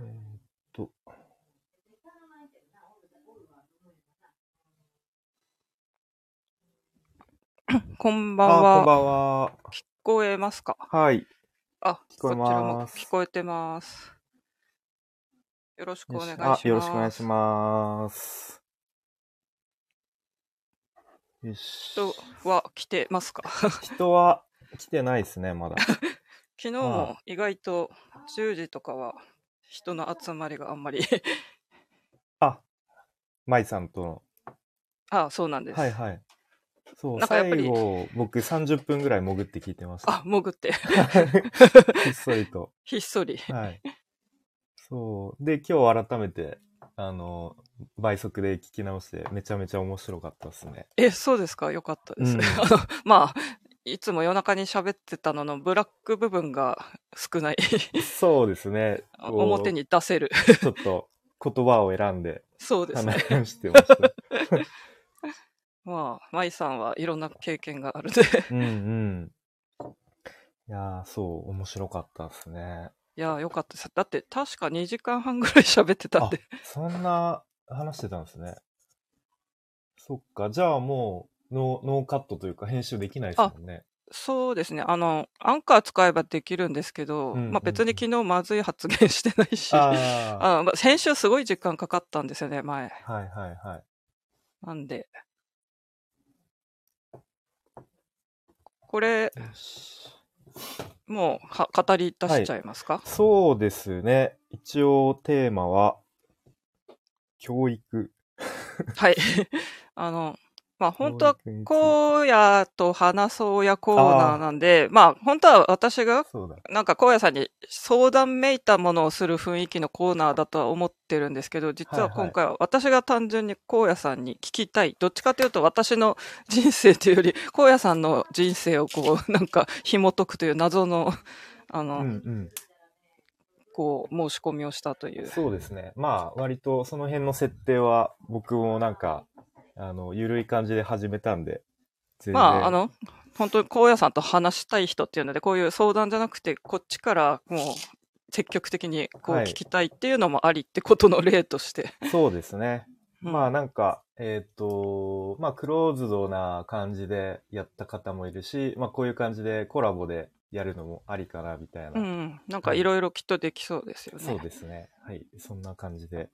えーっと、こんばんあ、こんは。ばんは。聞こえますか？はい。あ、聞こえこちらもます聞こえてます。よろしくお願いします。あ、よろしくお願いします。よし。人は来てますか？人は来てないですね、まだ。昨日はも意外と10時とかは人の集まりがあんまりあ、舞さんとの。あそうなんです。はいはい。そう、なんかやっぱり最後、僕30分ぐらい潜って聞いてました。あ、潜って、ひっそりと。ひっそり。はい。そう。で、今日改めて、あの、倍速で聞き直して、めちゃめちゃ面白かったですね。え、そうですか？よかったです。うん あのまあ、いつも夜中に喋ってたののブラック部分が 少ない。そうですね。表に出せる。ちょっと言葉を選んでそうですね。話してました。まあ、舞さんはいろんな経験があるんで。うんうん。いやー、そう、面白かったですね。いや、よかったです。だって、確か2時間半ぐらい喋ってたんあで。、そんな話してたんですね。そっか、じゃあもうノー、ノーカットというか編集できないですもんね。そうですね。あの、アンカー使えばできるんですけど、うんうんうんまあ別に昨日まずい発言してないし、あ あまあ先週すごい時間かかったんですよね、前。あ、はいはいはい。なんで。これ、もうは語り出しちゃいますか、そうですね。一応テーマは、教育。はい。あの、まあ本当は、荒野と話そうやコーナーなんで、まあ本当は私が。なんか荒野さんに相談めいたものをする雰囲気のコーナーだとは思ってるんですけど、実は今回は私が単純に荒野さんに聞きたい。どっちかというと私の人生というより、荒野さんの人生をこう、なんか紐解くという謎の、あの、うんうん。こう、申し込みをしたという。そうですね。まあ、割とその辺の設定は僕もなんか、あの、ゆるい感じで始めたんで、まあ、あの、本当に荒野さんと話したい人っていうので、こういう相談じゃなくて、こっちからもう、積極的にこうはい聞きたいっていうのもありってことの例として。そうですね。うんまあなんか、えっ、と、まあクローズドな感じでやった方もいるし、まあこういう感じでコラボでやるのもありかなみたいな。うん、なんかいろいろきっとできそうですよね。そうですね。はい。そんな感じでや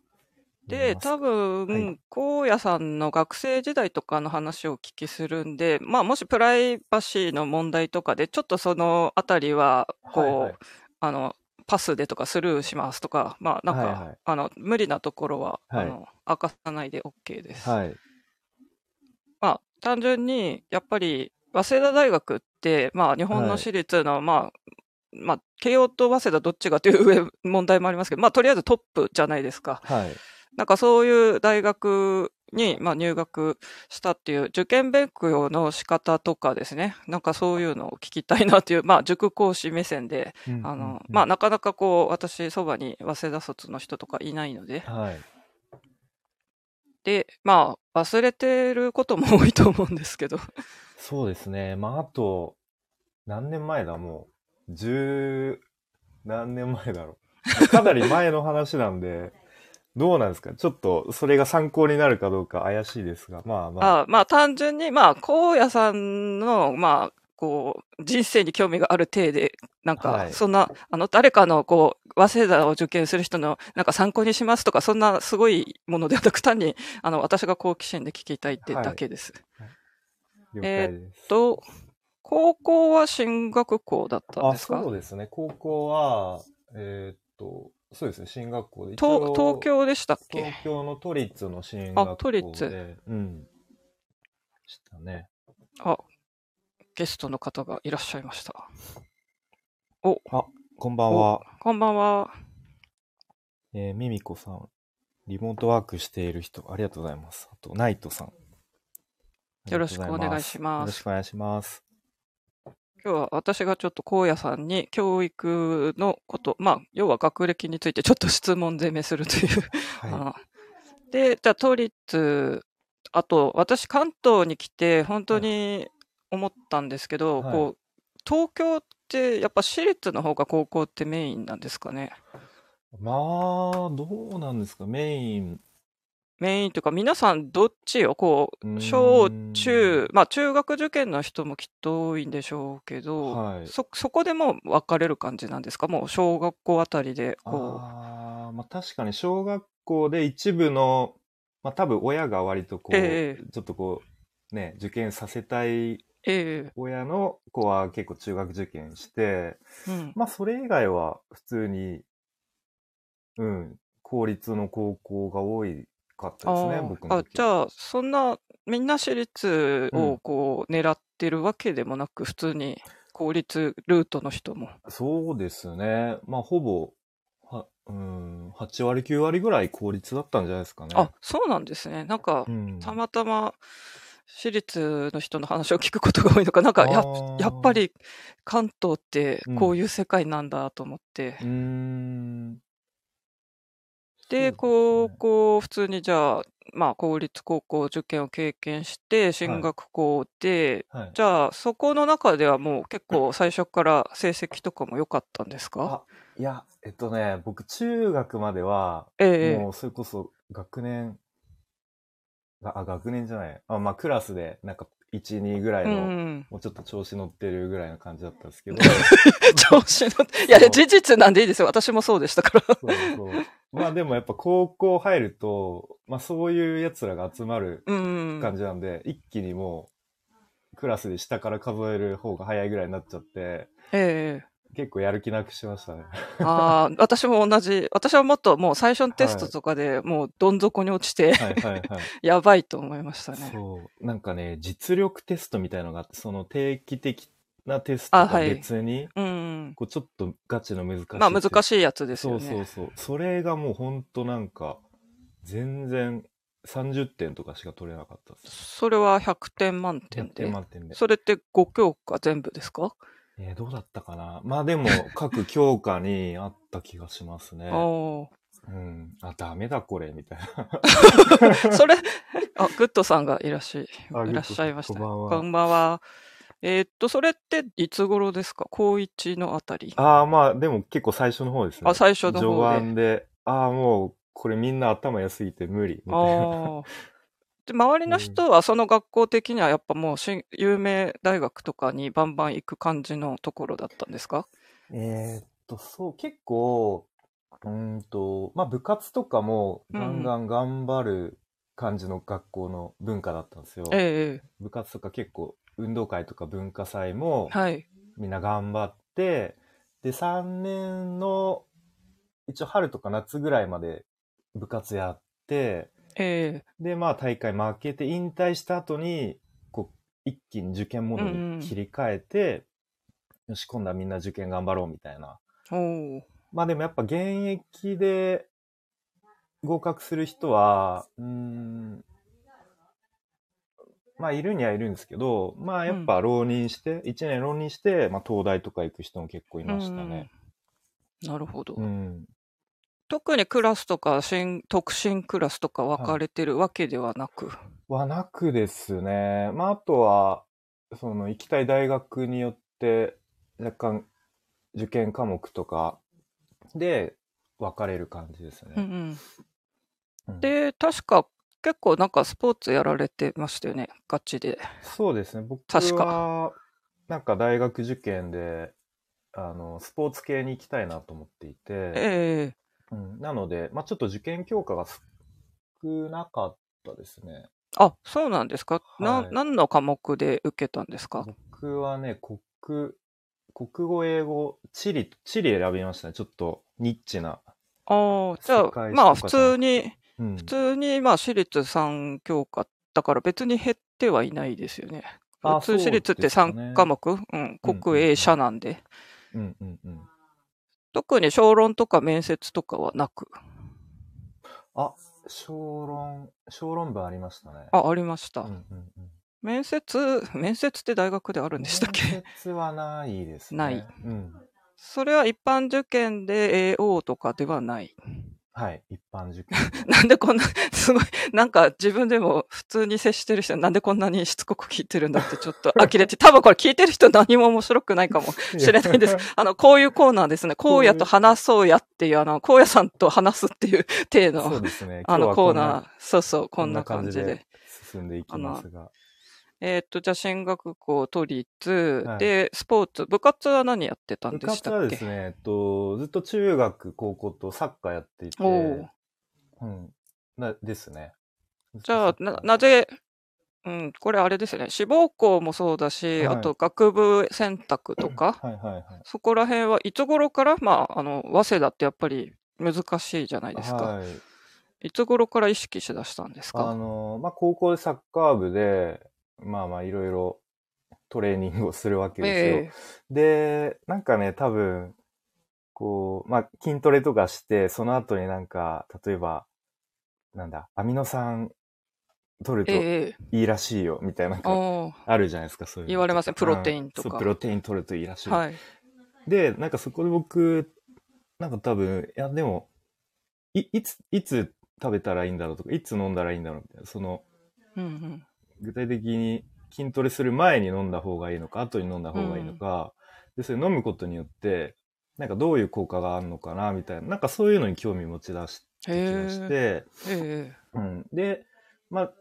で。多分、はい荒野さんの学生時代とかの話をお聞きするんで、まあ、もしプライバシーの問題とかで、ちょっとそのあたりは、こう、はいはいあの、パスでとかスルーしますとか、まあ、なんか、はいはいあの、無理なところは、はいあの、明かさないで OK です。はい。まあ、単純に、やっぱり、早稲田大学って、まあ、日本の私立の、まあ、まあ、慶応と早稲田どっちがという上問題もありますけど、まあ、とりあえずトップじゃないですか。はい。なんかそういう大学に、まあ、入学したっていう受験勉強の仕方とかですね、なんかそういうのを聞きたいなという、まあ、塾講師目線で、うんあの、まあ、なかなかこう、私、そばに早稲田卒の人とかいないので、はい。で、まあ、忘れてることも多いと思うんですけど、そうですね。まああと、何年前だ？もう、十何年前だろう。かなり前の話なんで、どうなんですか？ちょっとそれが参考になるかどうか怪しいですが、まあまあ。あまあ、単純に、まあ、荒野さんの、まあ、こう、人生に興味がある体で、なんか、はいそんな、あの、誰かの、こう、早稲田を受験する人の、なんか参考にしますとか、そんなすごいものではなく、単に、あの、私が好奇心で聞きたいってだけです。了解です。と、高校は進学校だったんあ、ですか？そうですね。高校は、えーっと、そうですね、進学校で。一東応東京でしたっけ？東京の都立の進あ学校都立で。うん。したね。あ、ゲストの方がいらっしゃいました。あ、こんばんは。こんばんは。えー、ミミコさん。リモートワークしている人、ありがとうございます。あと、ナイトさん。よろしくお願いしますよろしくお願いします。今日は私がちょっと荒野さんに教育のこと、まあ、要は学歴についてちょっと質問攻めするという。はあので、じゃあ都立、あと私関東に来て本当に思ったんですけど、はいこう、東京ってやっぱ私立の方が高校ってメインなんですかね？まあ、どうなんですか、メイン。メインというか、皆さんどっちをこう小中、まあ中学受験の人もきっと多いんでしょうけど、はい。そ、そこでもう分かれる感じなんですか？もう小学校あたりで、こああ、まあ確かに小学校で一部の、まあ多分親が割とこう、ええちょっとこう、ね、受験させたい親の子は結構中学受験して、えうん。まあそれ以外は普通に、うん、公立の高校が多いかったですね、あ僕の時ああ、じゃあ、そんな、みんな私立うんをこう、狙ってるわけでもなく、普通に公立ルートの人も。そうですね。まあほぼ、は、うん、8割9割ぐらい公立だったんじゃないですかね。あ、そうなんですね。なんかう、ん。たまたま、私立の人の話を聞くことが多いのか、なんかや、やっぱり関東ってうんこういう世界なんだと思って。うーん。で、高校、普通にじゃあ、まあ、公立高校受験を経験して、進学校で、はい。じゃあ、そこの中ではもう結構最初から成績とかも良かったんですか？あ、いや、えっとね、僕中学までは、ええもうそれこそ学年、あ、あ学年じゃない。あ、まあクラスでなんか1、2ぐらいの、うん。もうちょっと調子乗ってるぐらいの感じだったんですけど、調子の、いや、いや事実なんでいいですよ。私もそうでしたから。そうそう。まあでもやっぱ高校入ると、まあそういう奴らが集まるうん。感じなんで、一気にもう、クラスで下から数える方が早いぐらいになっちゃって、ええ結構やる気なくしましたね。ああ、私も同じ。私はもっともう最初のテストとかでもうどん底に落ちて、はいはいはい。やばいと思いましたね。そう。なんかね、実力テストみたいのがあって、その定期的なテストとあはい別に、うん。こうちょっとガチの難しい。まあ難いしいやつですそうよね。そうそう。それがもうほんとなんか、全然30点とかしか取れなかった。それは100点満点100で点。満点で。それって5教科全部ですか？えーどうだったかな？まあでも、各教科にあった気がしますね。おーうん。あ、ダメだこれ、みたいな。それ、あ、グッドさんがいらっしあゃい、いらっしゃいました。こんばんはこんばんは。えーっと、それっていつ頃ですか？高一のあたり。ああ、まあでも結構最初の方ですね。あ最初の方で序盤で、ああ、もう、これみんな頭良すぎて無理、みたいな。で、周りの人はその学校的にはやっぱもうし有名大学とかにバンバン行く感じのところだったんですか？えーっと、そう、結構、うーんと、まあ部活とかもガンガン頑張る感じの学校の文化だったんですよ。ええ部活とか結構運動会とか文化祭もはい。みんな頑張って、で、3年の、一応春とか夏ぐらいまで部活やって、ええで、まあ大会負けて引退した後に、こう、一気に受験モードに切り替えて、よし、今度はみんな受験頑張ろうみたいな。おーまあでもやっぱ現役で合格する人は、うーん、まあいるにはいるんですけど、まあやっぱ浪人して、一年浪人して、まあ東大とか行く人も結構いましたね。うんなるほど。うん。特にクラスとか新特進クラスとか分かれてるわけではなく。はなくですね。まああとは、その行きたい大学によって若干受験科目とかで分かれる感じですね。うんうんうんで、確か結構なんかスポーツやられてましたよね。ガチで。そうですね。僕確かは、なんか大学受験で、あの、スポーツ系に行きたいなと思っていて、ええうん、なので、まあちょっと受験教科が少なかったですね。あ、そうなんですか、なはい何の科目で受けたんですか？僕はね、国、国語、英語、地理、地理選びましたね。ちょっとニッチな。ああ、じゃあ、まあ普通に、うん普。通にまあ私立3教科だから別に減ってはいないですよね。あ普通私立ってそうですね3科目、うん、うん国営社なんで。うんうんうん。特に小論とか面接とかはなく？あ、小論、小論文ありましたね。あ、ありました。うんうんうん。面接、面接って大学であるんでしたっけ？面接はないですね。ない。うん。それは一般受験で AO とかではない。はい、一般受験。なんでこんな、すごい、なんか自分でも普通に接してる人なんでこんなにしつこく聞いてるんだってちょっと呆れて、多分これ聞いてる人何も面白くないかもしれないです。あの、こういうコーナーですね。荒野と話そうやっていう、あの、荒野さんと話すっていう体そうの、ですね。あのコーナー、そうそう、こんな感じで。進んでいきますが。えーっと、じゃあ進学校、都立、はいで、スポーツ、部活は何やってたん部でしたっけ？活はですね、えっと、ずっと中学、高校とサッカーやっていて、うん。な、ですね。じゃあ、な、なぜ、うん、これあれですよね。志望校もそうだし、はいあと学部選択とか、はいはいはい。そこら辺はいつ頃から、まあ、あの、早稲田ってやっぱり難しいじゃないですか。はい。いつ頃から意識しだしたんですあかの、まあ、高校でサッカー部で、まあまあいろいろトレーニングをするわけですよ。えで、なんかね、多分、こう、まあ、筋トレとかして、その後になんか、例えば、なんだ、アミノ酸取るええとええいいらしいよ、みたいな、あるじゃないですか、そういうの。言われますねプロテインとかうんそう、プロテイン取るといいらしい。はい。で、なんかそこで僕、なんか多分、いや、でも、い、いつ、いつ食べたらいいんだろうとか、いつ飲んだらいいんだろうみたいな、その、うんうん。具体的に筋トレする前に飲んだ方がいいのか、後に飲んだ方がいいのか、で、それ飲むことによって、なんかどういう効果があるのかな、みたいな、なんかそういうのに興味持ち出した気がしへて、ええうん。で、まあ、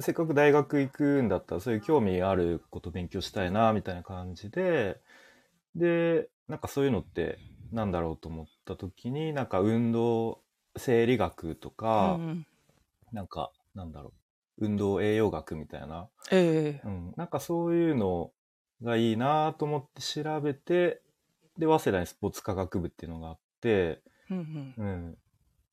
せっかく大学行くんだったら、そういう興味あること勉強したいな、みたいな感じで、で、なんかそういうのってなんだろうと思った時に、なんか運動生理学とえか、うんうん。なんか、なんだろう、運動栄養学みたいな、ええうん、なんかそういうのがいいなと思って調べて、で、早稲田にスポーツ科学部っていうのがあって、うんうんうん。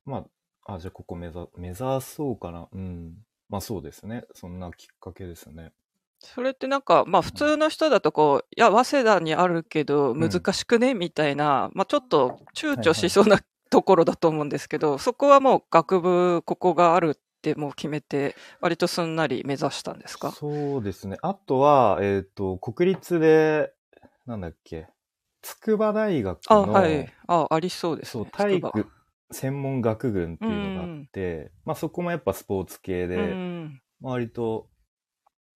まあ、あ、じゃあここ目指、目指そうかな。うん。まあそうですね。そんなきっかけですね。それってなんか、まあ普通の人だとこう、いや、早稲田にあるけどん難しくね、みたいな、まあちょっと躊躇しそうなところだと思うんですけど、そこはもう学部ここがあるってもう決めて、割とすんなり目指したんですか？そうですね。あとは、えっ、と、国立で、なんだっけ、筑波大学あ、の、はい。あ、ありそうですそう、ね。体育専門学群っていうのがあって、まあそこもやっぱスポーツ系で、うん。割と、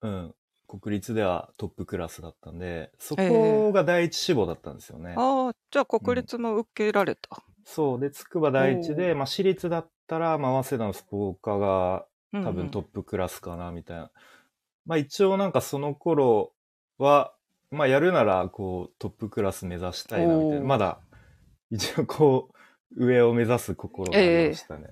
うん、国立ではトップクラスだったんで、そえこが第一志望だったんですよね。ああ、じゃあ国立も受けられた。そう。で、筑波第一おで、まあ私立だったら、まあ早稲田のスポーカーがうんうん多分トップクラスかな、みたいな。まあ一応なんかその頃は、まあやるなら、こう、トップクラス目指したいな、みたいな。まだ、一応こう、上を目指す心がありましたね。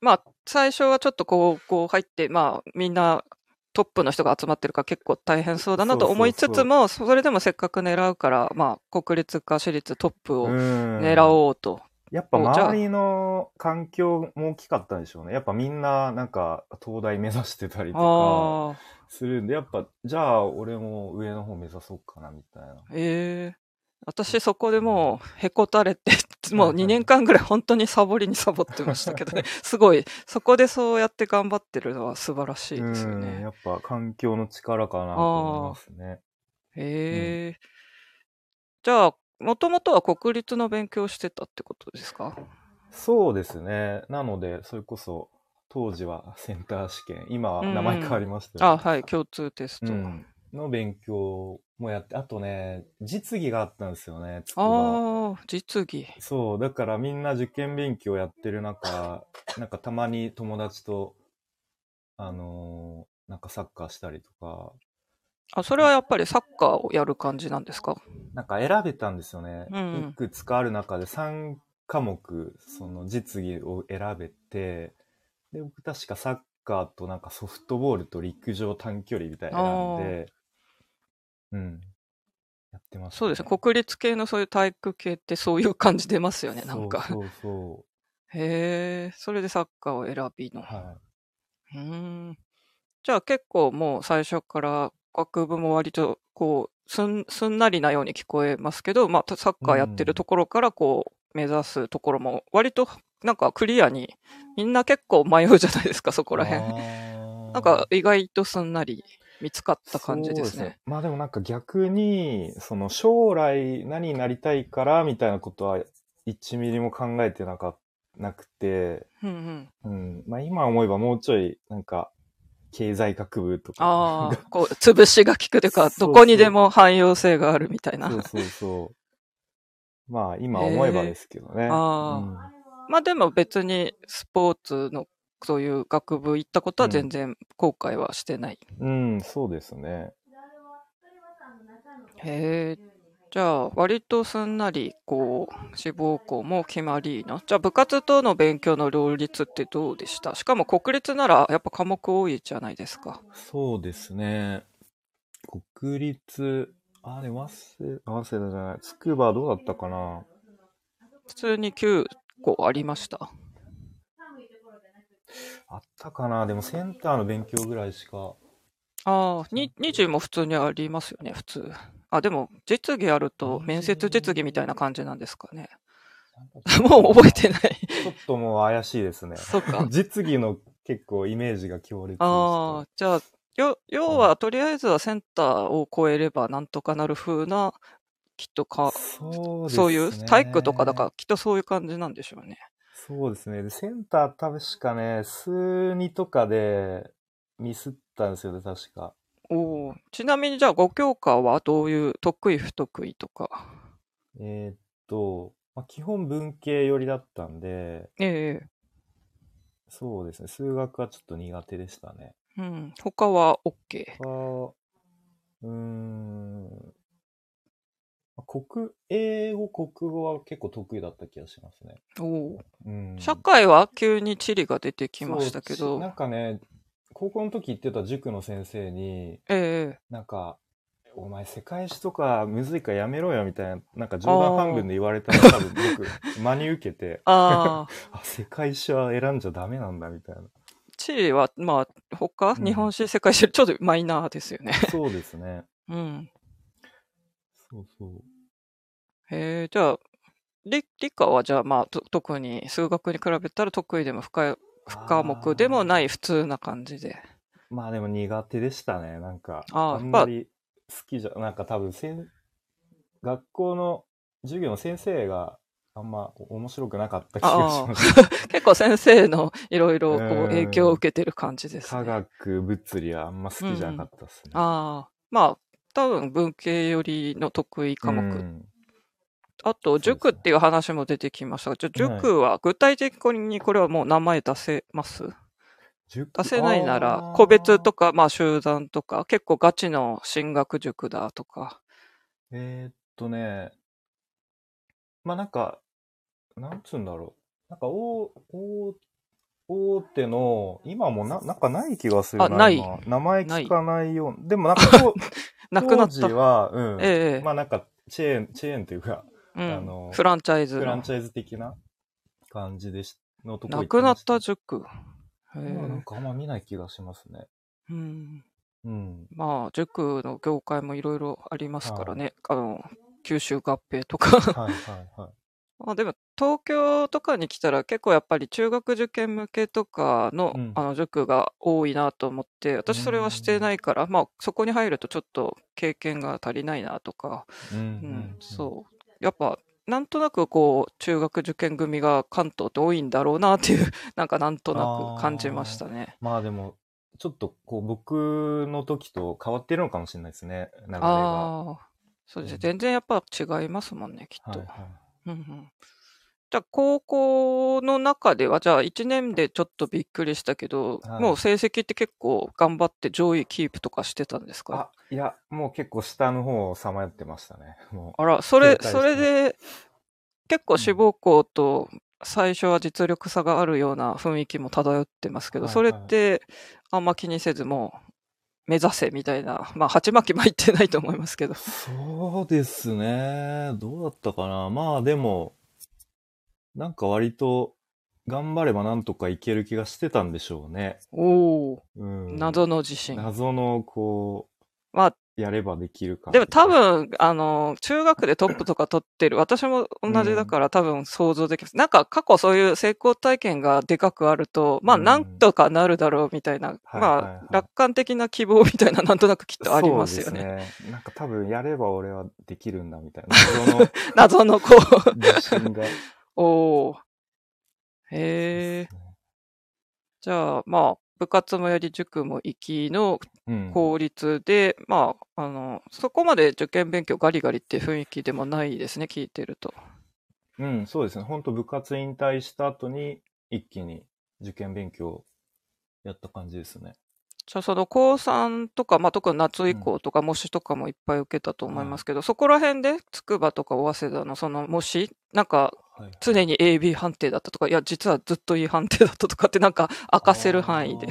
まあ、最初はちょっとこう、こう入って、まあ、みんなトップの人が集まってるから結構大変そうだなと思いつつも、それでもせっかく狙うから、まあ、国立か私立トップをうん狙おうと。やっぱ周りの環境も大きかったんでしょうね。やっぱみんななんか東大目指してたりとかするんで、やっぱじゃあ俺も上の方目指そうかなみたいな。ええ私そこでもうへこたれて、もう2年間ぐらい本当にサボりにサボってましたけどね。すごい、そこでそうやって頑張ってるのは素晴らしいですようん、ね。やっぱ環境の力かなと思いますね。へえ、じゃあ、もともとは国立の勉強してたってことですか？そうですね。なので、それこそ当時はセンター試験、今は名前変わりましたよあ、はい、共通テスト。うん。の勉強もやって、あとね、実技があったんですよね、ああ、実技。そう、だからみんな受験勉強やってる中、なんかたまに友達と、あのーなんかサッカーしたりとか、あ、それはやっぱりサッカーをやる感じなんですか？なんか選べたんですよね。うんいくつかある中で3科目、その実技を選べて、で、僕確かサッカーとなんかソフトボールと陸上短距離みたいなんで、うん。やってました、そうですね。国立系のそういう体育系ってそういう感じ出ますよね、なんか。そうそうそ へえ、それでサッカーを選びの。う。はうーん。じゃあ結構もう最初から学部も割とこう、すん、すんなりなように聞こえますけど、まあサッカーやってるところからこう、目指すところも割となんかクリアに、みんな結構迷うじゃないですか、そこら辺。辺なんか意外とすんなり見つかった感じですね。まあでもなんか逆に、その将来何になりたいからみたいなことは1ミリも考えてなかっなくて、うんうん。うん。まあ今思えばもうちょい、なんか、経済学部とか。ああ、こう、潰しが効くというか、どこにでも汎用性があるみたいな。そうそうそう。まあ今思えばですけどね。あまあでも別にスポーツのそういう学部行ったことは全然後悔はしてない。うん、うん、そうですね。へえ。じゃあ、割とすんなり、こう、志望校も決まりな。じゃあ、部活との勉強の両立ってどうでした？しかも国立ならやっぱ科目多いじゃないですか。そうですね。国立、あれ、早稲田、早稲田じゃない、筑波どうだったかな？普通に9個ありました。あったかな？でもセンターの勉強ぐらいしか。ああ、に20も普通にありますよね、普通。あ、でも、実技あると面接実技みたいな感じなんですかね。もう覚えてない。ちょっともう怪しいですね。そうか。実技の結構イメージが強烈。ああ、じゃあ、よ、要は、とりあえずはセンターを超えればなんとかなる風な、きっとか、そうね。そういう、体育とかだから、きっとそういう感じなんでしょうね。そうですね。で、センター確かね、数2とかでミスったんですよね、確か。おお。ちなみにじゃあ、5教科はどういう得意不得意とか？えーっと、まあ、基本文系寄りだったんで、ええそうですね。数学はちょっと苦手でしたね。うん。他は OK？他うーん。まあ国、英語、国語は結構得意だった気がしますね。おお。うん。社会は急に地理が出てきましたけどそうちな。んかね、高校の時行ってた塾の先生に、ええなんか、お前世界史とかむずいからやめろよみたいな、なんか冗談半分で言われたら多分僕、真に受けて、あ 世界史は選んじゃダメなんだみたいな。地理は、まあ、他、うん日本史、世界史、ちょっとマイナーですよね。そうですね。うん。そうそう。へえ、じゃあ、理理科はじゃあ、まあ、と特に数学に比べたら得意でも不可不科目でもない普通な感じで。まあでも苦手でしたね。なんか、あんまり好きじゃ、なんか多分せん、学校の授業の先生があんま面白くなかった気がします。結構先生のいろいろ影響を受けてる感じです科ね。学、物理はあんま好きじゃなかったですね。ああ、まあ、多分文系よりの得意科目。うんあと、塾っていう話も出てきましたが、じゃあ塾は具体的にこれはもう名前出せます？塾？出せないなあら、ー個別とか、まあ集団とか、結構ガチの進学塾だとか。えーっとね、まあなんか、なんつうんだろう。なんか、大、大、大手の、今もな、なんかない気がするな。あない今名前聞かないよう。でもなんか当、なくなっ当時た。は、うん。ええまあなんか、チェーン、チェーンというか、うんあのフランチャイズの。フランチャイズ的な感じでし、のとこなくなった塾。へ今なんえかあんま見ない気がしますね。うん。うん。まあ、塾の業界もいろいろありますからね。あの、九州合併とか。はいはいはい。ま あでも、東京とかに来たら結構やっぱり中学受験向けとかの,、うんあの塾が多いなと思って、私それはしてないから、まあそこに入るとちょっと経験が足りないなとか、うん、ううんん、そう。やっぱ、なんとなくこう、中学受験組が関東って多いんだろうなっていう、なんかなんとなく感じましたね。まあでも、ちょっとこう僕の時と変わってるのかもしれないですね、流れが。ああ、そうですね。うん全然やっぱ違いますもんね、きっと。はいはい。うんうんじゃあ、高校の中では、じゃあ、1年でちょっとびっくりしたけど、はいもう成績って結構頑張って上位キープとかしてたんですか？あ、いや、もう結構下の方をさまよってましたね。もあら、それ、停滞してそれで、結構志望校と最初は実力差があるような雰囲気も漂ってますけど、それってあんま気にせずもう目指せみたいな、まあ、鉢巻き巻いてないと思いますけどう。。そうですね。どうだったかな。まあでも、なんか割と頑張ればなんとかいける気がしてたんでしょうね。おお、うん。謎の自信。謎の、こまあ、う、やればできるか。でも多、分、あの、中学でトップとか取ってる、私も同じだから多分想像できます。なんか過去そういう成功体験がでかくあると、まあうんなんとかなるだろうみたいな、はいはいはいまあ楽観的な希望みたいななんとなくきっとありますよね。そうですね。なんか多分やれば俺はできるんだみたいな。謎の謎のこう、自信が。おーへえ。じゃあ、まあ、部活もやり、塾も行きのうん。公立で、まあ、あの、そこまで受験勉強ガリガリって雰囲気でもないですね、聞いてると。うん、そうですね。本当部活引退した後に一気に受験勉強やった感じですね。じゃあ、その高3とか、まあ、特に夏以降とか、模試とかもいっぱい受けたと思いますけど、そこら辺で、筑波とか早稲田のその模試、なんか、はい、常に AB 判定だったとか、いや、実はずっといい判定だったとかって、なんか、明かせる範囲で。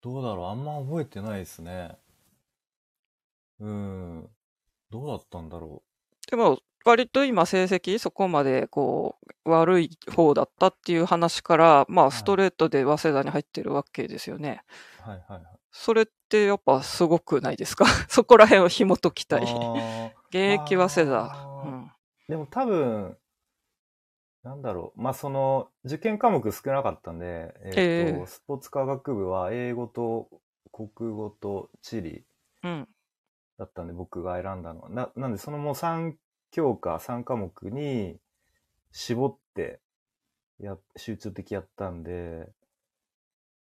どうだろうあんま覚えてないですね。うん。どうだったんだろでも、割と今成績そこまでこう悪い方だったっていう話から、まあストレートで早稲田に入ってるわけですよね。う。はいはいはい。それってやっぱすごくないですか？そこら辺を紐解きたい。現役早稲田。うん、でも多分、なんだろう。まあ、その、受験科目少なかったんで、えっ、と、ええスポーツ科学部は英語と国語と地理うん。だったんで、僕が選んだのは。な、なんで、そのもう3教科、3科目に絞って、や、集中的やったんで、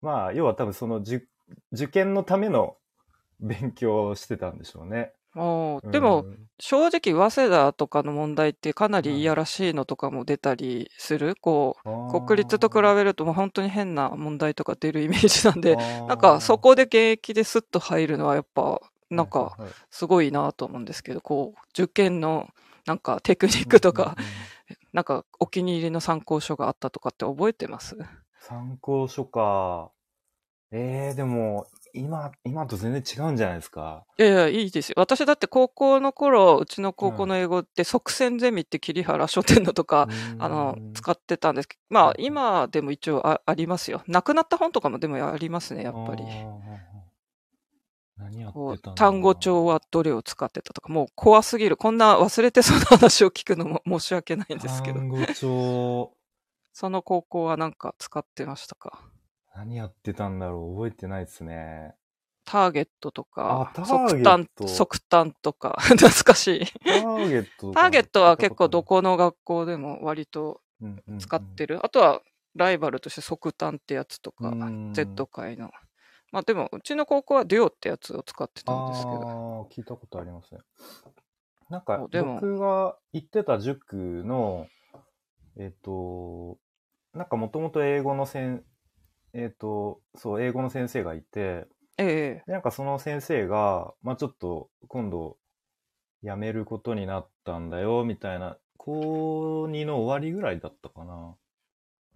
まあ、要は多分その受、受験のための勉強をしてたんでしょうね。おーでも、うん正直早稲田とかの問題ってかなりいやらしいのとかも出たりする。こう、国立と比べるともう本当に変な問題とか出るイメージなんで、なんかそ、こで現役でスッと入るのはやっぱ、なんか、すごいなと思うんですけど、こう、受験のなんかテクニックとか、うんうんうんなんかお気に入りの参考書があったとかって覚えてます？参考書か。えー、でも、今、今と全然違うんじゃないですか？いやいや、いいですよ。私だって高校の頃、うちの高校の英語って即戦ゼミって桐原書店のとか、あの、使ってたんですけど、まあうん今でも一応あありますよ。なくなった本とかもでもありますね、やっぱり何やってた単語帳はどれを使ってたとか、もう怖すぎる。こんな忘れてそうな話を聞くのも申し訳ないんですけど。単語帳、その高校はなんか使ってましたか？何やってたんだろう覚えてないですね。ターゲットとか即ゲッ単ト、即単とか、懐かしい。ターゲットターゲットは結構どこの学校でも割とうんうんうん使ってる。あとはライバルとして即単ってやつとかう、ん Z 界の。まあでも、うちの高校はデュオってやつを使ってたんですけど。ああ、聞いたことありますね。なんか僕が行ってた塾の、えっ、と、なんかもともと英語のせん、えっ、と、そう、英語の先生がいて、ええでなんかその先生が、まあちょっと今度辞めることになったんだよ、みたいな、高2の終わりぐらいだったかな。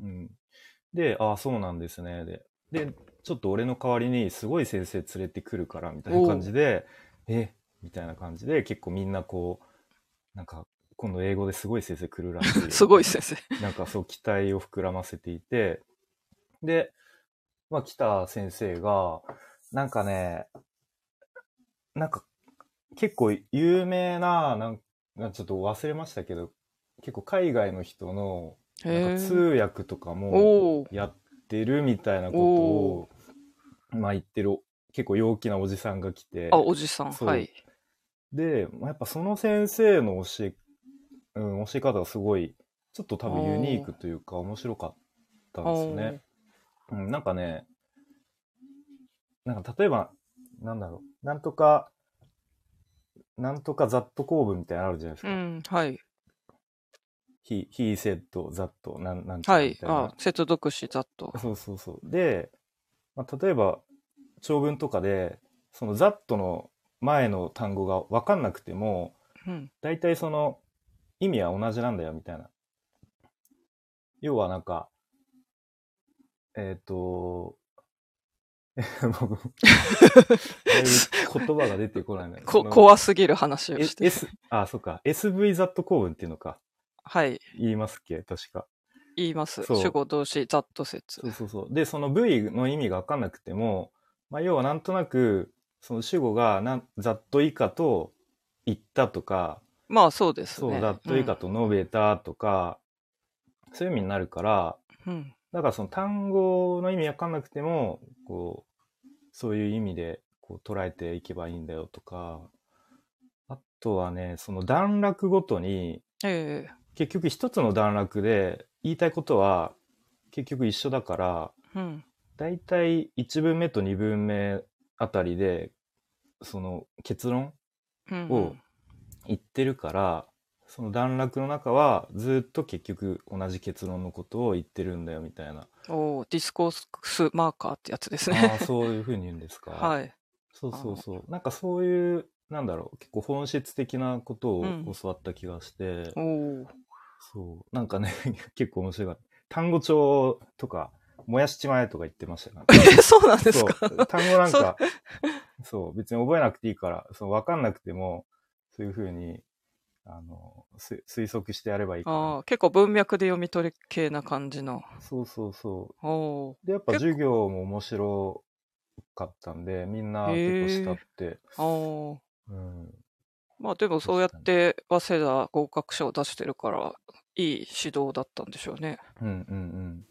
うん。で、ああ、そうなんですね。で、で、ちょっと俺の代わりにすごい先生連れてくるから、みたいな感じで、えみたいな感じで、結構みんなこう、なんか、今度英語ですごい先生来るらしい。すごい先生。なんかそう期待を膨らませていて、で、まあ来た先生が、なんかね、なんか結構有名な、なんかちょっと忘れましたけど、結構海外の人のなんへか通え。訳とかもやってるみたいなことを、まあ言ってる結構陽気なおじさんが来て、あ、おじさん。はい。で、まあ、やっぱその先生の教え、うん、教え方がすごい、ちょっと多分ユニークというか面白かったんですよね。うん、なんかね、なんか例えば、なんだろう、なんとか、なんとかザット構文みたいなのあるじゃないですか。うん、はい。he, he said that, なん、なんちゃはい。らみたいな。あ、接続詞ざっと。そうそうそう。で、まあ、例えば、長文とかで、その that の前の単語が分かんなくても、うん。大体その意味は同じなんだよみたいな。要はなんか、えっ、と、僕、言葉が出てこないね。こ、怖すぎる話をえして S、あ、そっか。SV ザット構文っていうのか。はい。言いますっけ？確か。言います。そう主語動詞、ざっと説そ。うそうそう。で、その V の意味がわかんなくても、まあ、要はなんとなく、その主語がなん、ざっと以下と言ったとか、まあそうですそう、ね。ざっと以下と述べたとか、そういう意味になるから、うん。うん。だからその単語の意味わかんなくても、こう、そういう意味でこう捉えていけばいいんだよとか、あとはね、その段落ごとにええ結局一つの段落で言いたいことは結局一緒だから、うん。だいたい1文目と2文目あたりで、その結論うん。を言ってるから、その段落の中はずっと結局同じ結論のことを言ってるんだよみたいな。おーディスコースマーカーってやつですあね。あ、そういうふうに言うんですか？はい。そうそうそう。なんかそういう、なんだろう、結構本質的なことをうん教わった気がして、おーそう。なんかね、結構面白かった。単語帳とか、燃やしちまえとか言ってましたから、え、そうなんですか？単語なんか、そう、別に覚えなくていいから、そう、わかんなくても、そういうふうに、あの、す推測してやればいいかあら。あ、結構文脈で読み取り系な感じの。そうそうそう。で、やっぱ授業も面白かったんで、みんな結構慕って、おーうん。まあでもそうやって早稲田合格者を出してるから、いい指導だったんでしょうね。うんうんうん。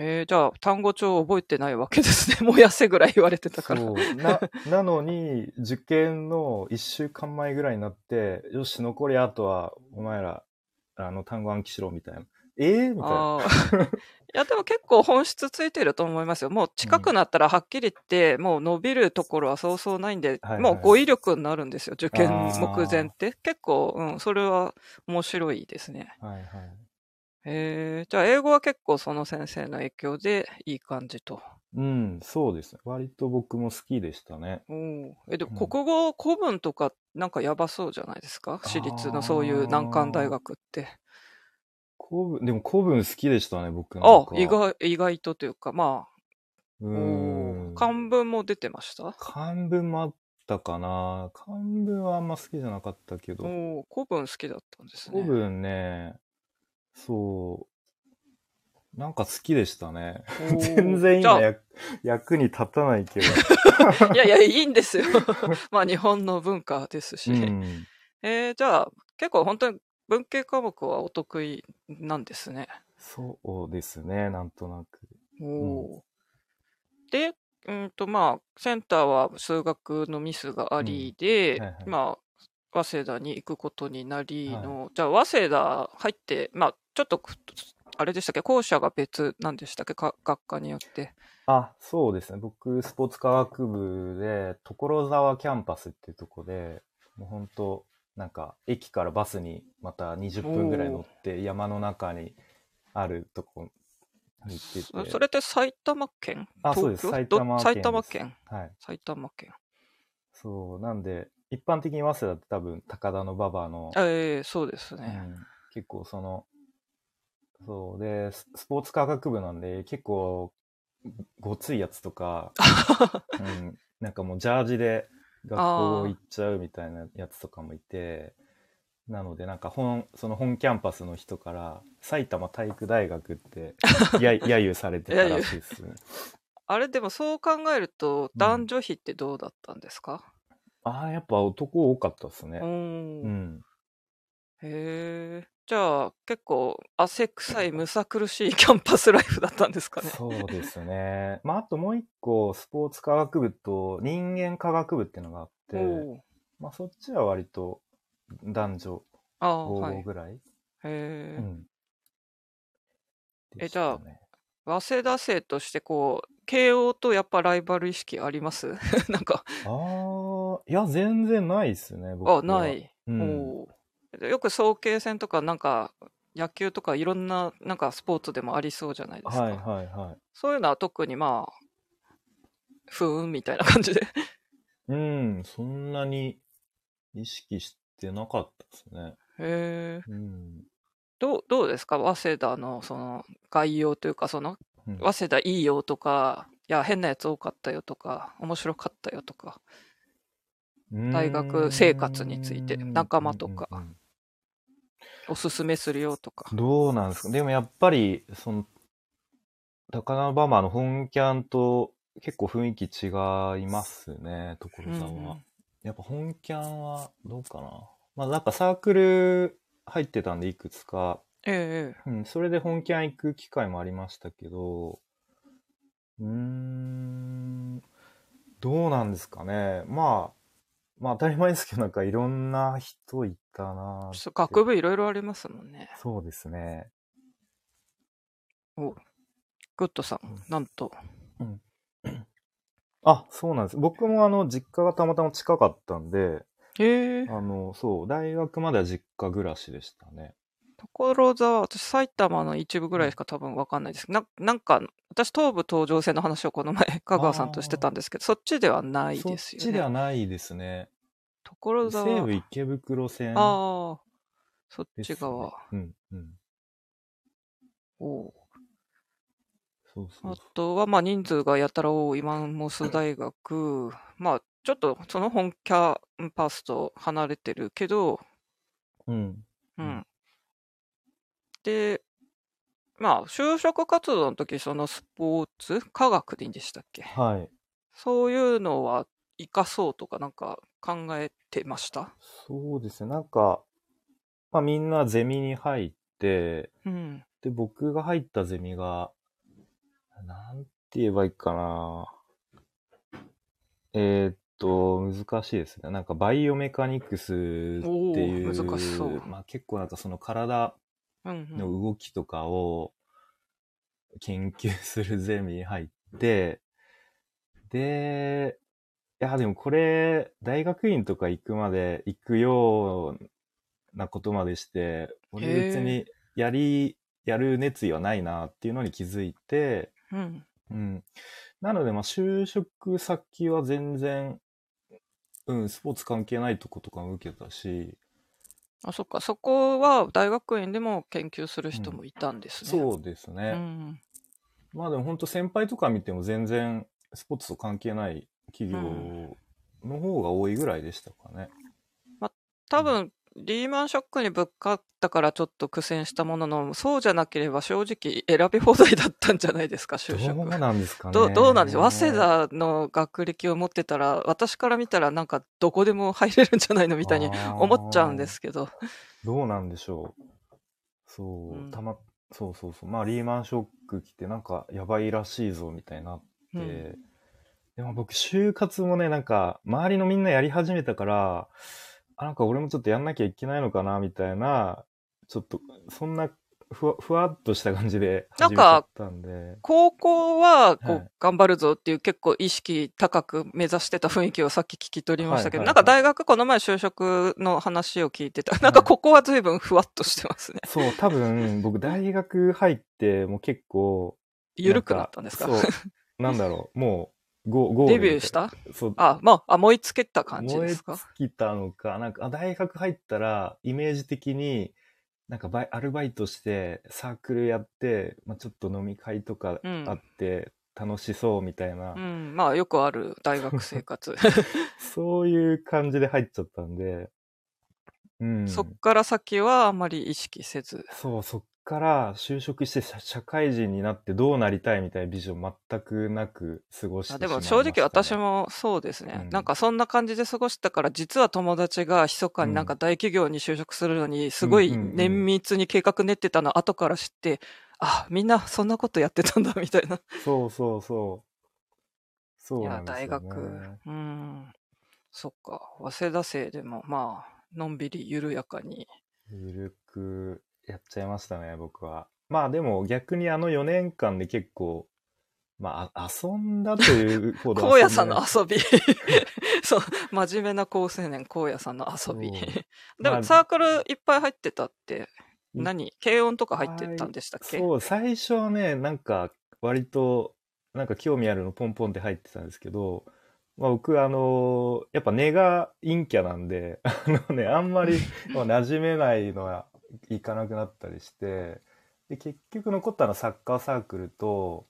えー、じゃあ単語帳覚えてないわけですね。燃やせぐらい言われてたから。そう。な、なのに、受験の一週間前ぐらいになって、よし、残りあとは、お前ら、あの、単語暗記しろ、みたいな。ええみたいな。いや、でも結構本質ついてると思いますよ。もう近くなったらはっきり言って、もう伸びるところはそうそうないんで、はいはいもう語彙力になるんですよ。受験目前って。結構、うん、それは面白いですね。はいはい。えー、じゃあ英語は結構その先生の影響でいい感じと。うん、そうですね。割と僕も好きでしたね。おーえ、でもうん国語古文とかなんかやばそうじゃないですか？私立のそういう難関大学って。古文、でも古文好きでしたね、僕なんか。あ、意外、意外とというか、まうあ、ん。漢文も出てました？漢文もあったかな。漢文はあんま好きじゃなかったけど。おー古文好きだったんですね。古文ね、そう、なんか好きでしたね。全然今役役に立たないけど。いやいや、いいんですよ。まあ日本の文化ですし。うん。えーじゃあ結構本当に文系科目はお得意なんですね。そうですね、なんとなく。おーで、うんとまあ、センターは数学のミスがありで、うんはいはいまあ、早稲田に行くことになりの、はじゃあ早稲田入って、まあ、ちょっと、あれでしたっけ、校舎が別なんでしたっけ、か学科によって。あ、そうですね。僕、スポーツ科学部で、所沢キャンパスっていうとこで、もう本当なんか、駅からバスにまた20分ぐらい乗って、山の中にあるとこに行ってて。そそれって埼玉県？あそうです埼玉県埼玉県？はい。埼玉県。そう、なんで、一般的に早稲田って多分、高田の馬場の、ええそうですうね。ん、結構その、そう、で、ススポーツ科学部なんで、結構、ごついやつとか、うん、なんかもうジャージで学校行っちゃうみたいなやつとかもいて、なのでなんか本、その本キャンパスの人から、埼玉体育大学って や、揶揄されてたらしいですね。あれでもそう考えると男女比ってどうだったんですか、ああ、やっぱ男多かったですね。うん、うん。へえ。じゃあ結構汗臭いむさ苦しい キャンパスライフだったんですかね？そうですね。まあ、あともう一個、スポーツ科学部と人間科学部っていうのがあって、おーまあ、そっちは割と男女ああ、はい。5へぐらい。え。うん。えでしたね早稲田生としてこう、慶応とやっぱライバル意識あります？なんか、ああ、いや、全然ないですね、僕は。あ、ない。うん。おーよく早慶戦とかなんか、野球とかいろんななんかスポーツでもありそうじゃないですか。はいはいはい。そういうのは特にまあ、ふーんみたいな感じで。うん、そんなに意識してなかったですね。へえ。うん。どう、どうですか？早稲田のその概要というか、その、うん早稲田いいよとか、いや、変なやつ多かったよとか、面白かったよとか。大学生活についてうん仲間とかおすすめするよとか。どうなんですか？でもやっぱり、その、高輪馬場の本キャンと結構雰囲気違いますね、所沢は。うんやっぱ本キャンはどうかな？まあなんかサークル入ってたんでいくつか、ええうん、それで本キャン行く機会もありましたけど、うーん、どうなんですかね？まあ、まあ当たり前ですけど、なんかいろんな人いたなちょっと学部いろいろありますもんね。そうですね。グッドさん、なんと。あ、そうなんです。僕もあの、実家がたまたま近かったんで、へえ。あの、そう、大学までは実家暮らしでしたね。所沢、私埼玉の一部ぐらいしか多分わかんないです。ななんか、私東武東上線の話をこの前、香川さんとしてたんですけど、そっちではないそっですよね。ちではないですね。所沢。西武池袋線ああ、そっ。ち側。うん、うん。おうあそうそうそう。とは、まあ、人数がやたら多いマンモス大学。まあ、ちょっとその本キャンパスと離れてるけど、うん。ううんん。で、まあ、就職活動の時、そのスポーツ、科学でいいんでしたっけ？はい。そういうのは活かそうとかなんか考えてました？そうですね。なんか、まあみんなゼミに入って、うん。で、僕が入ったゼミが、なんて言えばいいかな。えーっと、難しいですね。なんかバイオメカニクスっていう、難しそうまあ結構なんかその体。の動きとかを研究するゼミに入って、で、いや、でもこれ、大学院とか行くまで、行くようなことまでして、俺別にやり、やる熱意はないなっていうのに気づいて、うん。うん。なので、まあ、就職先は全然、うん、スポーツ関係ないとことかも受けたし、あ、そっか。そこは大学院でも研究する人もいたんですね。そうですね。うん。まあでも本当先輩とか見ても全然スポーツと関係ない企業の方が多いぐらいでしたかね。多分、リーマンショックにぶっかったからちょっと苦戦したものの、そうじゃなければ正直選び放題だったんじゃないですか、就職。どうなんですかね。どうどうなんでしょう？早稲田の学歴を持ってたら、私から見たらなんかどこでも入れるんじゃないのみたいに思っちゃうんですけど。どうなんでしょう？そう、うんたま、そうそうそう。まあリーマンショック来てなんかやばいらしいぞみたいになって、うんでも僕就活もね、なんか周りのみんなやり始めたから、あ、なんか俺もちょっとやんなきゃいけないのかなみたいな、ちょっとそんなふわふわっとした感じで始めちゃったんで。高校はこう、はい頑張るぞっていう結構意識高く目指してた雰囲気をさっき聞き取りましたけど、はいはいはいなんか大学この前就職の話を聞いてた。なんかここは随分ふわっとしてますね。そう、多分僕大学入ってもう結構、緩くなったんですかそう、なんだろう、もう、ゴゴデビューした？そう、あ、まあ、あ、燃え尽きた感じ燃えですか？尽きたのか、なんか、あ大学入ったら、イメージ的に、なんかバイ、アルバイトして、サークルやって、まあ、ちょっと飲み会とかうん。あって、楽しそうみたいな、うん、まあよくある大学生活。そういう感じで入っちゃったんで、うん。そっから先はあまり意識せず。そう、そっから就職して 社社会人になってどうなりたいみたいなビジョン全くなく過ごしてしまいました、あでもね。正直私もそうですね、うんなんかそんな感じで過ごしたから、実は友達が密かになんか大企業に就職するのに、すごいうんうんうん綿密に計画練ってたの後から知って、あ、みんなそんなことやってたんだみたいな。そうそうそう。そういや、なんですよ、ね。大学。うん。そっか。早稲田生でも、まあ、のんびり緩やかに。ゆるくやっちゃいましたね、僕は。まあでも逆にあの4年間で結構、まああ遊んだというほど荒野さんの遊び。そう、真面目な高青年、荒野さんの遊び。でまあもサークルいっぱい入ってたって、い何？軽音とか入ってたんでしたっけ？そう、最初はね、なんか割と、なんか興味あるのポンポンって入ってたんですけど、まあ僕あのやっぱ根が陰キャなんで、あのね、あんまりまあ馴染めないのはいかなくなったりして、で、結局残ったのはサッカーサークルと、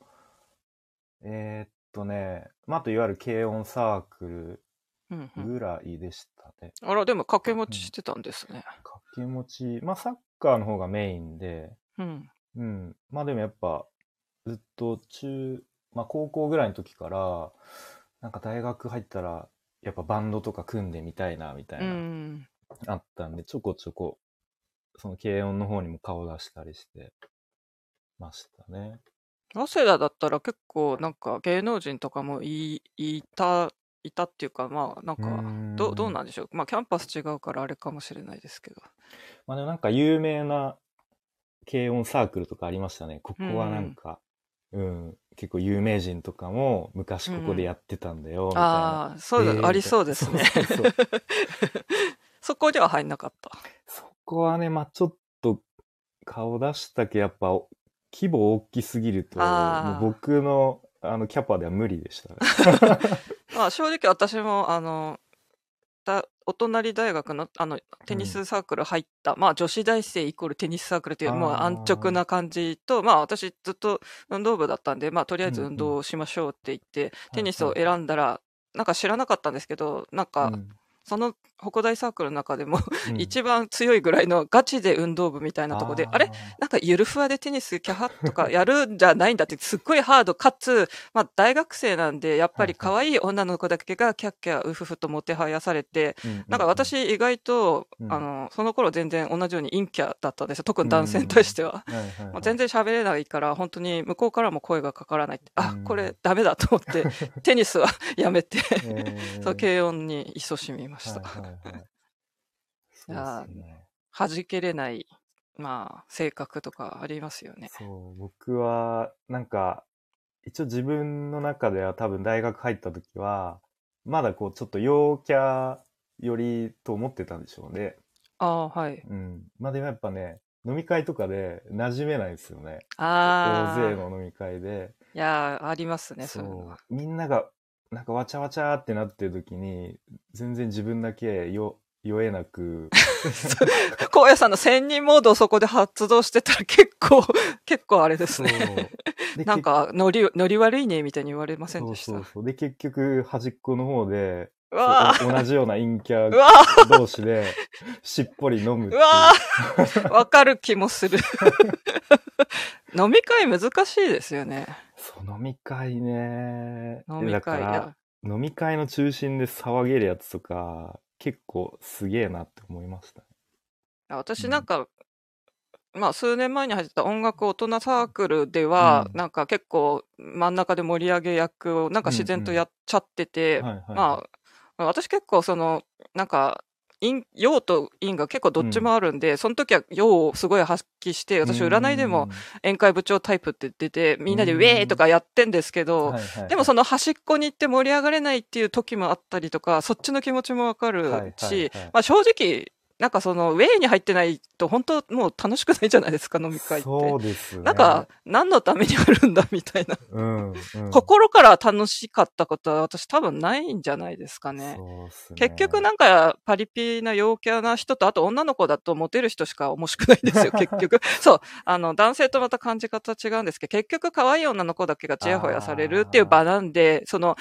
えーっとね、まああといわゆる軽音サークうんうんルぐらいでしたね。あら、でも掛け持ちしてたんですね。掛け持ち、まあサッカーの方がメインで、うん。うん。まあでもやっぱ、ずっと中、まあ高校ぐらいの時から、なんか大学入ったら、やっぱバンドとか組んでみたいな、みたいうな、ん。あったんで、ちょこちょこ、その軽音の方にも顔出したりしてましたね。早稲田だったら結構なんか芸能人とかもいいいたいたっていうか、まあ、なんか、どどうなんでしょう？まあ、キャンパス違うからあれかもしれないですけど。まあでもなんか有名な軽音サークルとかありましたね。ここはなんか、うん、うん、結構有名人とかも昔ここでやってたんだよ、みたいな。ああ、そうだ、えー、ありそうですね。そこでは入んなかった。そこはね、まあちょっと顔出したけやっぱ規模大きすぎると、もう僕のあのキャパでは無理でした。ね。まあ正直私もあのだお隣大学のあのテニスサークル入った、うん、まあ女子大生イコールテニスサークルというもう安直な感じとまあ私ずっと運動部だったんでまあとりあえず運動しましょうって言って、うんうん、テニスを選んだら、なんか知らなかったんですけどなんか、その北大サークルの中でも一番強いぐらいのガチで運動部みたいなとこで、あれ？なんかゆるふわでテニスキャハとかやるんじゃないんだってすっごいハード。かつ、まあ大学生なんでやっぱり可愛い女の子だけがキャッキャウフフともてはやされて、なんか私意外と、あの、その頃全然同じように陰キャだったんですよ。特に男性に対しては。全然喋れないから本当に向こうからも声がかからないって、あ、これダメだと思ってテニスはやめて そう、軽音に勤しみました。はいはいはい いや、ね、弾けれない、まあ、性格とかありますよね。そう、僕は、なんか、一応自分の中では多分大学入った時は、まだこう、ちょっと陽キャよりと思ってたんでしょうね。ああ、はい。うん。まあでもやっぱね、飲み会とかで馴染めないですよね。ああ。大勢の飲み会で。いやありますね、そう。みんなが、なんかわちゃわちゃってなってる時に、全然自分だけよ、酔えなく。荒野さんの千人モードをそこで発動してたら結構、結構あれですね。なんか、ノリ、ノリ悪いね、みたいに言われませんでした？そうそう。で、結局、端っこの方で、同じような陰キャ同士で、しっぽり飲むうわわかる気もする。飲み会難しいですよね。そう、飲み会ね。飲み会飲み会の中心で騒げるやつとか、結構すげえなって思いましたね。私なんん、まあ数年前に入ってた音楽大人サークルでは、うん、なんか結構真ん中で盛り上げ役をなんか自然とやっちゃってて、まあ私結構そのなんか陰陽と陰が結構どっちもあるんで、うん、その時は陽をすごい発揮して、私占いでも宴会部長タイプって出て、みんなでウェーとかやってんですけど、でもその端っこに行って盛り上がれないっていう時もあったりとか、そっちの気持ちもわかるし、まあ正直、なんかその、ウェイに入ってないと、本当もう楽しくないじゃないですか、飲み会って。そうですね。なんか、何のためにあるんだ、みたいな。うん、うん、心から楽しかったことは、私多分ないんじゃないですかね。そうすね結局なんか、パリピな陽キャな人と、あと女の子だとモテる人しか面白くないんですよ、結局。そう。あの、男性とまた感じ方違うんですけど、結局可愛い女の子だけがチヤホヤされるっていう場なんで、その、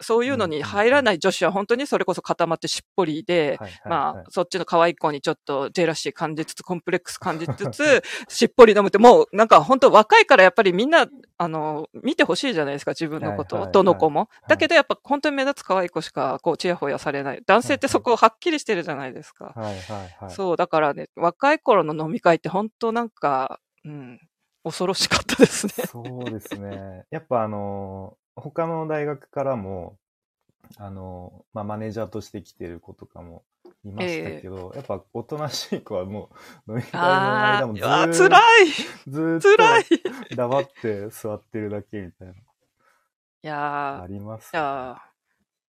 そういうのに入らない女子は本当にそれこそ固まってしっぽりで、まあ、そっちの可愛い子にちょっとジェラシー感じつつ、コンプレックス感じつつ、しっぽり飲むって、もうなんか本当若いからやっぱりみんな、あの、見てほしいじゃないですか、自分のことを。どの子も。だけどやっぱ本当に目立つ可愛い子しか、こう、ちやほやされない。男性ってそこはっきりしてるじゃないですか。そう、だからね、若い頃の飲み会って本当なんか、うん、恐ろしかったですね。そうですね。やっぱあの他の大学からも、あの、まあ、マネージャーとして来てる子とかもいましたけど、えー、やっぱおとなしい子はもう飲み会の間もずーっと、辛い。ずっと黙って座ってるだけみたいな。いやあります、ね、いや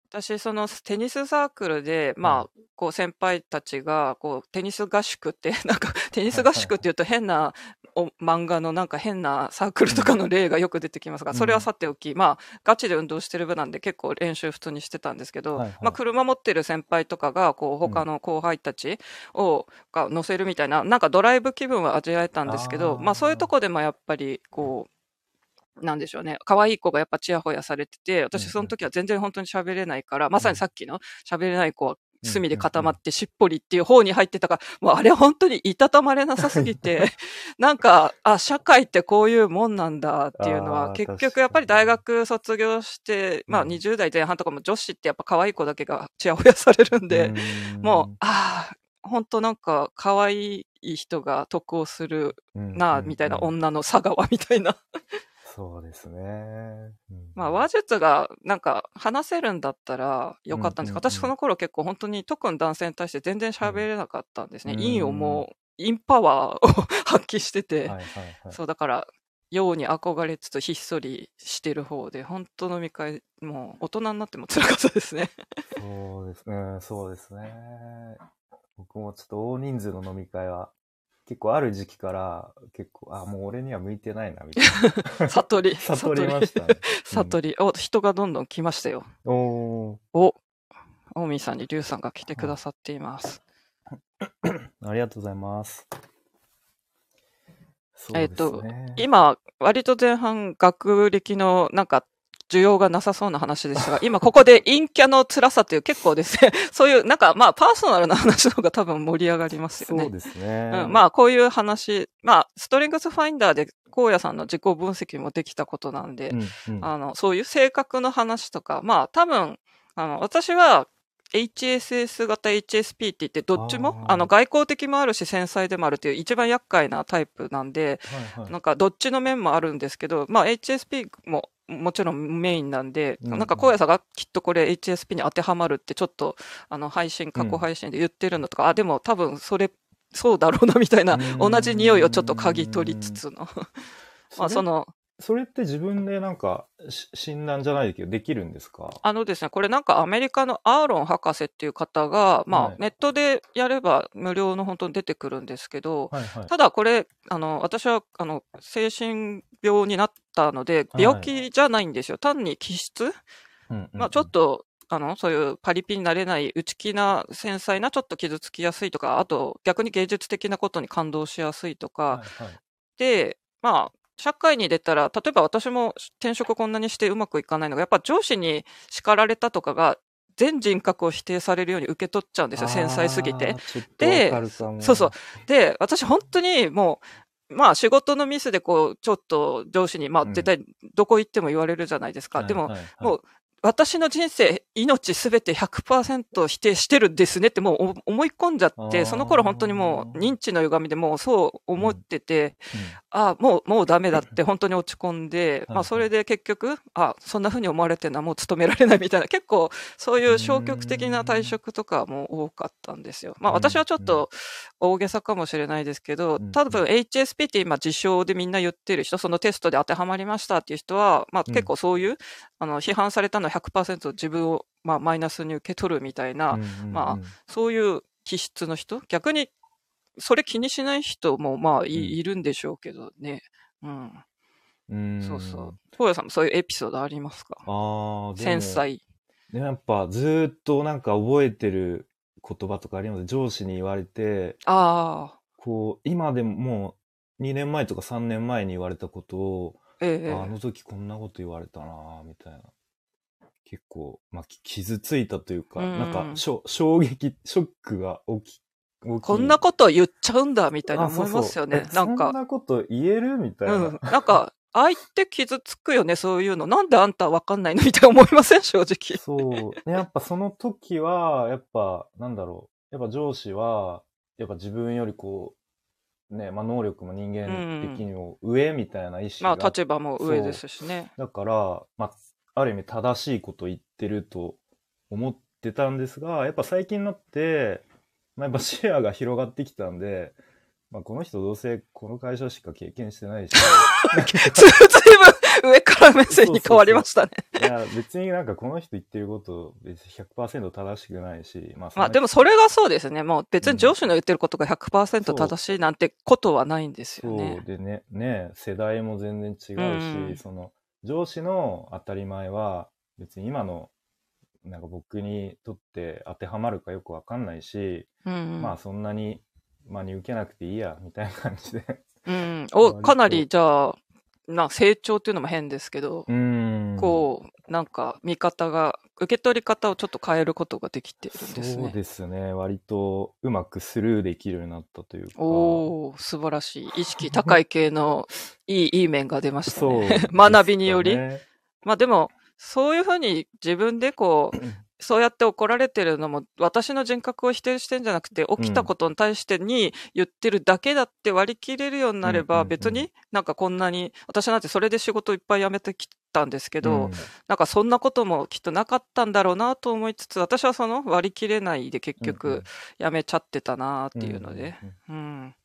私、そのテニスサークルで、まあ、こう先輩たちが、こうテニス合宿って、なんかテニス合宿って言うと変なお漫画のなんか変なサークルとかの例がよく出てきますが、それはさておき、まあ、ガチで運動してる部なんで結構練習普通にしてたんですけど、まあ、車持ってる先輩とかが、こう、他の後輩たちを、が乗せるみたいな、なんかドライブ気分は味わえたんですけど、まあ、そういうとこでもやっぱり、こう、なんでしょうね。可愛い子がやっぱチヤホヤされてて、私その時は全然本当に喋れないから、まさにさっきの喋れない子は隅で固まってしっぽりっていう方に入ってたから、もうあれ本当にいたたまれなさすぎて、なんか、あ、社会ってこういうもんなんだっていうのは、結局やっぱり大学卒業して、まあ20代前半とかも女子ってやっぱ可愛い子だけがチヤホヤされるんで、もう、ああ、本当なんか可愛い人が得をするな、みたいな女の佐川みたいなそうですね。うんまあ、話術がなんか話せるんだったらよかったんですけど、うんうんうん私その頃結構本当に特に男性に対して全然喋れなかったんですね。うん陰をもう、インパワーを発揮してて、はいはいはい。そうだから、陽に憧れつつひっそりしてる方で、本当飲み会、もう大人になっても辛かったですね。そうですね、そうですね。僕もちょっと大人数の飲み会は、結構ある時期から、結構、あ、もう俺には向いてないな、みたい 悟り、な。悟りましたね。悟り。お、人がどんどん来ましたよ。おー、お、オーミーさんにリュウさんが来てくださっています。ありがとうございます。そうえっと今、割と前半、学歴のなんか、需要がなさそうな話でしたが、今ここで陰キャの辛さという結構ですね、そういう、なんかまあパーソナルな話の方が多分盛り上がりますよね。そうですね。うん、まあこういう話、まあストリングスファインダーで荒野さんの自己分析もできたことなんで、うんうん。あの、そういう性格の話とか、まあ多分、あの、私は HSS 型 HSP って言って、どっちも、あの、外交的もあるし繊細でもあるっていう一番厄介なタイプなんで、はいはい。なんかどっちの面もあるんですけど、まあ HSP ももちろんメインなんで、うんうん。なんか荒野さんがきっとこれ HSP に当てはまるってちょっと、あの、配信、過去配信で言ってるのとか、あ、でも多分それ、そうだろうなみたいな、うん。同じ匂いをちょっと嗅ぎ取りつつの。まあその、それって自分でなんかし診断じゃないけどできるんですか？あのですね、これなんかアメリカのアーロン博士っていう方が、まあはい。ネットでやれば無料の本当に出てくるんですけど、はいはい。ただこれ、あの、私は、あの、精神病になったので、はい。病気じゃないんですよ。単に気質？まあちょっと、あの、そういうパリピになれない内気な繊細なちょっと傷つきやすいとか、あと逆に芸術的なことに感動しやすいとか、はいはい。で、まあ、社会に出たら、例えば私も転職こんなにしてうまくいかないのが、やっぱ上司に叱られたとかが、全人格を否定されるように受け取っちゃうんですよ、繊細すぎてあ。ーちょっとわかるかもそうそう。で、私本当にもう、まあ仕事のミスでこう、ちょっと上司に、まあうん絶対どこ行っても言われるじゃないですか。でも、はいはいはいもう私の人生、命すべて100%否定してるんですねってもうお思い込んじゃって、その頃本当にもう認知の歪みでもうそう思ってて、うん。あもう、もうダメだって本当に落ち込んで、はい。まあそれで結局、あそんな風に思われてるのはもう勤められないみたいな、結構そういう消極的な退職とかも多かったんですよ。まあうん。私はちょっと大げさかもしれないですけどうん、多分 HSP って今自称でみんな言ってる人、そのテストで当てはまりましたっていう人は、まあうん結構そういう、あの批判されたの100%自分を、まあ、マイナスに受け取るみたいな、まそういう気質の人逆にそれ気にしない人もまあい,、るんでしょうけどね。うん。うんそうそう。東野さんもそういうエピソードありますか？ああ、繊細。ねやっぱずーっとなんか覚えてる言葉とかあります上司に言われて、ああ。こう、今でももう2年前とか3年前に言われたことを、ええああの時こんなこと言われたなぁみたいな。結構、まあ、き傷ついたというか、うんなんかしょ、衝撃、ショックが大き。こんなこと言っちゃうんだみたいな思いますよね。そうえなんかそん、なこと言える？みたいな。うん。なんか、相手傷つくよね、そういうの。なんであんたわかんないの？みたいな思いません？正直。そう。ねやっぱその時は、やっぱ、なんだろう。やっぱ上司は、やっぱ自分よりこう、ね、まあ能力も人間的にも上みたいな意識が、まあ立場も上ですしね。だから、まあ、ある意味正しいことを言ってると思ってたんですが、やっぱ最近になって、まあ、やっぱシェアが広がってきたんで、まあ、この人どうせこの会社しか経験してないし、ずいぶん上から目線に変わりましたね。いや、別になんかこの人言ってること別に100%正しくないし、まあ、まあでもそれがそうですね。もう別に上司の言ってることが100%正しいなんてことはないんですよそうね。でね、ね、世代も全然違うし、うんその、上司の当たり前は、別に今の、なんか僕にとって当てはまるかよくわかんないし、うん。まあそんなに真に受けなくていいや、みたいな感じで。うん。お、かなりじゃあ、な成長っていうのも変ですけど、うんこう、なんか見方が、受け取り方をちょっと変えることができているんですそうね。ですね。割とうまくスルーできるようになったというか。おー、素晴らしい。意識高い系のいい、いい面が出ましたね ね。学びにより。まあでも、そういうふうに自分でこう、そうやって怒られてるのも、私の人格を否定してんじゃなくて、起きたことに対してに言ってるだけだって割り切れるようになれば、別になんかこんなに、私なんてそれで仕事いっぱい辞めてきたんですけど、うん。なんかそんなこともきっとなかったんだろうなと思いつつ、私はその割り切れないで結局辞めちゃってたなっていうので、うんうん。うん。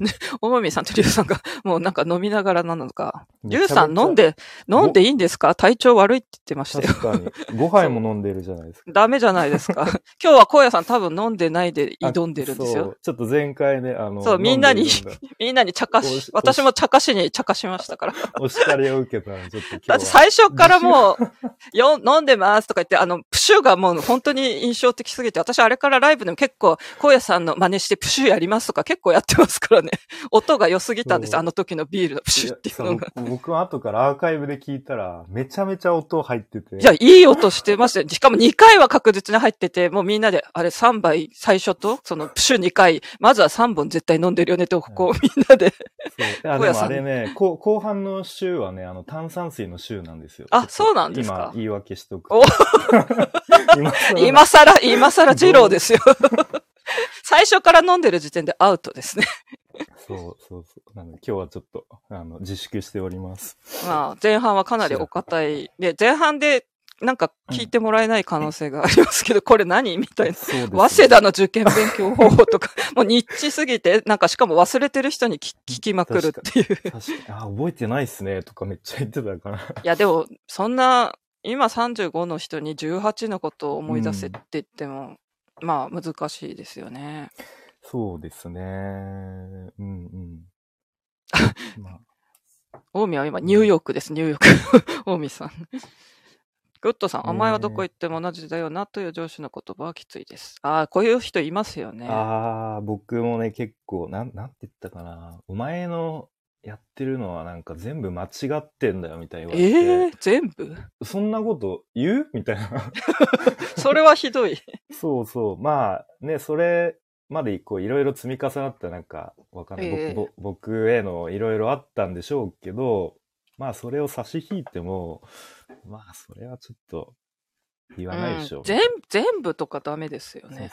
おもみさんとりゅうさんが、もうなんか飲みながらなのか。りゅうさん飲んで、飲んでいいんですか？体調悪いって言ってましたよ。確かに。5杯も飲んでるじゃないですか。ダメじゃないですか。今日は荒野さん多分飲んでないで挑んでるんですよ。そうちょっと前回ね、あの、そうみんなにみんなに茶化おしし、私も茶化しに茶化しましたから。お叱りを受けたちょっと今日は。だって最初からもう、よ、飲んでますとか言って、あの、プシュがもう本当に印象的すぎて、私あれからライブでも結構、荒野さんの真似してプシュやりますとか結構やってますからね。音が良すぎたんですあの時のビールのプシュっていうのが。僕は後からアーカイブで聞いたら、めちゃめちゃ音入ってて。いや、いい音してましたよ。しかも2回は確実に入ってて、もうみんなで、あれ3杯最初と、そのプシュ2回、まずは3本絶対飲んでるよねと、ここみんなで。そういや、であれね、こ後半の週はね、あの、炭酸水の週なんですよ。あそうなんですか今、言い訳しとく。今更、今更二郎ですよ。最初から飲んでる時点でアウトですね。そうそうそう。なので今日はちょっと、あの、自粛しております。まあ、前半はかなりお堅い。で、前半で、なんか聞いてもらえない可能性がありますけど、これ何みたいな。ね早稲田の受験勉強方法とか、もうニッチすぎて、なんかしかも忘れてる人に聞聞きまくるっていう。あ、覚えてないっすね、とかめっちゃ言ってたから。いや、でも、そんな、今35の人に18のことを思い出せって言っても、まあ、難しいですよね。そうですね。うんうん。まあ、大見は今、ニューヨークです、ニューヨーク。大見さん。グッドさん、お前はどこ行っても同じだよなという上司の言葉はきついです。ああ、こういう人いますよね。ああ、僕もね、結構、なん、なんて言ったかな。お前のやってるのはなんか全部間違ってんだよ、みたいに言われて。ええ全部？そんなこと言う？みたいな。それはひどい。そうそう。まあ、ね、それまでこういろいろ積み重なったなんか、わかんない。ええ僕ぼ僕へのいろいろあったんでしょうけど、まあそれを差し引いても、まあそれはちょっと言わないでしょう。うん全全部とかダメですよね。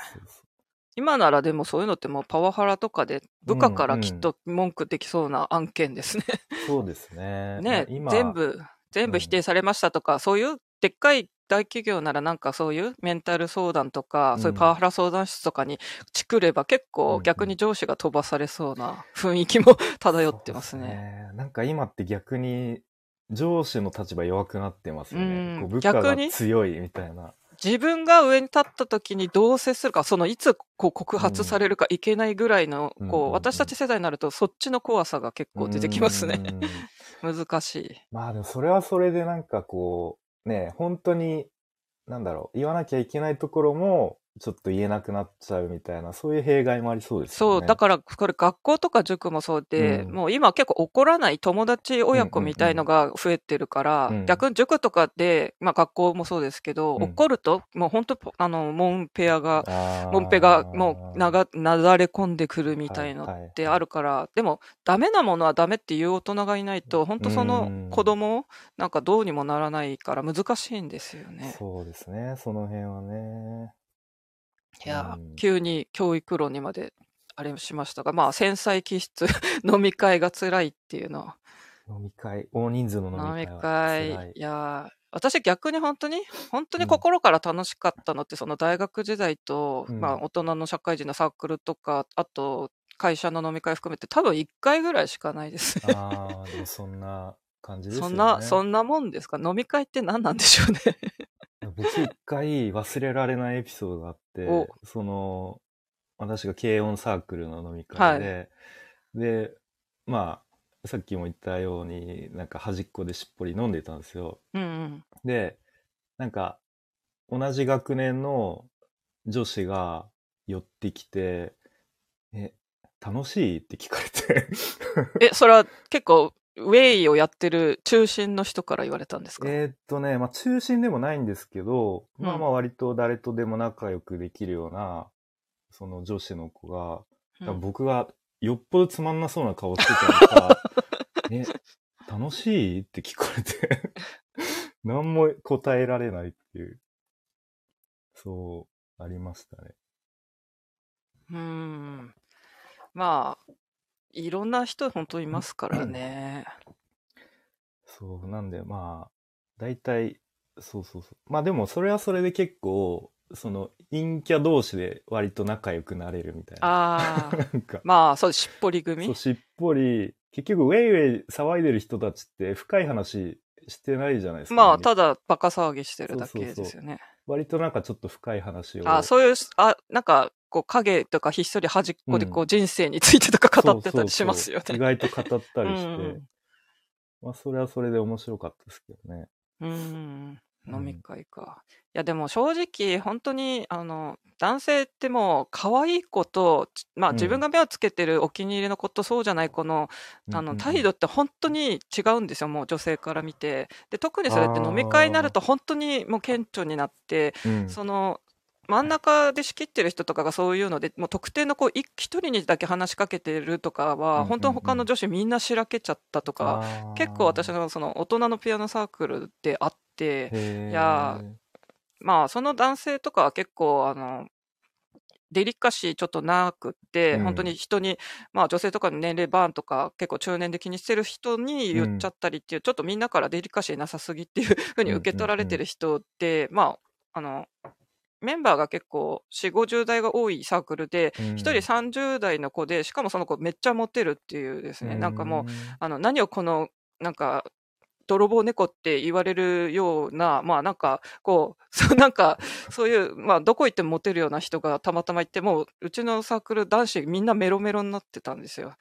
今ならでもそういうのってもうパワハラとかで部下からきっと文句できそうな案件ですね。う。そうですね。ね、今全部、全部否定されましたとか、そういうでっかい大企業ならなんかそういうメンタル相談とか、うんそういうパワハラ相談室とかに作れば結うんうん構逆に上司が飛ばされそうな雰囲気も漂ってますそうでね。なんか今って逆に上司の立場弱くなってますようね。んこう部下が逆に？強いみたいな。自分が上に立った時にどう接するか、そのいつこう告発されるかいけないぐらいの、うんうんうんうんこう、私たち世代になるとそっちの怖さが結構出てきますね。うん 難しい。まあでもそれはそれでなんかこう、ね、本当に、なんだろう、言わなきゃいけないところも、ちょっと言えなくなっちゃうみたいな、そういう弊害もありそうですよね。そう、だから、これ学校とか塾もそうで、うん。もう今結構怒らない友達親子みたいのが増えてるから、うん。逆に塾とかで、まあ学校もそうですけど、うん。怒ると、もう本当、あの、モンペアが、モンペがもうなが、なだれ込んでくるみたいのはいはい。ってあるから、でも、ダメなものはダメっていう大人がいないと、本当その子供、なんかどうにもならないから難しいんですよね。そうですね、その辺はね。いや急に教育論にまであれしましたが、まあ、繊細気質、飲み会が辛いっていうのは。飲み会、大人数の飲飲みみ会は会、辛い。いやー私逆に本当に、本当に心から楽しかったのって、その大学時代と、うんまあ、大人の社会人のサークルとか、あと、会社の飲み会含めて、多分1回ぐらいしかないですね。ああ、でもそんな感じですよね。そんな、そんなもんですか？飲み会って何なんでしょうね。僕一回忘れられないエピソードがあってお、その、私が軽音サークルの飲み会で、で、まあ、さっきも言ったように、なんか端っこでしっぽり飲んでたんですよ。うんうん。で、なんか、同じ学年の女子が寄ってきて、え、楽しい？って聞かれて、え、それは結構、ウェイをやってる中心の人から言われたんですか？えーっとね、まあ中心でもないんですけど、まあうんまあ割と誰とでも仲良くできるような、その女子の子が、僕がよっぽどつまんなそうな顔してたのか、え、楽しい？って聞かれて、何も答えられないっていう。そう、ありましたね。うーん。まあ、いろんな人本当いますからね。そう、なんでまあ、大体、そうそうそう。まあでも、それはそれで結構、その、陰キャ同士で割と仲良くなれるみたいな。ああ、なんか、まあ、そう、しっぽりそう、組。しっぽり、結局、ウェイウェイ騒いでる人たちって深い話してないじゃないですか。まあ、何ただ、バカ騒ぎしてるだけそうそうそうですよね。割となんかちょっと深い話を。あそういう、あ、なんか、こう、影とかひっそり端っこで、こうう、人生についてとか語ってたりしますよそうそうそう。ね。意外と語ったりして、うんうん。まあそれはそれで面白かったですけどね。うん、うん飲み会か。いや、でも正直、本当に、あの、男性ってもう、可愛い子と、ちまあ、うん。自分が目をつけてるお気に入りの子とそうじゃない子の、あの、うんうん。うん態度って本当に違うんですよ、もう女性から見て。で、特にそれって飲み会になると本当にもう顕著になって、うん。その、真ん中で仕切ってる人とかがそういうので、もう特定の子、い一人にだけ話しかけてるとかうんうんは、うん本当に他の女子みんなしらけちゃったとか、結構私のその大人のピアノサークルであって、いやまあその男性とかは結構あの、デリカシーちょっとなくって、うん。本当に人に、まあ女性とかの年齢バーンとか結構中年で気にしてる人に言っちゃったりっていう、ちょっとみんなからデリカシーなさすぎっていうふうに受け取られてる人って、まあ、あの、メンバーが結構4、50代が多いサークルで、うん。一人30代の子で、しかもその子めっちゃモテるっていうですね、なんかもう、あの、何をこの、なんか、泥棒猫って言われるような、まあなんか、こう、そうなんか、そういう、まあどこ行ってもモテるような人がたまたまいて、もう、うちのサークル男子みんなメロメロになってたんですよ。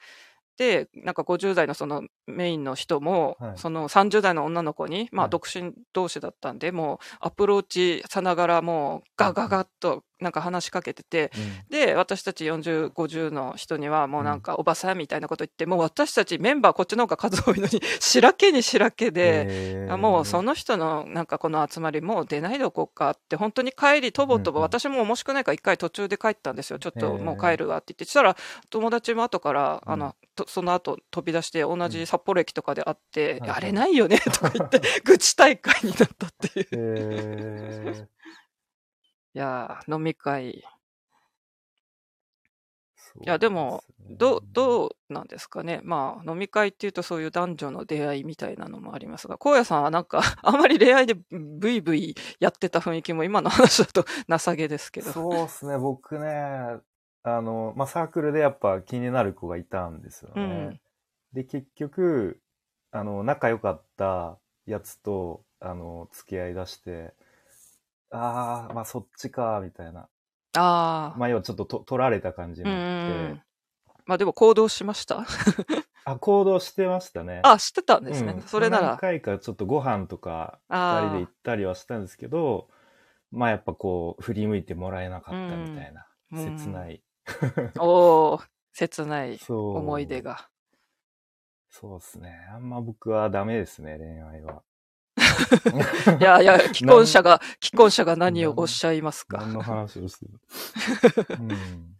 で、なんか50代のそのメインの人も、はい。その30代の女の子に、まはい。あ独身同士だったんで、もうアプローチさながらもうガガガッとなんか話しかけてて、うん。で、私たち40、50の人にはもうなんかおばさんみたいなこと言って、もう私たちメンバーこっちの方が数多いのに、しらけにしらけで、もうその人のなんかこの集まりもう出ないでおこうかって、本当に帰りとぼとぼ、うんうん。私も面白くないから一回途中で帰ったんですよ。ちょっともう帰るわって言って。そしたら友達も後から、うん。あの、とその後飛び出して同じ札幌駅とかで会って、はいあれないよね？とか言って、愚痴大会になったっていう。やー、飲み会。いやでもどう、どうなんですかね。まあ、飲み会っていうとそういう男女の出会いみたいなのもありますが、荒野さんはなんか、あまり恋愛でブイブイやってた雰囲気も今の話だと 情けですけど。そうですね、僕ね、あの、まあ、サークルでやっぱ気になる子がいたんですよね。うんで、結局、あの、仲良かったやつと、あの、付き合い出して、ああ、まあ、そっちか、みたいな。ああ。まあ、要はちょっとと取られた感じにうんうなって、ん。まあでも行動しました？あ、行動してましたね。あ、知ってたんですね。うんそれな何ら。回かちょっとご飯とか、あ二人で行ったりはしたんですけど、まあ、やっぱこう、振り向いてもらえなかったみたいな、うん切ない。おお切ない。思い出。が。そうですね。あんま僕はダメですね、恋愛は。いやいや、既婚者が、既婚者が何をおっしゃいますか？何の話をしてる、うん、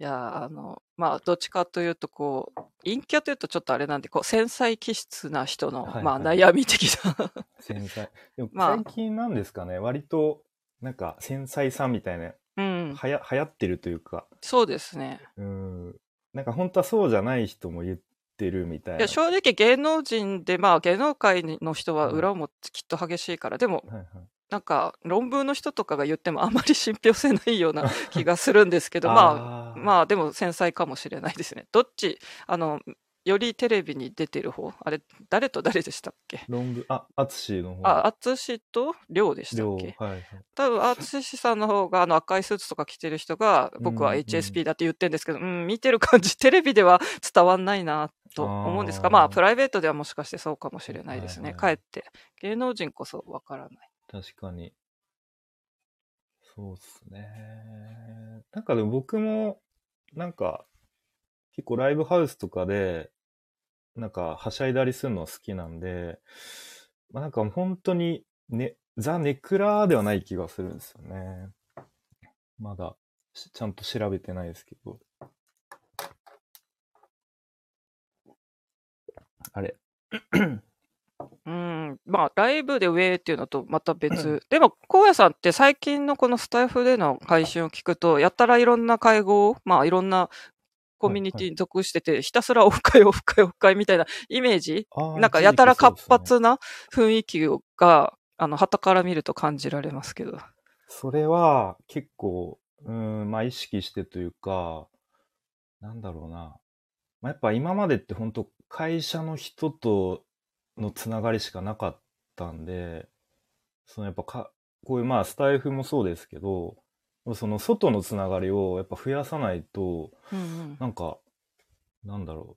いや、あの、まあ、どっちかというと、こう、陰キャというとちょっとあれなんで、こう、繊細気質な人の、はいはいまあ、悩み的な。繊細。でも まあ最近なんですかね、割と、なんか繊細さみたいな、うん。はや、流行ってるというか、そうですね。うん。なんか本当はそうじゃない人も言ってるみたいな。いや、正直芸能人で、まあ、芸能界の人はうん裏もきっと激しいから、でも、はいはいなんか、論文の人とかが言ってもあんまり信憑性ないような 気がするんですけど、まあ、まあ、でも繊細かもしれないですね。どっち、あの、よりテレビに出てる方？あれ、誰と誰でしたっけ？論文、あ、アツシの方。あ、淳と亮でした両っけ？はいはい。多分、淳さんの方があの赤いスーツとか着てる人が、僕はうんうん HSP だって言ってるんですけど、うん、見てる感じ、テレビでは伝わんないなと思うんですが、まあ、プライベートではもしかしてそうかもしれないですね。はいはいかえって。芸能人こそわからない。確かに。そうっすね。なんかでも僕も、なんか、結構ライブハウスとかで、なんか、はしゃいだりするの好きなんで、まあなんか本当に、ね、ザ・ネクラではない気がするんですよね。まだ、しちゃんと調べてないですけど。あれ うん。まあ、ライブで上っていうのとまた別。でも、荒野さんって最近のこのスタイフでの配信を聞くと、やったらいろんな会合、まあ、いろんなコミュニティに属してて、ひたすらオフ会、オフ会、オフ会みたいなイメージ？なんかやたら活。発な雰囲気が、あの、旗から見ると感じられますけど。それは結構、うん、まあ意識してというか、なんだろうな。まあ、やっぱ今までって本当会社の人とのつながりしかなかったんで、そのやっぱか、こういうまあスタイフもそうですけど、その外のつながりをやっぱ増やさないと、うんうん。なんか、なんだろ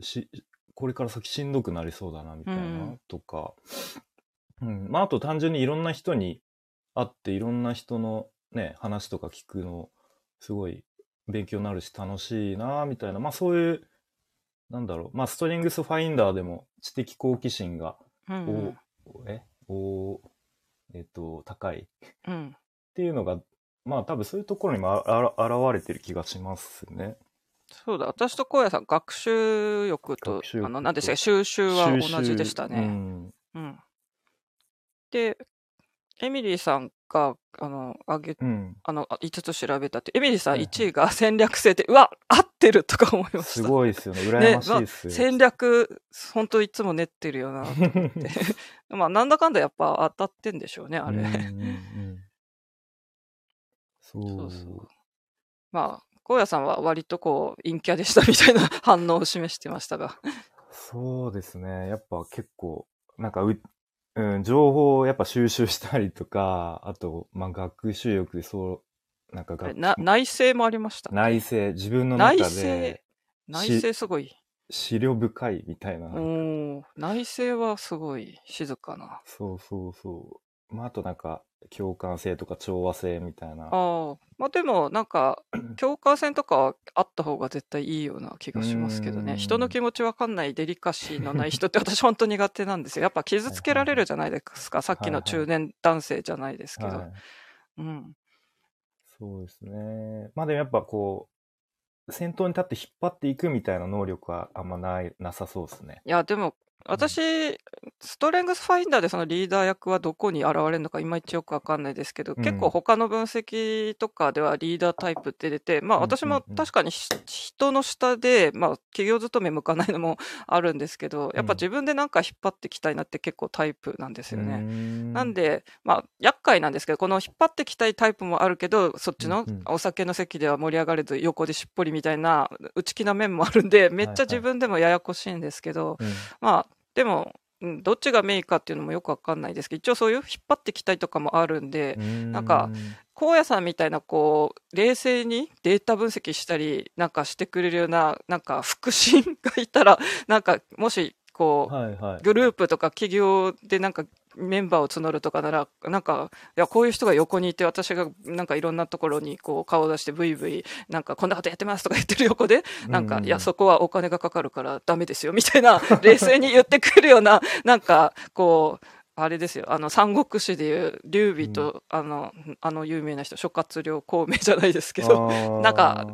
う、し、これから先しんどくなりそうだな、みたいな、うん。とか、うん。まあ、あと単純にいろんな人に会って、いろんな人のね、話とか聞くの、すごい勉強になるし楽しいな、みたいな、まあそういう、なんだろう、まあストリングスファインダーでも知的好奇心が、うんうん。お、え、お、えっと、高い。っうん。ていうのが、まあ多分そういうところにもああ現れてる気がしますね。そうだ、私と荒野さん、学習欲と、欲とあの、何でしたっけ、収集は同じでした収集うね。んうん。で、エミリーさんが、あの、あげ、うん。あの、あ5つ調べたって、エミリーさんはいはい1位が戦略性で、うわ、合ってるとか思いました。すごいですよね。羨ましいですよ。戦略、本当いつも練ってるよな、と思って。まあ、なんだかんだやっぱ当たってんでしょうね、あれ。うんうんうんそうそうそうまあ、荒野さんは割とこう、陰キャでしたみたいな反応を示してましたが。そうですね。やっぱ結構、なんかう、うん、情報をやっぱ収集したりとか、あと、まあ学習欲でそう、なんか学な内政もありました？内政、自分の内中政で、内政すごい。資料深いみたいな。おー内政はすごい静かな。そうそうそう。まあ、あとなんか、共感性とか調和性みたいな。ああ。まあでも、なんか、境界線とかはあった方が絶対いいような気がしますけどね。うん人の気持ちわかんないデリカシーのない人って私本当苦手なんですよ。やっぱ傷つけられるじゃないですか。さっきの中年男性じゃないですけど。はいうん。そうですね。まあでもやっぱこう、先頭に立って引っ張っていくみたいな能力はあんまない、なさそうですね。いや、でも、私、ストレングスファインダーでそのリーダー役はどこに現れるのかいまいちよくわかんないですけど、うん。結構他の分析とかではリーダータイプって出て、まあうんうんうん。私も確かにし人の下で、まあ企業勤め向かないのもあるんですけど、やっぱ自分でなんか引っ張ってきたいなって結構タイプなんですよね。ななん、で、まあ、厄介なんですけど、この引っ張ってきたいタイプもあるけど、そっちのうんうん。お酒の席では盛り上がれず、横でしっぽりみたいな、内気な面もあるんで、めっちゃ自分でもややこしいんですけど、うん。まあ、でも、うんどっちがメインかっていうのもよくわかんないですけど、一応そういう引っ張ってきたいとかもあるんで、なんか、荒野さんみたいな、こう、冷静にデータ分析したり、なんかしてくれるような、なんか、腹心がいたら、なんか、もし、こう、はいはい。グループとか企業でなんかメンバーを募るとかなら、なんか、いや、こういう人が横にいて、私がなんかいろんなところにこう顔を出してブイブイ、なんかこんなことやってますとか言ってる横で、なんか、うんいや、そこはお金がかかるからダメですよ、みたいな、冷静に言ってくるような、なんか、こう、あれですよ、あの、三国志でいう、劉備と、あの、あの有名な人、諸葛亮孔明じゃないですけど、なんか、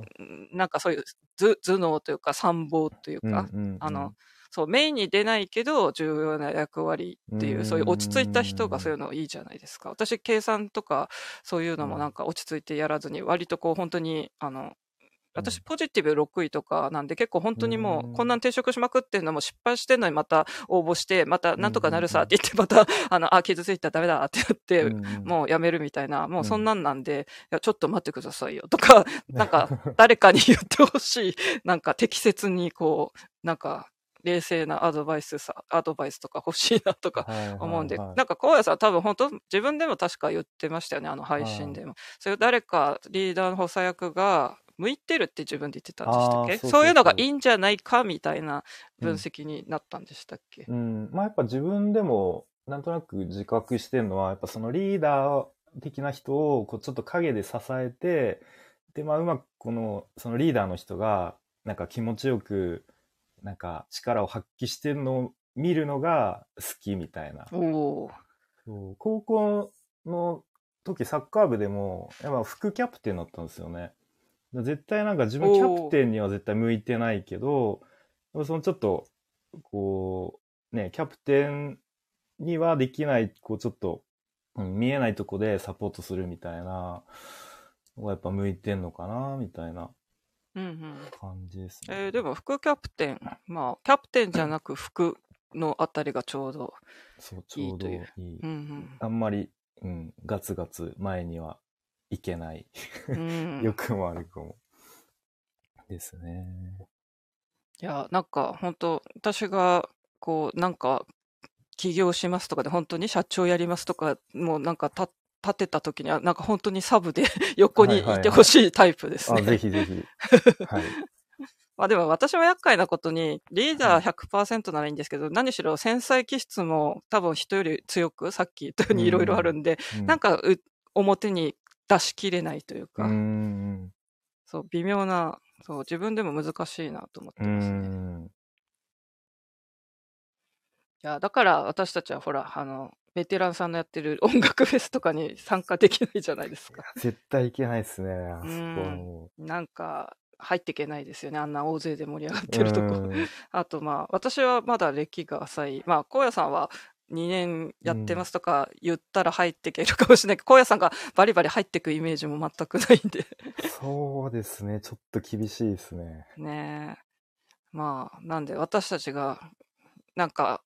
なんかそういう頭頭脳というか参謀というか、あの、そう、メインに出ないけど、重要な役割っていうう、んそういう落ち着いた人がそういうのいいじゃないですか。私、計算とか、そういうのもなんか落ち着いてやらずに、割とこう、本当に、あの、私、ポジティブ6位とかなんで、結構本当にもうん。う、こんなん転職しまくってるのも失敗してんのにまた応募して、またなんとかなるさって言って、また、あの、あ、傷ついたらダメだって言って、もうやめるみたいな、もうそんなんなんで、いや、ちょっと待ってくださいよとか、なんか、誰かに言ってほしい、なんか適切にこう、なんか、冷静なアドバイスさ、アドバイスとか欲しいなとか思うんで、なんか荒野さん多分本当自分でも確か言ってましたよね、あの配信でも。それを誰かリーダーの補佐役が向いてるって自分で言ってたんでしたっけ？そういうのがいいんじゃないかみたいな分析になったんでしたっけ、うん、まあやっぱ自分でもなんとなく自覚してるのは、やっぱそのリーダー的な人をこうちょっと陰で支えて、で、まあうまくこの、そのリーダーの人が、なんか気持ちよく、なんか力を発揮してるのを見るのが好きみたいな。そう高校の時サッカー部でも、やっぱ副キャプテンだったんですよね。絶対なんか自分キャプテンには絶対向いてないけど、そのちょっと、こう、ね、キャプテンにはできない、こうちょっと、うん見えないとこでサポートするみたいなのがやっぱ向いてんのかな、みたいなうんうん。感じですね。えーでも副キャプテン、まあ、キャプテンじゃなく副のあたりがちょうど。そう、ちょうどいい。うんあんまり、うん、ガツガツ前にはいけない。うん。うん、良くも悪くも。ですね。いや、なんか本当私が、こう、なんか、起業しますとかで、本当に社長やりますとか、もうなんかた立てた時には、なんか本当にサブで 横にいてほしいタイプですあ、ね。ぜひぜひ。はい。まあでも私は厄介なことに、リーダー100%ならいいんですけど、何しろ繊細気質も多分人より強く、さっき言ったようにいろいろあるんで、うんなんかう表に出しきれないといううか、ん。そう、微妙な、そう、自分でも難しいなと思ってうますね。いん。や、だから私たちはほら、あの、ベテランさんのやってる音楽フェスとかに参加できないじゃないですか。絶対いけないですね。あそこはなんか、入っていけないですよね。あんな大勢で盛り上がっう。てるとこ。うんあとまあ、私はまだ歴が浅い。まあ、荒野さんは2年やってますとか言ったら入っていけるかもしれないけど、荒野さんがバリバリ入っていくイメージも全くないんで。そうですね。ちょっと厳しいですね。ねえ。まあ、なんで私たちが、なんか、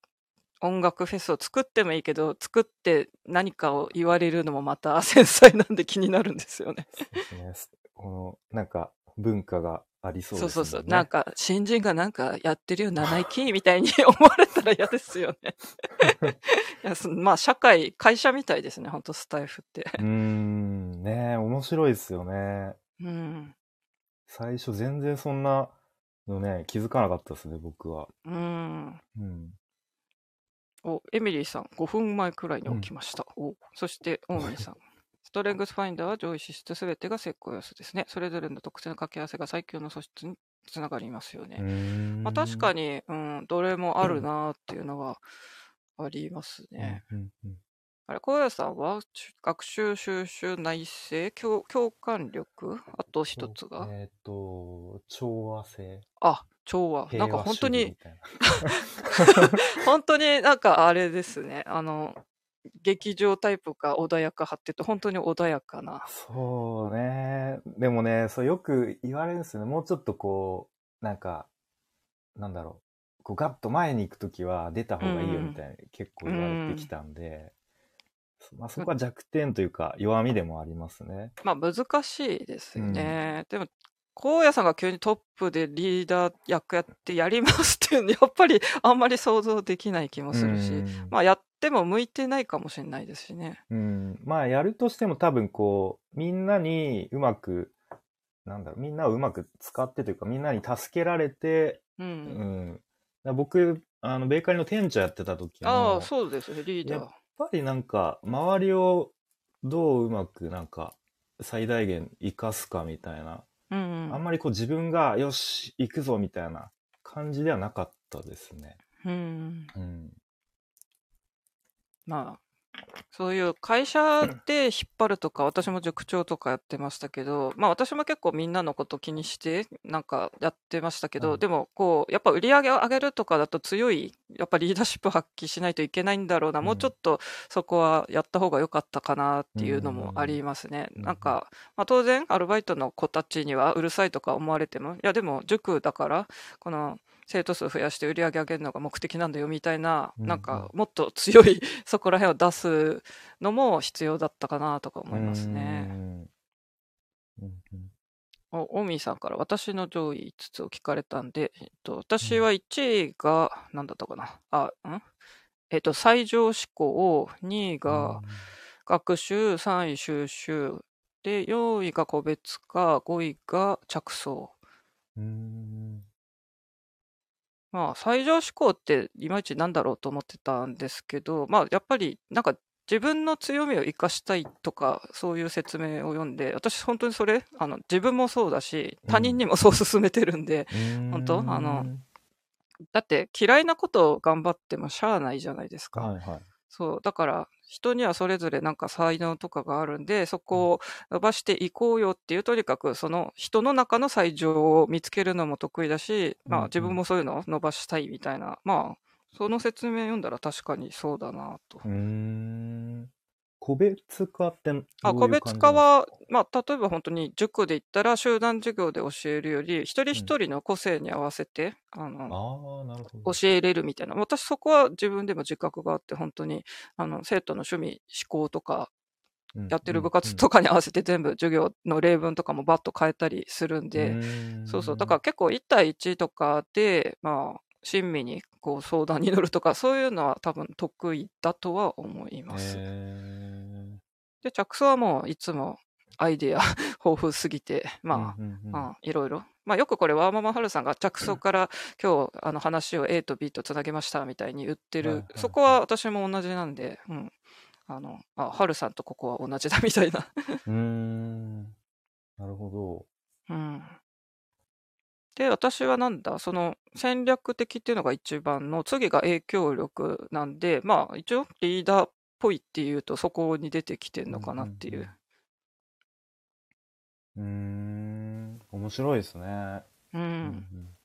音楽フェスを作ってもいいけど、作って何かを言われるのもまた 繊細なんで気になるんですよね。そうですね。すこの、なんか、文化がありそうですね。そうそうそう。なんか、新人がなんかやってるよ、七息みたいに思われたら嫌ですよね。いやそまあ、社会、会社みたいですね、本当スタイフって。うーん。ねえ、面白いですよね。うん。最初全然そんなのね、気づかなかったですね、僕は。うん。うん。お、エミリーさん、5分前くらいに起きました。お、そして、オーミーさん。ストレングスファインダーは上位資質すべてが成功要素ですね。それぞれの特性の掛け合わせが最強の素質につながりますよね。まあ、確かにに、うん、どれもあるなっていうのはありますね。うんうんうんあれ、小屋さんはち学習、収集、内政、共共感力？あと一つが、えっ、と、調和性。あ、調和。なんか本当に。本当になんかあれですね。あの、劇場タイプか穏やか派って言うと本当に穏やかな。そうね。でもね、そうよく言われるんですよね。もうちょっとこう、なんか、なんだろう。こうガッと前に行くときは出た方がいいよみたいに結構言われてきたんで、まあそこは弱点というか弱みでもありますね。まあ難しいですよね。でも、荒野さんが急にトップでリーダー役やってやりますっていうの やっぱりあんまり想像できない気もするし、うんまあやっても向いてないかもしれないですしね。うん、まあやるとしても多分こうみんなにうまくなんだろうみんなをうまく使ってというかみんなに助けられて、う。うんん、だから僕あのベーカリーの店長やってた時もああ、そうですね、リーダー。ぱりなんか周りをどううまくなんか最大限生かすかみたいな、うんあんまりこう自分がよし行くぞみたいな感じではなかったですね。うん。うん。うん、まあ、そういう会社で引っ張るとか、私も塾長とかやってましたけど、まあ私も結構みんなのこと気にして、なんかやってましたけど、うん。でもこう、やっぱ売り上げを上げるとかだと強い、やっぱリーダーシップ発揮しないといけないんだろうな、もうちょっとそこはやった方が良かったかなっていうのもありますね。うん。なんか、まあ当然アルバイトの子たちにはうるさいとか思われても、いやでも塾だから、この、生徒数増やして売り上げ上げるのが目的なんだよみたいな、うんなんかもっと強い そこら辺を出すのも必要だったかなとか思いますね。お、オミーさんから私の上位5つを聞かれたんで、えっと、私は1位が、何だったかな。あ、ん？えっと、最上思考、2位が学習、3位収集、で、4位が個別化、5位が着想。うんまあ、最上志向っていまいちなんだろうと思ってたんですけど、まあ、やっぱりなんか自分の強みを生かしたいとか、そういう説明を読んで、私本当にそれ、あの、自分もそうだし、他人にもそう進めてるんで、本当？あのだって嫌いなことを頑張ってもしゃあないじゃないですか。はいはい。そう。だから、人にはそれぞれなんか才能とかがあるんで、そこを伸ばしていこうよっていう、とにかくその人の中の最上を見つけるのも得意だし、まあ自分もそういうのを伸ばしたいみたいな、まあその説明読んだら確かにそうだなと。うーん。個別化ってどういうあ、個別化は、まあ、例えば本当に塾で言ったら集団授業で教えるより、一人一人の個性に合わせて、あの、ああ、なるほど。教えれるみたいな。私そこは自分でも自覚があって、本当に、あの、生徒の趣味、思考とか、やってる部活とかに合わせて全部授業の例文とかもバッと変えたりするんで、そうそう。だから結構1対1とかで、まあ、親身にこう相談に乗るとか、そういうのは多分得意だとは思います。へで、着想はもういつもアイデア 豊富すぎて、まあ、うんうんうんまあ、いろいろ。まあ、よくこれ、ワーママハルさんが着想から今日、あの話を A と B とつなげましたみたいに言ってるそこは私も同じなんで、うん。あの、あ、ハルさんとここは同じだみたいな。うーん。なるほ うん。で、私はなんだ、その戦略的っていうのが一番の、次が影響力なんで、まあ、一応リーダーっぽいっていうと、そこに出てきてんのかなっていう。ど。うーん。面白いですね。う。うん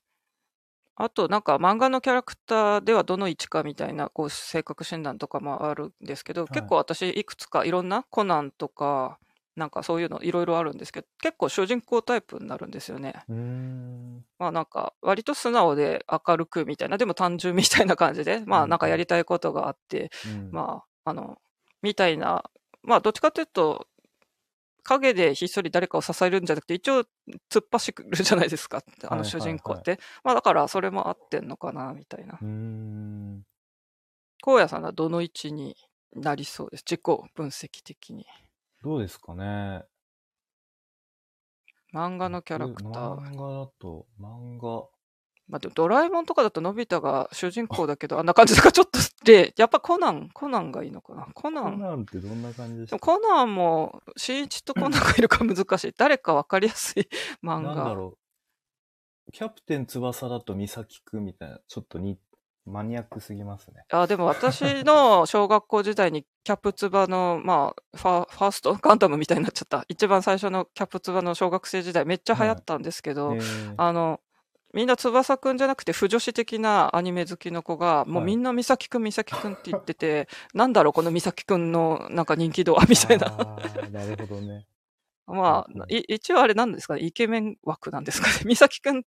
あと、なんか漫画のキャラクターではどの位置かみたいな、こう、性格診断とかもあるんですけど、い結構私、いくつかいろんなコナンとか、なんかそういうのいろいろあるんですけど、結構主人公タイプになるんですよね。うーん。まあなんか、割と素直で明るくみたいな、でも単純みたいな感じで、まうんあなんかやりたいことがあって、うんまあ、あの、みたいな、まあどっちかというと、影でひっそり誰かを支えるんじゃなくて、一応突っ走るじゃないですか、あはいはいの主人公って。まあだからそれも合ってんのかな、みたいな。うーん。荒野さんはどの位置になりそうです？自己分析的に。どうですかね。漫画のキャラクター。漫画だと、漫画。まあ、ドラえもんとかだとのび太が主人公だけど、あんな感じとかちょっとで、やっぱコナン、コナンがいいのかな？コナコン。ナンってどんな感じでしでもたコナンも、新一とコナンがいるか難しい。誰かわかりやすい 漫なんだ画。ろう。キャプテン翼だと美咲くんみたいな、ちょっとに、マニアックすぎますね。あ、でも私の小学校時代にキャプツバの、まあ、ファファーストガンダムみたいになっちゃった。一番最初のキャプツバの小学生時代めっちゃ流行ったんですけど、へーあの、みんな翼くんじゃなくて、不女子的なアニメ好きの子が、もうはいみんな美咲くん、美咲くんって言ってて、なんだろう、この美咲くんのなんか人気度は、みたいな。なるほどね。まあ、い一応あれなんですかね、イケメン枠なんですかね。美咲くん、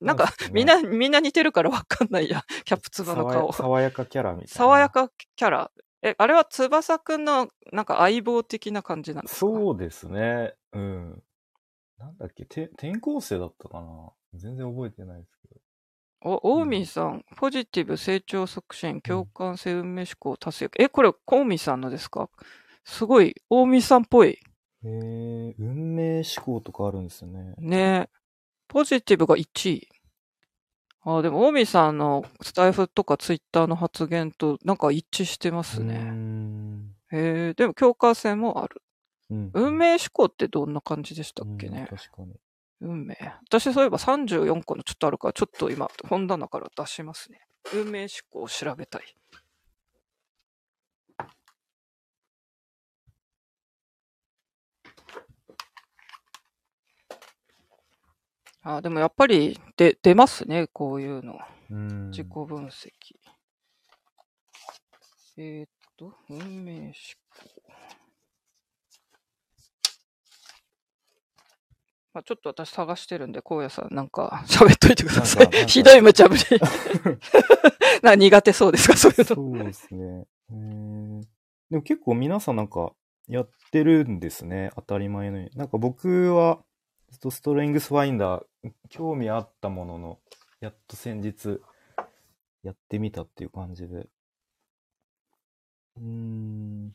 なんかみんな、みんな似てるからわかんないや、キャプツバの顔。爽や爽やかキャラみたいな。爽やかキャラ。え、あれは翼くんのなんか相棒的な感じなんですか？そうですね。うん。なんだっけ、て転校生だったかな？全然覚えてないですけど。お、オーミーさん、ポジティブ、成長促進、共感性、運命思考、達成。え、これ、オーミーさんのですか？すごい、オーミーさんっぽい。へえ、運命思考とかあるんですよね。ねポジティブが1位。あ、でも、オーミーさんのスタイフとかツイッターの発言となんか一致してますうーね。んへえ、でも共感性もある。うん運命思考ってどんな感じでしたっけね、うん確かに。運命。私そういえば34個のちょっとあるから、ちょっと今、本棚から出しますね。運命思考を調べたい。あ、でもやっぱりで出ますね、こういうの。うん。自己分析。えーっと、運命思まあ、ちょっと私探してるんで、荒野さんなんか 喋っといてくださなんかなんかい。ひどい無茶ぶり。な苦手そうですか、そういうの。そうですね。でも結構皆さんなんかやってるんですね。当たり前のように。なんか僕は、ずっとストレングスファインダー、興味あったものの、やっと先日、やってみたっていう感じで。うーん。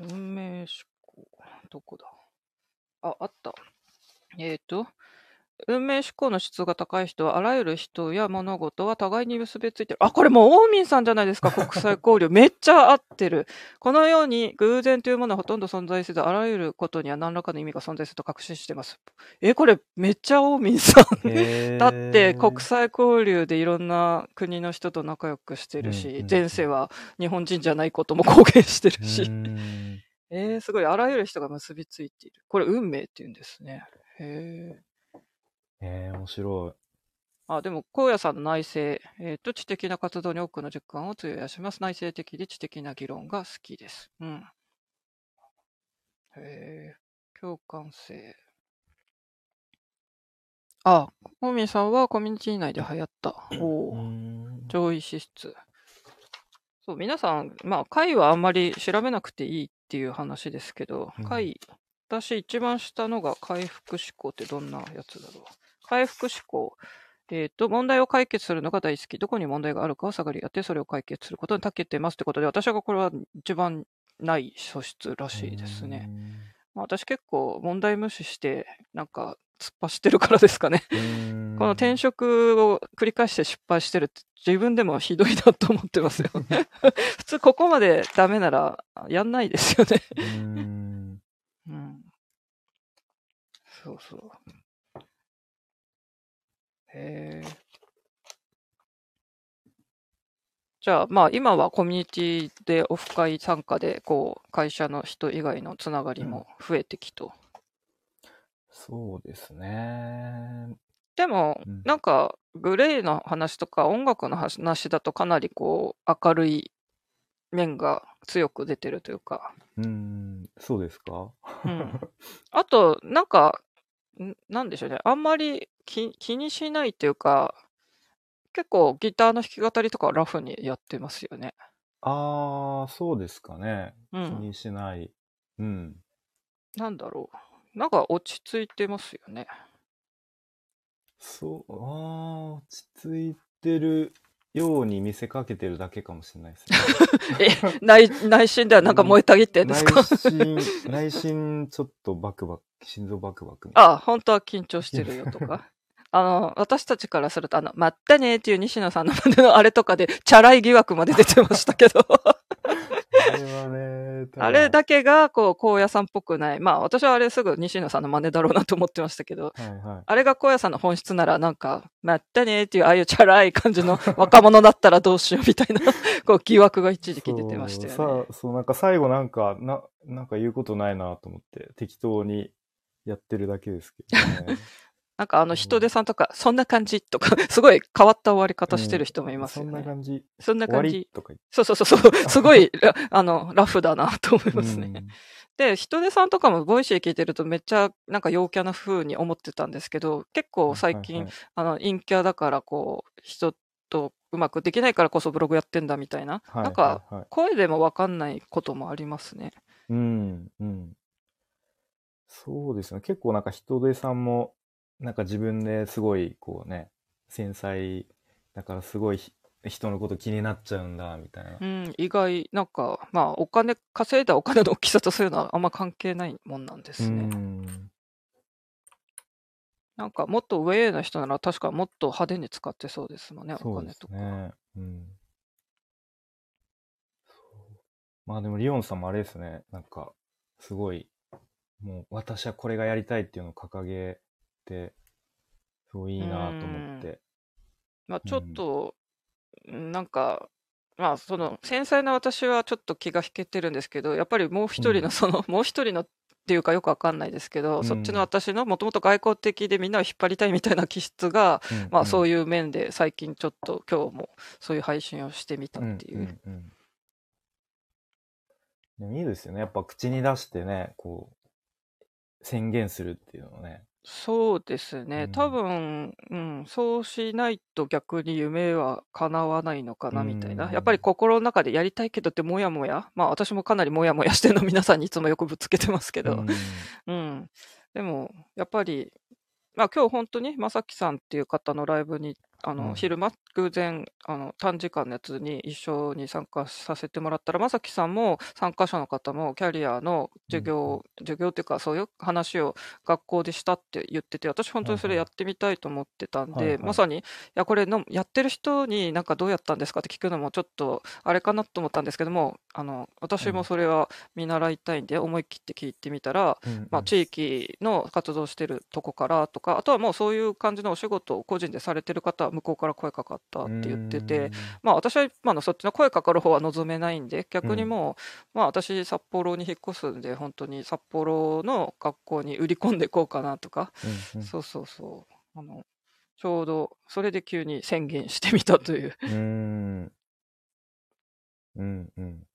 運命思考。どこだ？あ、あった。えっ、と、運命思考の質が高い人は、あらゆる人や物事は互いに結びついてる。あ、これもう、オーミンさんじゃないですか、国際交流。めっちゃ合ってる。このように、偶然というものはほとんど存在せず、あらゆることには何らかの意味が存在すると確信しています。え、これ、めっちゃオーミンさん。だって国際交流でいろんな国の人と仲良くしてるし、うんうん前世は日本人じゃないことも公言してるし、えー、すごい、あらゆる人が結びついている。これ、運命って言うんですね。へえ。えー、面白あ、でも、荒野さんの内政、えっ、と、知的な活動に多くの実感を費やします。内政的で知的な議論が好きです。うん。へえ、共感性。あ、モミさんはコミュニティ内で流行った。お上位資質。そう、皆さん、まあ、回はあんまり調べなくていいっていう話ですけどうん、回、私一番下のが回復思考ってどんなやつだろう？回復思考。えっ、と、問題を解決するのが大好き。どこに問題があるかを探り当て、それを解決することに長けてますってことで、私がこれは一番ない素質らしいですね。。まあ、私結構問題無視して、なんか突っ走ってるからですかね。うんこの転職を繰り返して失敗してるって自分でもひどいなと思ってますよ。普通ここまでダメならやんないですよね。うんうん。そうそう。へえ。じゃあ、まあ今はコミュニティでオフ会参加で、こう、会社の人以外のつながりも増えてきと。そうですね。でもうん、なんか、グレーの話とか音楽の話だとかなりこう、明るい面が強く出てるというか。うん、そうですか？うん。あと、なんか、んなんでしょうね。あんまり気気にしないというか、結構ギターの弾き語りとかはラフにやってますよね。ああ、そうですかね。気うん。にしない。うん。なんだろう。なんか落ち着いてますよね。そう、ああ、落ち着いてるように見せかけてるだけかもしれないですね。内内心ではなんか燃えたぎってんですか、内心、内心ちょっとバクバク、心臓バクバクみたいな。あ、本当は緊張してるよとか。あの、私たちからすると、あの、まったねーっていう西野さんの真似のあれとかで、チャラい疑惑まで出てましたけど、あれはね、たあれだけが、こう、荒野さんっぽくない。まあ、私はあれすぐ西野さんの真似だろうなと思ってましたけど、はいはい。あれが荒野さんの本質なら、なんか、まったねーっていう、ああいうチャラい感じの若者だったらどうしようみたいな、こう、疑惑が一時期出てましたよね。そうさそう、なんか最後なんか、な、なんか言うことないなと思って、適当にやってるだけですけどね。なんかあのヒトデさんとか、そんな感じとか、すごい変わった終わり方してる人もいますよね。そんな感じ。そんな感じ。そうそうそうそう、すごい、ラあの、ラフだなと思います。ね。で、ヒトデさんとかも Voicy 聞いてるとめっちゃなんか陽キャな風に思ってたんですけど、結構最近、はいはいあの、陰キャだからこう、人とうまくできないからこそブログやってんだみたいな。はいなんか、はいはい声でもわかんないこともありますね。うん、うん。そうですね。結構なんか人手さんも、なんか自分ですごい、こうね、繊細だからすごいひ人のこと気になっちゃうんだ、みたいなう。ん、意外、なんか、まあ、お金、稼いだお金の大きさとそういうのはあんま関係ないもんなんでうすね。ん。なんか、もっと上の人なら確かもっと派手に使ってそうですもんね、おそうです金とか。ね。うん。まあでも、リオンさんもあれですね。なんか、すごい、もう私はこれがやりたいっていうのを掲げて、すごいいいなと思って。まあ、ちょっと、なんか、まあ、その、繊細な私はちょっと気が引けてるんですけど、やっぱりもう一人うんの、その、もう一人のっていうかよくわかんないですけど、うんそっちの私のもともと外交的でみんなを引っ張りたいみたいな気質が、まあ、そういいう面で最近ちょっと今日もそういう配信をしてみたっていう。んんうんでもいいですよね。やっぱ口に出してね、こう、宣言するっていうのね。そうですね。うん多分、うん、そうしないと逆に夢は叶わないのかなみたいな。うんやっぱり心の中でやりたいけどってもやもや。まあ私もかなりもやもやしてるの皆さんにいつもよくぶつけてますけど。うんうん。でも、やっぱり、まあ今日本当にまさきさんっていう方のライブに、あの、うん昼間、偶然、あの、短時間のやつに一緒に参加させてもらったら、まさきさんも参加者の方もキャリアの授業、授業っていうかそういう話を学校でしたって言ってて、私本当にそれやってみたいと思ってたんで、はいはい。まさに、いや、これの、やってる人になんかどうやったんですかって聞くのもちょっとあれかなと思ったんですけども、あの、私もそれは見習いたいんで、思い切って聞いてみたら、うん。まあ、地域の活動してるとこからとか、あとはもうそういう感じのお仕事を個人でされてる方は向こうから声かかったって言ってて、、まあ私はまあそっちの声かかる方は望めないんで、逆にもう、まあ私札幌に引っ越すんで、本当に札幌の学校に売り込んでいこうかなとか、うんうんそうそうそう。あのちょうど、それで急に宣言してみたという。うーん。うんうん。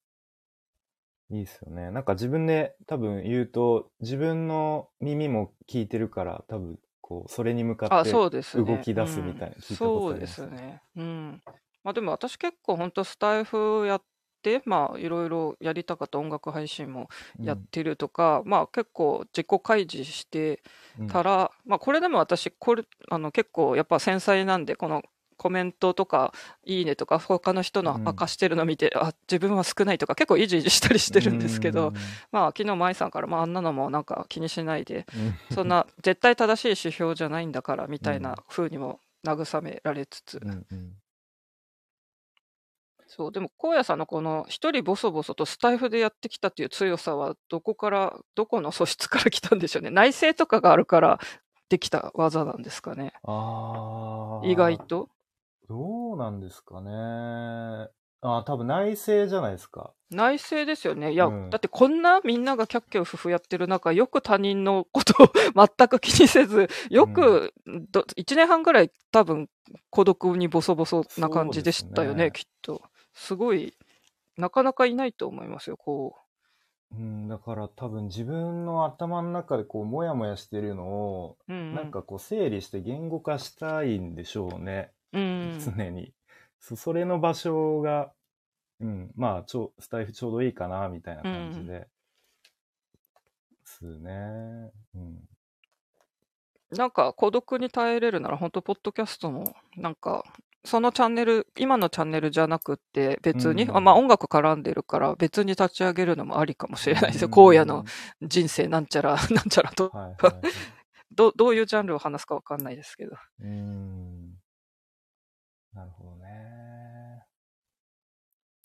いいっすよね。なんか自分で多分言うと、自分の耳も聞いてるから、多分こう、それに向かあ、って。動き出すみたいな、そうですすね。うん。まあでも私結構本当スタイフやって、まあいろいろやりたかった音楽配信もやってるとか、まあ結構自己開示してうんたら、まあこれでも私、これ、あの結構やっぱ繊細なんで、このコメントとか、いいねとか、他の人のうん。明かしてるの見て、あ、自分は少ないとか、結構いじいじしたりしてるんですけど、、まあ昨日舞さんから、まああんなのもなんか気にしないで、うん。そんな絶対正しい指標じゃないんだからみたいな風にも慰められつつ、うんうん。そうでも荒野さんのこの一人ボソボソとスタイフでやってきたっていう強さはどこからどこの素質から来たんでしょうね。内政とかがあるからできた技なんですかね。ああ。意外とどうなんですかね。ああ、多分内政じゃないですか。内政ですよねいや、うんだってこんなみんながキャッキャウフフやってる中よく他人のことを 全く気にせずよくど1年半ぐらい多分孤独にボソボソな感じでしたよねそうですねきっとすごいなかなかいないと思いますよこうん、だから多分自分の頭の中でこう、もやもやしてるのを、う、うん、なんかこう、整理して言語化したいんでしょうね。うん、常に。そ それの場所が、うん、まあ、ちょ、スタイフちょうどいいかな、みたいな感じで。ですね。うん。なんか孤独に耐えれるなら本当ポッドキャストもなんかそのチャンネル今のチャンネルじゃなくって別に、うんあまあ音楽絡んでるから別に立ち上げるのもありかもしれないですよ、うん荒野の人生なんちゃら なんちゃらとはいはいはい。どどういうジャンルを話すかわかんないですけどうーん。なるほどね。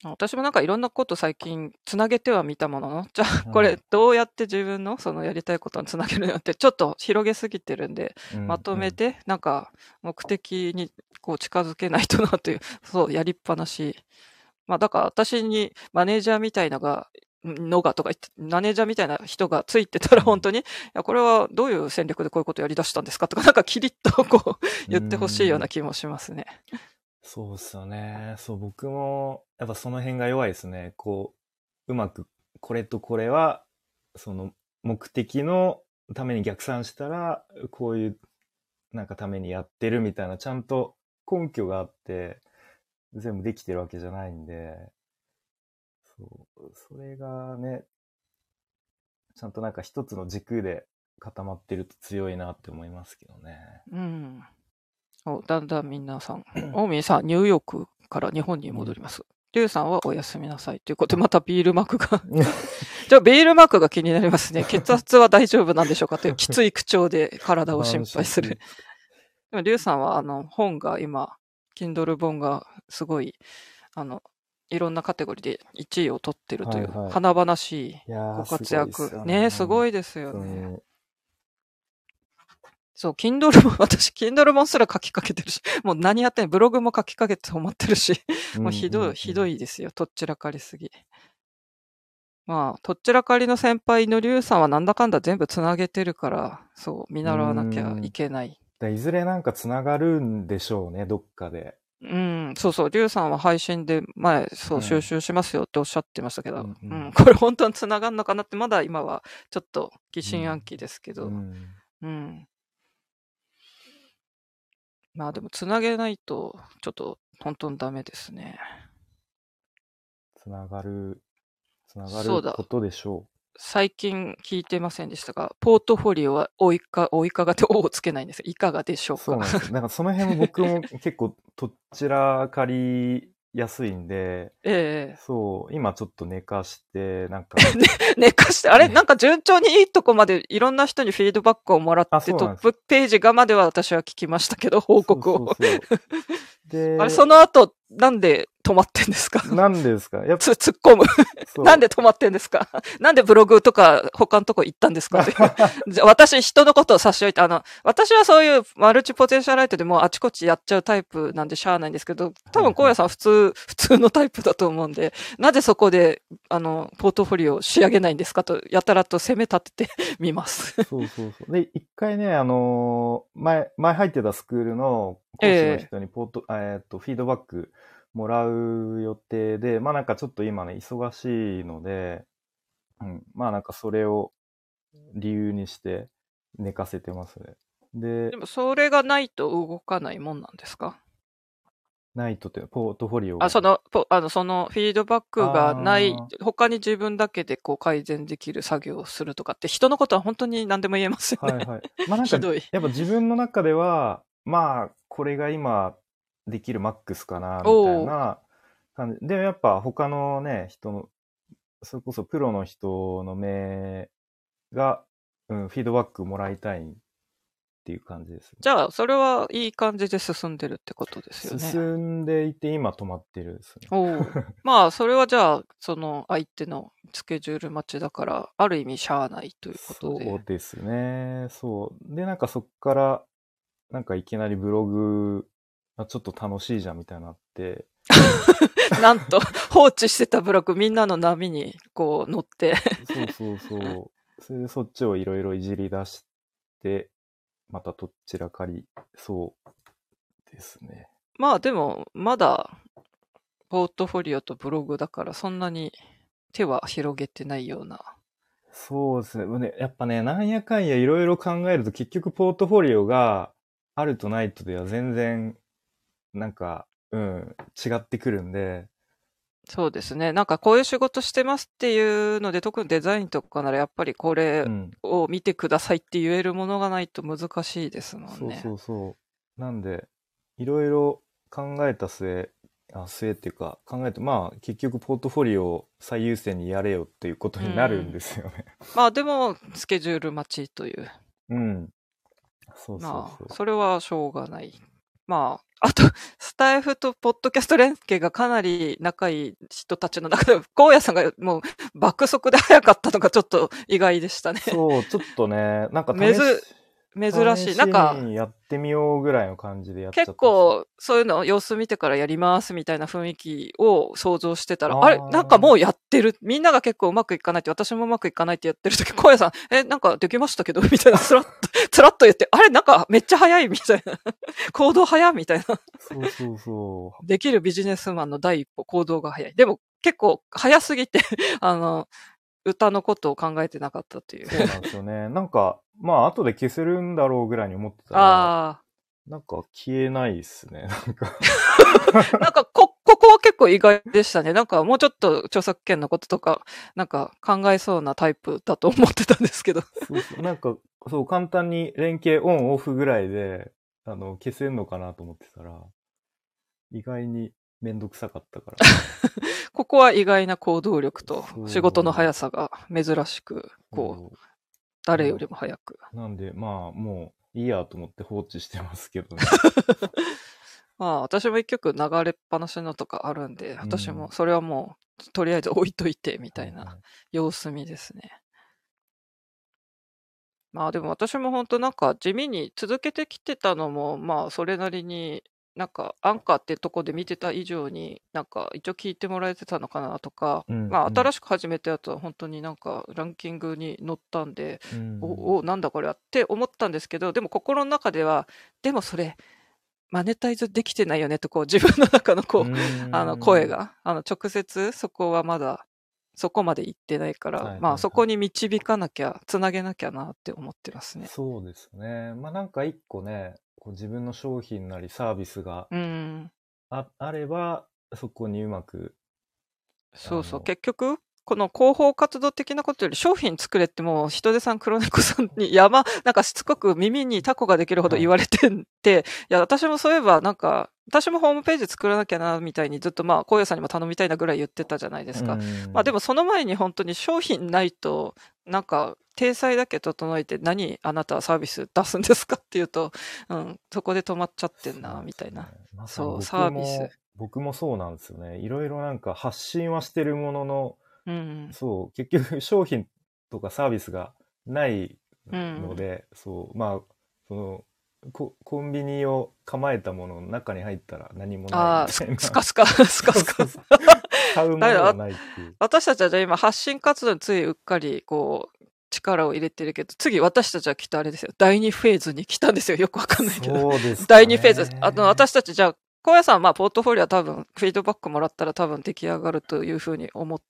私もなんかいろんなこと最近つなげてはみたものの じゃあうんこれどうやって自分のそのやりたいことにつなげるのってちょっと広げすぎてるんでうんまとめて、なんか目的にこう近づけないとなという、そう、やりっぱなし。まあだから私にマネージャーみたいなが、のがとか言って、マネージャーみたいな人がついてたらうん本当に、いや、これはどういう戦略でこういうことをやり出したんですかとか、なんかキリッとこう言ってほしいような気もしますね。そうっすよね。そう、僕も、やっぱその辺が弱いですね。こう、うまく、これとこれは、その、目的のために逆算したら、こういう、なんかためにやってるみたいな、ちゃんと根拠があって、全部できてるわけじゃないんで、そう、それがね、ちゃんとなんか一つの軸で固まってると強いなって思いますけどね。うん。おだんだん皆さん、オーミーさん、ニューヨークから日本に戻ります。リュウさんはおやすみなさい。ということで、またビールマークが。じゃあ、ビールマークが気になりますね。血圧は大丈夫なんでしょうかという、きつい口調で体を心配する。でも、リュウさんは、あの、本が今、Kindle 本がすごい、あの、いろんなカテゴリーで1位を取ってるという、華々しいご活躍。ねすごいですよね。にそう、Kindle も、私、Kindle 本すら書きかけてるし、もう何やってんブログも書きかけて止まってるし、もうひどい、ひどい。いですよ。とっちらかりすぎ。まあ、とっちらかりの先輩のリュウさんはなんだかんだ全部つなげてるから、そう、見習わなきゃいけない。だいずれなんかつながるんでしょうね、どっかで。うん、そうそう、リュウさんは配信で前、そう、うん収集しますよっておっしゃってましたけど、ううんん、うんこれ本当につながるのかなって、まだ今はちょっと疑心暗鬼ですけど、ううん。んまあでも、つなげないと、ちょっと本当にダメですね。つながる、つながそうだることでしょ最近聞いてませんでしたが、ポートフォリオはおいか、おいかがっておをつけないんですよいかがでしょう。うか？そうなんですよ。なんかその辺も僕も結構 とっちらかりやすいんで、ええ。そう、今ちょっと寝かして、なんか、寝かして、あれ、ね。なんか順調にいいとこまでいろんな人にフィードバックをもらって、トッあそうなんですプページがまでは私は聞きましたけど、報告を。そうそうそう で、あれ、その後、なんで止まってんですか？なんでですか？やっぱつ、突っ込む。なんで止まってんですか？なんでブログとか他のとこ行ったんですか？私、人のことを差し置いて、あの、私はそういうマルチポテンシャライトでもうあちこちやっちゃうタイプなんでしゃあないんですけど、多分、荒野さん普通、普通のタイプだと思うんで、なぜそこで、あの、ポートフォリオを仕上げないんですかと、やたらと攻め立てて みます。そうそうそう。で、一回ね、あのー前、前入ってたスクールの講師の人にポート、えーっと、フィードバックもらう予定で、まあなんかちょっと今ね、忙しいので、うん、まあなんかそれを理由にして寝かせてますね。でで、も、それがないと動かないもんなんですか？ナイトってポートフォリオがあ、その、ポあの、その、フィードバックがないあ、他に自分だけでこう改善できる作業をするとかって、人のことは本当に何でも言えますよね。はいはい。まあなんか。やっぱ自分の中では、まあ、これが今できるマックスかな、みたいな感じ。でもやっぱ他のね、人の、それこそプロの人の目が、うん、フィードバックもらいたいっていう感じです、ね。じゃあ、それはいい感じで進んでるってことですよね。進んでいて今止まってるですね。おう まあ、それはじゃあ、その相手のスケジュール待ちだから、ある意味しゃあないということそうで。ですね。そう。で、なんかそっから、なんかいきなりブログ、あちょっと楽しいじゃんみたいになって、なんと、放置してたブログみんなの波にこう乗って、そうそうそう。それでそっちをいろいろいじり出して、またどっちらかりそうですね。まあでも、まだ、ポートフォリオとブログだから、そんなに手は広げてないような。そうですねやっぱね、なんやかんやいろいろ考えると結局ポートフォリオがあるとないとでは全然、なんか、うん、違ってくるんで、そうですね。なんかこういう仕事してますっていうので、特にデザインとかならやっぱりこれうん。を見てくださいって言えるものがないと難しいですもんね。そうそうそう。なんで、いろいろ考えた末、あ末っていうか、考えて、まあ、結局ポートフォリオを最優先にやれよっていうことになるんですよね。まあでも、スケジュール待ちという。うん。そうそうまあ、そう。それはしょうがない。まあ、あと、スタイフとポッドキャスト連携がかなり仲いい人たちの中で、荒野さんがもう爆速で早かったのがちょっと意外でしたね。そう、ちょっとね、なんかめず珍しい。なんか、にやってみようぐらいの感じでやっちゃ。結構、そういうの様子見てからやりますみたいな雰囲気を想像してたら、あーあれ？なんかもうやってる？みんなが結構うまくいかないって、私もうまくいかないってやってる時、小屋さん、え、なんかできましたけど？みたいな、つらっと、つらっと言って、あれ？なんかめっちゃ早いみたいな。行動早みたいな。そうそうそできるビジネスマンの第一歩、行動が早い。でも結構早すぎて、あの、歌のことを考えてなかったっていうう。。そうなんですよね。なんか、まあ、後で消せるんだろうぐらいに思ってたら、ああ。なんか消えないっすね。なんか。なんか、こ、ここは結構意外でしたね。なんか、もうちょっと著作権のこととか、なんか考えそうなタイプだと思ってたんですけど。そうそうなんか、そう、簡単に連携オンオフぐらいで、あの、消せんのかなと思ってたら、意外にめんどくさかったから。ここは意外な行動力と仕事の速さが珍しく、こう、誰よりも早く。うんなんで、まあ、もういいやと思って放置してますけどね。まあ、私も一曲流れっぱなしのとかあるんで、私もそれはもう、とりあえず置いといて、みたいな様子見ですね。まあでも私も本当なんか地味に続けてきてたのもまあそれなりになんかアンカーってとこで見てた以上になんか一応聞いてもらえてたのかなとか、うんまあうん。新しく始めたやつは本当になんかランキングに載ったんで、うん。おおなんだこれはって思ったんですけどでも心の中ではでもそれマネタイズできてないよねとこう自分の中のこう、うん。あの声があの直接そこはまだそこまで行ってないから、はいはいはいまあそこに導かなきゃつなげなきゃなって思ってますね。そうですね。まあなんか一個ね、こう自分の商品なりサービスがうんああれば、そこにうまく、そうそう結局この広報活動的なことより商品作れってもう人手さん黒猫さんに山なんかしつこく耳にタコができるほど言われてんて、いや私もそういえばなんか私もホームページ作らなきゃな、みたいにずっとまあ、荒野さんにも頼みたいなぐらい言ってたじゃないですか。まあでもその前に本当に商品ないと、なんか、体裁だけ整えて何あなたはサービス出すんですかっていうと、うん、そこで止まっちゃってんな、みたいな。そう、サービス。僕もそうなんですよね。いろいろなんか発信はしてるものの、うん、そう、結局 商品とかサービスがないので、うん、そう、まあ、その、ココンビニを構えたものの中に入ったら何もないみたいな。スカスカ、スカスカ。買うものがないっていう。私たちはじゃあ今発信活動についうっかりこう力を入れてるけど、次私たちはきっとあれですよ。第2フェーズに来たんですよ。よくわかんないけど。そうです、ね、第2フェーズ。あの、私たちじゃあ、高野さんはまあ、ポートフォリオは多分、フィードバックもらったら多分出来上がるというふうに思って、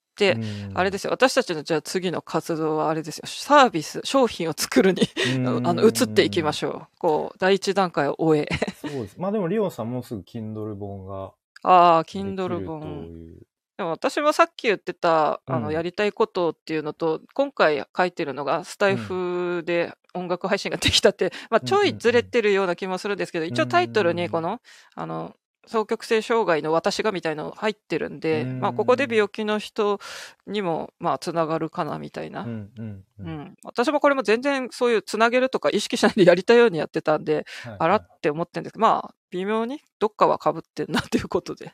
あれですよ。私たちのじゃあ次の活動はあれですよ。サービス、商品を作るに あの、移っていきましょう。こう、第一段階を終え。そうです。まあでも、リオンさんもうすぐ Kindle 本が。ああ、Kindle 本。でも私もさっき言ってた、あの、やりたいことっていうのと、今回書いてるのが、スタイフで音楽配信ができたって、まあ、ちょいずれてるような気もするんですけど、一応タイトルにこの、あの、双極性障害の私がみたいなの入ってるんで、まあ、ここで病気の人にも、まあ、つながるかなみたいな。うん、私もこれも全然そういうつなげるとか意識しないでやりたいようにやってたんで、はいはい、あらって思ってるんですけど、まあ、微妙にどっかは被ってんなということで。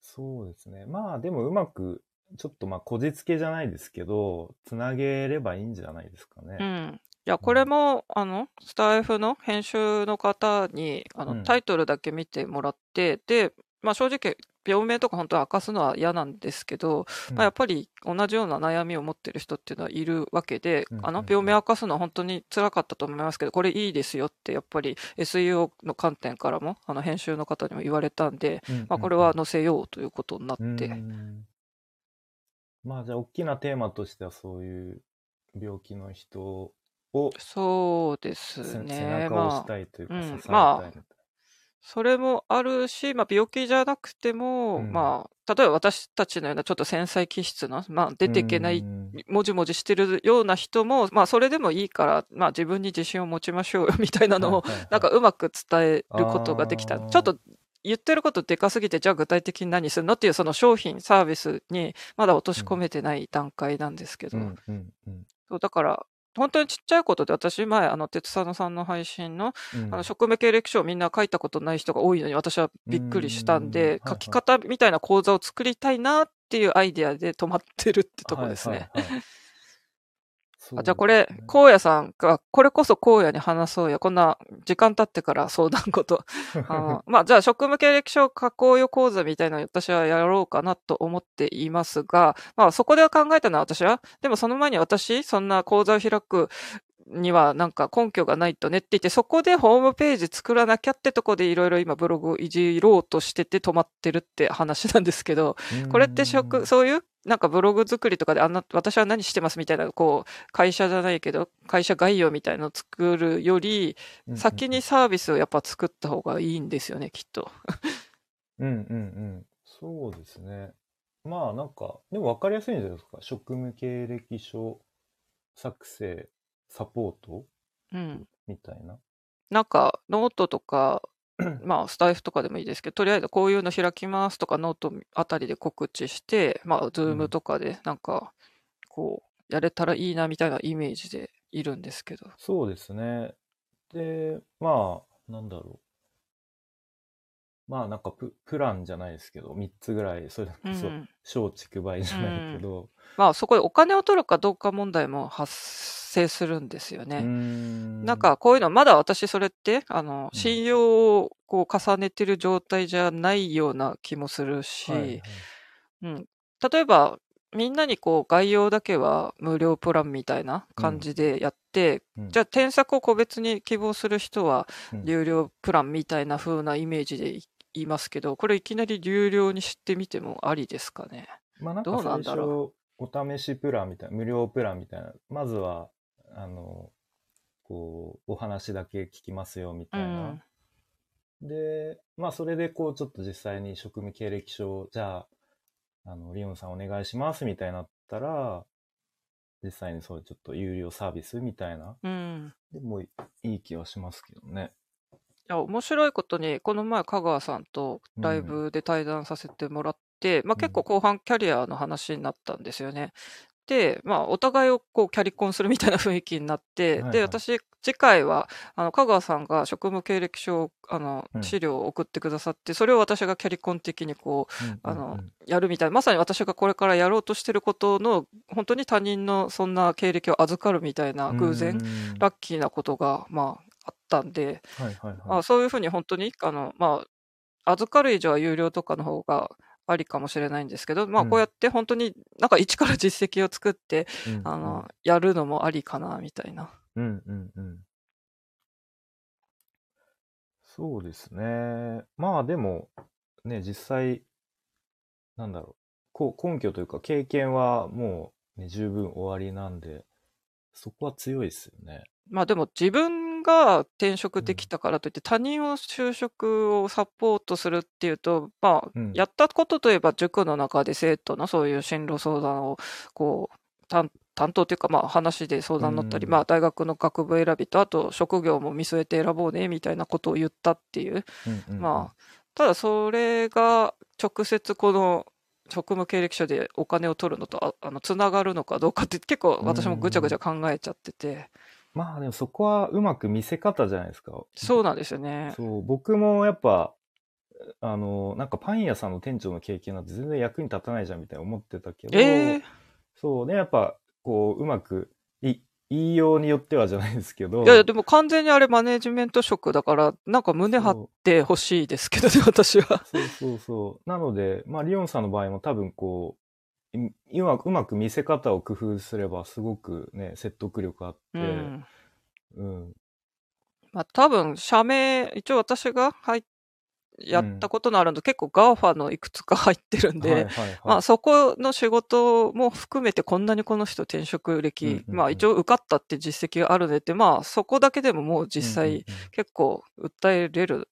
そうですね。まあでもうまく、ちょっとまあこじつけじゃないですけど、つなげればいいんじゃないですかね。うん。いや、これも、あの、スタイフの編集の方に、あの、タイトルだけ見てもらって、で、まあ正直、病名とか本当は明かすのは嫌なんですけど、うん、まあ、やっぱり同じような悩みを持ってる人っていうのはいるわけで、うん、あの病名明かすのは本当につらかったと思いますけど、これいいですよってやっぱり SEO の観点からも、あの編集の方にも言われたんで、うん、まあ、これは載せようということになって。まあじゃあ大きなテーマとしてはそういう病気の人をそうですね。背中を押したいというか、まあ、支えたいまあそれもあるし、まあ、病気じゃなくても、うん、まあ、例えば私たちのようなちょっと繊細気質な、まあ、出ていけない、もじもじしてるような人も、まあ、それでもいいから、まあ、自分に自信を持ちましょうよ、みたいなのを、なんかうまく伝えることができた。ちょっと言ってることでかすぎて、じゃあ具体的に何するのっていうその商品、サービスにまだ落とし込めてない段階なんですけど。そうだから、本当にちっちゃいことで、私前、あの、鉄佐野さんの配信の、うん、あの、職務経歴書をみんな書いたことない人が多いのに、私はびっくりしたんで、書き方みたいな講座を作りたいなっていうアイデアで止まってるってとこですね。はいはいはいあじゃあこれ、荒野さんが、これこそ荒野に話そうや。こんな時間経ってから相談こと。あまあ、じゃあ職務経歴書加工用講座みたいなの私はやろうかなと思っていますが、まあそこでは考えたのは私は、でもその前に私、そんな講座を開くにはなんか根拠がないとねって言って、そこでホームページ作らなきゃってとこでいろいろ今ブログをいじろうとしてて止まってるって話なんですけど、これって職、そういうなんかブログ作りとかであんな、私は何してますみたいな、こう、会社じゃないけど、会社概要みたいのを作るより、先にサービスをやっぱ作った方がいいんですよね、きっと。うんうんうん。そうですね。まあなんか、でも分かりやすいんじゃないですか。職務経歴書作成サポート？うん。みたいな？なんか、ノートとか、まあ、スタイフとかでもいいですけど、とりあえずこういうの開きますとか、ノートあたりで告知して、まあ、 Zoom とかで、なんか、こう、やれたらいいなみたいなイメージでいるんですけど。そうですね。で、まあ、なんだろう。まあなんかププランじゃないですけど、3つぐらい、それこそ、松竹梅じゃないけど、うん、まあそこでお金を取るかどうか問題も発生するんですよね。ん。なんかこういうの、まだ私それって、あの、信用をこう重ねてる状態じゃないような気もするし、はいはい、うん。例えば、みんなにこう概要だけは無料プランみたいな感じでやって、うん、じゃあ添削を個別に希望する人は有料プランみたいな風なイメージで言いますけど、これいきなり有料にしてみてもありですかね？まあなんか最初、お試しプランみたいな、無料プランみたいな、まずは、あの、こう、お話だけ聞きますよみたいな。うん、で、まあそれでこう、ちょっと実際に職務経歴書を、じゃあ、あの、リオンさんお願いしますみたいになったら、実際にそういうちょっと有料サービスみたいな。うん。でもいい気はしますけどね。や、面白いことに、この前、香川さんとライブで対談させてもらって、まあ結構後半キャリアの話になったんですよね。で、まあお互いをこうキャリコンするみたいな雰囲気になって、はいはい。で、私、次回は、あの、香川さんが職務経歴書を、あのう、ん。資料を送ってくださって、それを私がキャリコン的にこう、うんあのうん。うんやるみたいな、まさに私がこれからやろうとしてることの、本当に他人のそんな経歴を預かるみたいな偶然、うんラッキーなことが、まあ、あったんで、はいはいはい。あそういうふうに本当に、あの、まあ、預かる以上は有料とかの方がありかもしれないんですけど、まあ、うんこうやって本当になんか一から実績を作って、うんあの、やるのもありかな、みたいな。うんうんうん。そうですね。まあでも、ね、実際、なんだろう、こう根拠というか経験はもう、ね、十分終わりなんで、そこは強いですよね。まあでも自分が転職できたからといって他人を就職をサポートするっていうと、まあうん、やったことといえば塾の中で生徒のそういう進路相談をこう担担当というかまあ話で相談乗ったり、うん。まあ大学の学部選びとあと職業も見据えて選ぼうねみたいなことを言ったっていう、まあただそれが直接この職務経歴書でお金を取るのとああのつながるのかどうかって結構私もぐちゃぐちゃ考えちゃってて、まあでもそこはうまく見せ方じゃないですか。そうなんですよね。そう、僕もやっぱ、あの、なんかパン屋さんの店長の経験なんて全然役に立たないじゃんみたいな思ってたけど、ええそうね、やっぱ、こう、うまく、い、言いようによってはじゃないですけど、いやいや、でも完全にあれマネジメント職だから、なんか胸張ってほしいですけどね、私は。そうそうそう。なので、まあ、リオンさんの場合も多分こう、いうまく見せ方を工夫すればすごくね、説得力あって、うん。うん。まあ多分、社名、一応私が入っやったことのあるの、結構 GAFA のいくつか入ってるんで、はいはいはい。まあそこの仕事も含めてこんなにこの人転職歴、うんうんうんまあ一応受かったって実績があるねって、まあそこだけでももう実際うんうんうん結構訴えれる、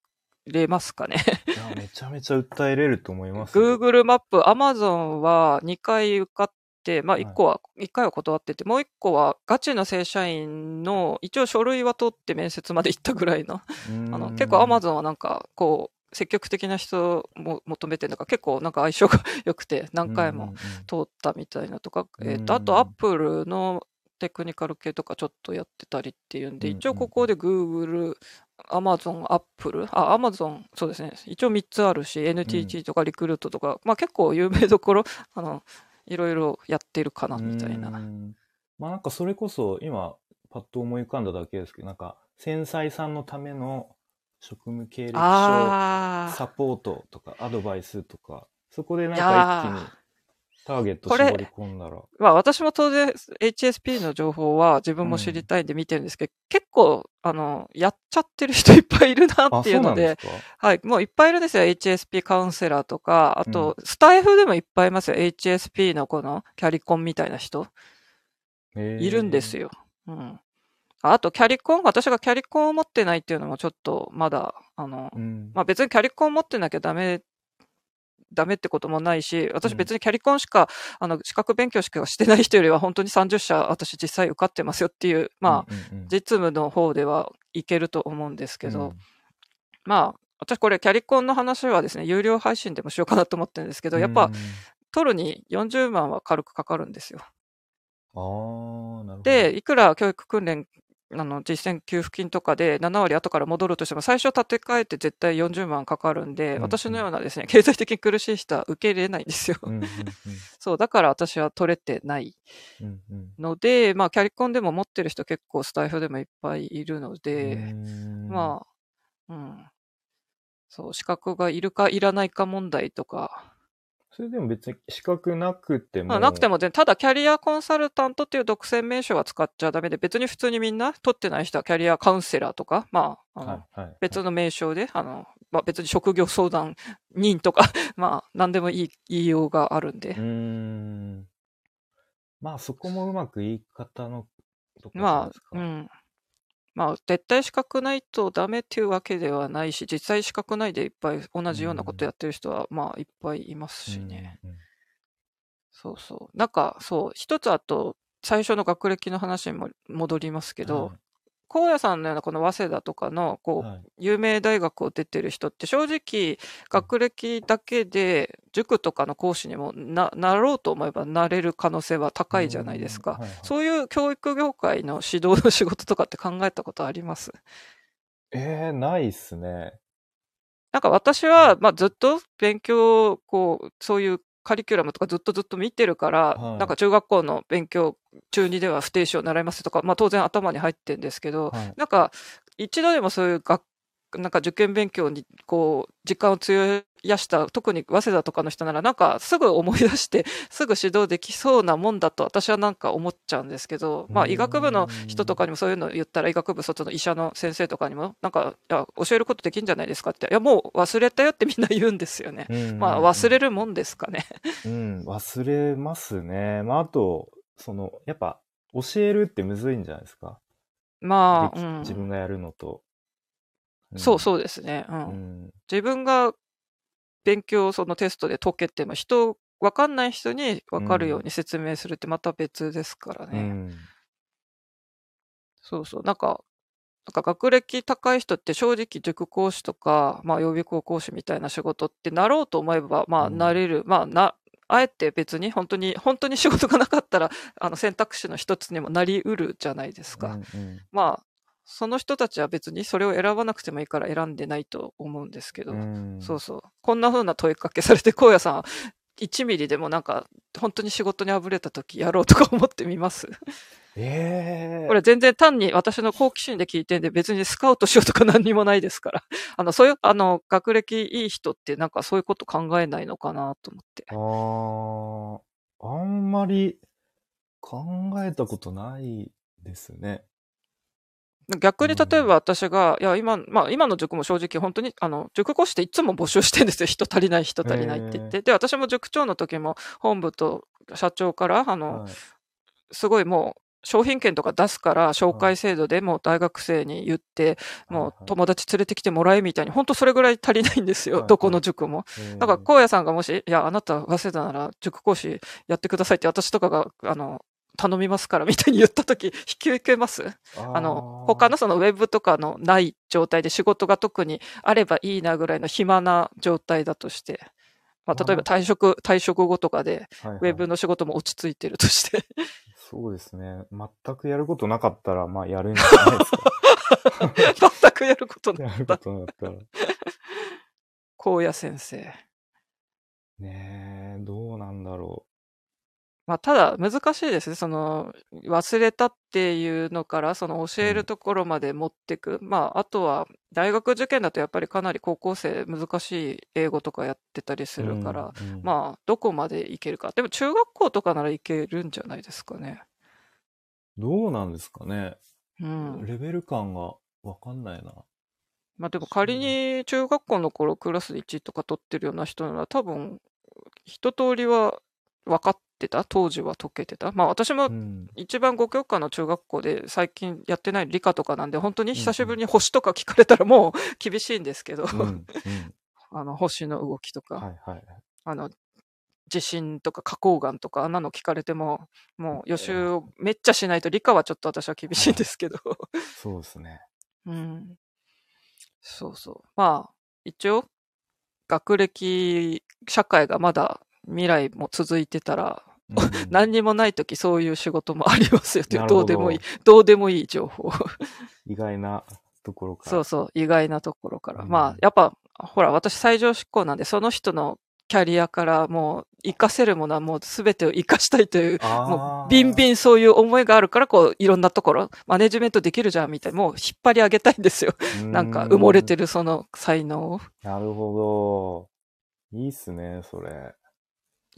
れますかね。いや、めちゃめちゃ訴えれると思いますよ。Google マップ、Amazon は2回受かって、まあはい。1個は、1回は断ってて、もう1個はガチの正社員の、一応書類は取って面接まで行ったぐらいの、うん。あの結構 Amazon はなんかこう、積極的な人も求めてるのか、結構なんか相性が良くて何回も通ったみたいなとか、うんえっと、あと Apple のテクニカル系とかちょっとやってたりっていうんで、うんうん一応ここで Google、Amazon、Apple、あ、Amazon、そうですね。一応3つあるし、NTT とかリクルートとか、まあ結構有名どころ、あの、いろいろやってるかな、みたいな。うん。まあなんかそれこそ今パッと思い浮かんだだけですけど、なんか繊細さんのための職務経歴書あサポートとかアドバイスとか、そこでなんいか一気にターゲットこれ絞り込んだら。まあ私も当然 HSP の情報は自分も知りたいんで見てるんですけど、結構、あの、やっちゃってる人いっぱいいるなあ、っていうので、ではい、もういっぱいいるんですよ。HSP カウンセラーとか、あと、スタイフでもいっぱいいますよ。HSP のこのキャリコンみたいな人。いるんですよ。うん。あと、キャリコン、私がキャリコンを持ってないっていうのもちょっとまだ、あの、うん。まあ別にキャリコンを持ってなきゃダメ、ダメってこともないし、私うん別にキャリコンしか、あの、資格勉強しかしてない人よりは本当に30社私実際受かってますよっていう、まあ、実務の方ではいけると思うんですけど、うんまあ、私これキャリコンの話はですね、有料配信でもしようかなと思ってるんですけど、やっぱうん、取るに40万は軽くかかるんですよ。あー、なるほど。で、いくら教育訓練、あの、実践給付金とかで7割後から戻るとしても、最初立て替えて絶対40万かかるんで、うん私のようなですね、経済的に苦しい人は受け入れないんですよ。うんうんうん。そう、だから私は取れてない。うんうん。ので、まあ、キャリコンでも持ってる人結構スタイフでもいっぱいいるので、うん。まあ、うん。そう、資格がいるかいらないか問題とか、それでも別に資格なくても。まあ、なくても全然、ただキャリアコンサルタントっていう独占名称は使っちゃダメで、別に普通にみんな取ってない人はキャリアカウンセラーとか、まあ、あのはいはい、別の名称で、あの、まあ、別に職業相談人とか、まあ、何でもいい言いようがあるんでうー。ん。まあそこもうまく言い方のまですか。あ、うん。まあ、絶対資格ないとダメっていうわけではないし、実際資格ないでいっぱい同じようなことやってる人は、まあ、いっぱいいますしね。うん。うん。そうそう。なんか、そう、一つあと、最初の学歴の話にも戻りますけど、はい荒野さんのようなこの早稲田とかの、こう、はい。有名大学を出てる人って正直、学歴だけで塾とかの講師にもななろうと思えばなれる可能性は高いじゃないですか。うんはいはいそういう教育業界の指導の仕事とかって考えたことあります？えー、ないっすね。なんか私は、まあ、ずっと勉強、こう、そういうカリキュラムとかずっとずっと見てるから、はいなんか中学校の勉強中にでは不定詞を習いますとか、まあ当然頭に入ってるんですけど、はい。なんか一度でもそういう学なんか受験勉強にこう時間を費やした特に早稲田とかの人ならなんかすぐ思い出して すぐ指導できそうなもんだと私はなんか思っちゃうんですけど、まあうん医学部の人とかにもそういうの言ったら医学部卒の医者の先生とかにもなんかいや教えることできんじゃないですかっていやもう忘れたよってみんな言うんですよね。まあ忘れる。るもんですかね。うん、忘れますね。まあ、あと、その、やっぱ、教えるってむずいんじゃないですか。まあ、うん、自分がやるのと。そうそうですね。う。うんん。自分が勉強そのテストで解けても人分かんない人に分かるように説明するってまた別ですからね。うん。そうそう。なんか、なんか学歴高い人って正直塾講師とか、まあ予備校講師みたいな仕事ってなろうと思えば、まあうんなれる。まあな、あえて別に本当に、本当に仕事がなかったら、あの選択肢の一つにもなりうるじゃないですか。うんうんまあ、その人たちは別にそれを選ばなくてもいいから選んでないと思うんですけど、うんそうそう。こんな風な問いかけされて、荒野さん、1ミリでもなんか、本当に仕事にあぶれた時やろうとか思ってみます？ええこれ全然単に私の好奇心で聞いてんで、別にスカウトしようとか何にもないですから。あの、そういう、あの、学歴いい人ってなんかそういうこと考えないのかなと思って。ああ、あんまり考えたことないですね。逆に例えば私が、いや、今、まあ今の塾も正直本当に、あの、塾講師っていつも募集してるんですよ。人足りない人足りないって言って。で、私も塾長の時も本部と社長から、あの、はい。すごいもう、商品券とか出すから、紹介制度でもう大学生に言って、もう友達連れてきてもらえみたいに、本当それぐらい足りないんですよ。どこの塾も。えー。だから、荒野さんがもし、いや、あなた、早稲田なら塾講師やってくださいって私とかが、あの、頼みますからみたいに言ったとき、引き受けます？あの、他のそのウェブとかのない状態で仕事が特にあればいいなぐらいの暇な状態だとして、まあ、例えば退職、退職後とかで、ウウェブの仕事も落ち着いてるとして、そうですね。全くやることなかったら、まあやるんじゃないですか。全くやることなやるこかった。となかったら。荒野先生。ねえ、どうなんだろまあ、ただ難しいですね。その、忘れたっていうのから、その教えるところまで持ってく。まあ、あとは、大学受験だとやっぱりかなり高校生難しい英語とかやってたりすう。るから、うん、うんまあ、どこまでいけるか。でも中学校とかならいけるんじゃないですかね。どうなんですかね。うん。レベル感がわかんないな。まあでも仮に中学校の頃クラスで1とか取ってるような人なら多分一通りは分かってた？当時は解けてた？まあ私もうん。一番5教科の中学校で最近やってない理科とかなんで本当に久しぶりに星とか聞かれたらもう 厳しいんですけど。あの星の動きとか、はいはい。あの地震とか花崗岩とかあんなの聞かれてももう予習をめっちゃしないと理科はちょっと私は厳しいんですけど、そうですね。うん。そうそう。まあ、一応、学歴社会がまだ未来も続いてたら、うん何にもないときそういう仕事もありますよってどどうでもいい、どうでもいい情報。意外なところから。そうそう、意外なところから。うんまあ、やっぱ、ほら、私最上執行なんで、その人のキャリアからもう、活かせるものはもう全てを活かしたいという、もう、ビンビン。ンそういう思いがあるから、こう、いろんなところ、マネジメントできるじゃん、みたいな、もう引っ張り上げたいんですよ。なんか、埋もれてる。るその才能を。なるほど。いいっすね、それ。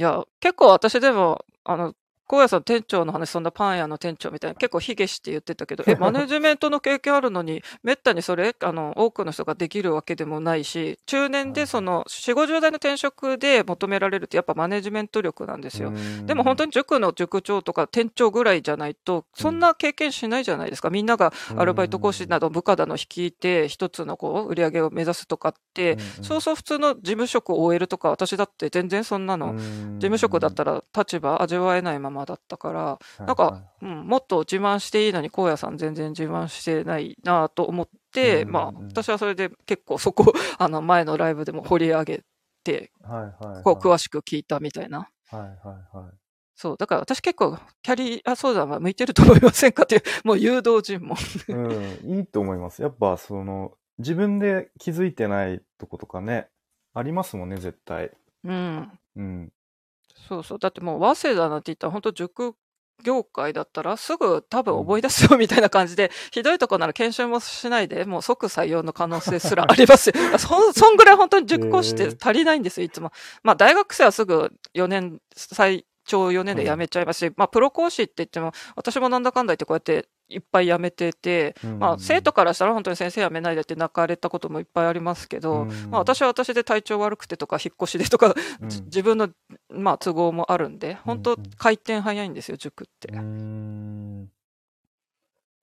いや、結構私でも、あの、荒野さん店長の話、そんなパン屋の店長みたいな、結構卑下して言ってたけど、え、マネジメントの経験あるのに、めったにそれ、あの、多くの人ができるわけでもないし、中年でその、4、50代の転職で求められるってやっぱマネジメント力なんですよ。でも本当にに塾の塾長とか店長ぐらいじゃないと、そんな経験しないじゃないですか。みんながアルバイト講師など部下だの率いて、一つのこう、売り上げを目指すとかって、そうそう普通の事務職を終えるとか、私だって全然そんなの、事事務職だったら立場味わえないままマだったから、はいなんかはうん、もっと自慢していいのに、荒野さん全然自慢してないなと思って、まあ、私はそれで結構そこ、あの、前のライブでも掘り上げて、いはいはい。こう、詳しく聞いたみたいな。はいはいはい。そう。だから私結構、キャリア相談は向いてると思いませんかっていう、もう誘導尋問。うん、いいと思います。やっぱ、その、自分で気づいてないとことかね、ありますもんね、絶対。うん。うん。そうそう。だってもう、早稲田なんて言ったら、本当塾業界だったら、すぐ多分覚え出すよ みたいな感じで、ひどいとこなら研修もしないで、もう即採用の可能性すらありますよ。そん、そんぐらい本当に塾講師って足りないんですよ、いつも。まあ、大学生はすぐ4年、最長4年で辞めちゃいますし、まあ、プロ講師って言っても、私もなんだかんだ言ってこうやっていっぱい辞めてて、まあ、生徒からしたら本当に先生辞めないでって泣かれたこともいっぱいありますけど、まあ、私は私で体調悪くてとか、引っ越しでとか、じ自分の、まあ、都合もあるんで、本当回転早いんですよ、塾って。うん。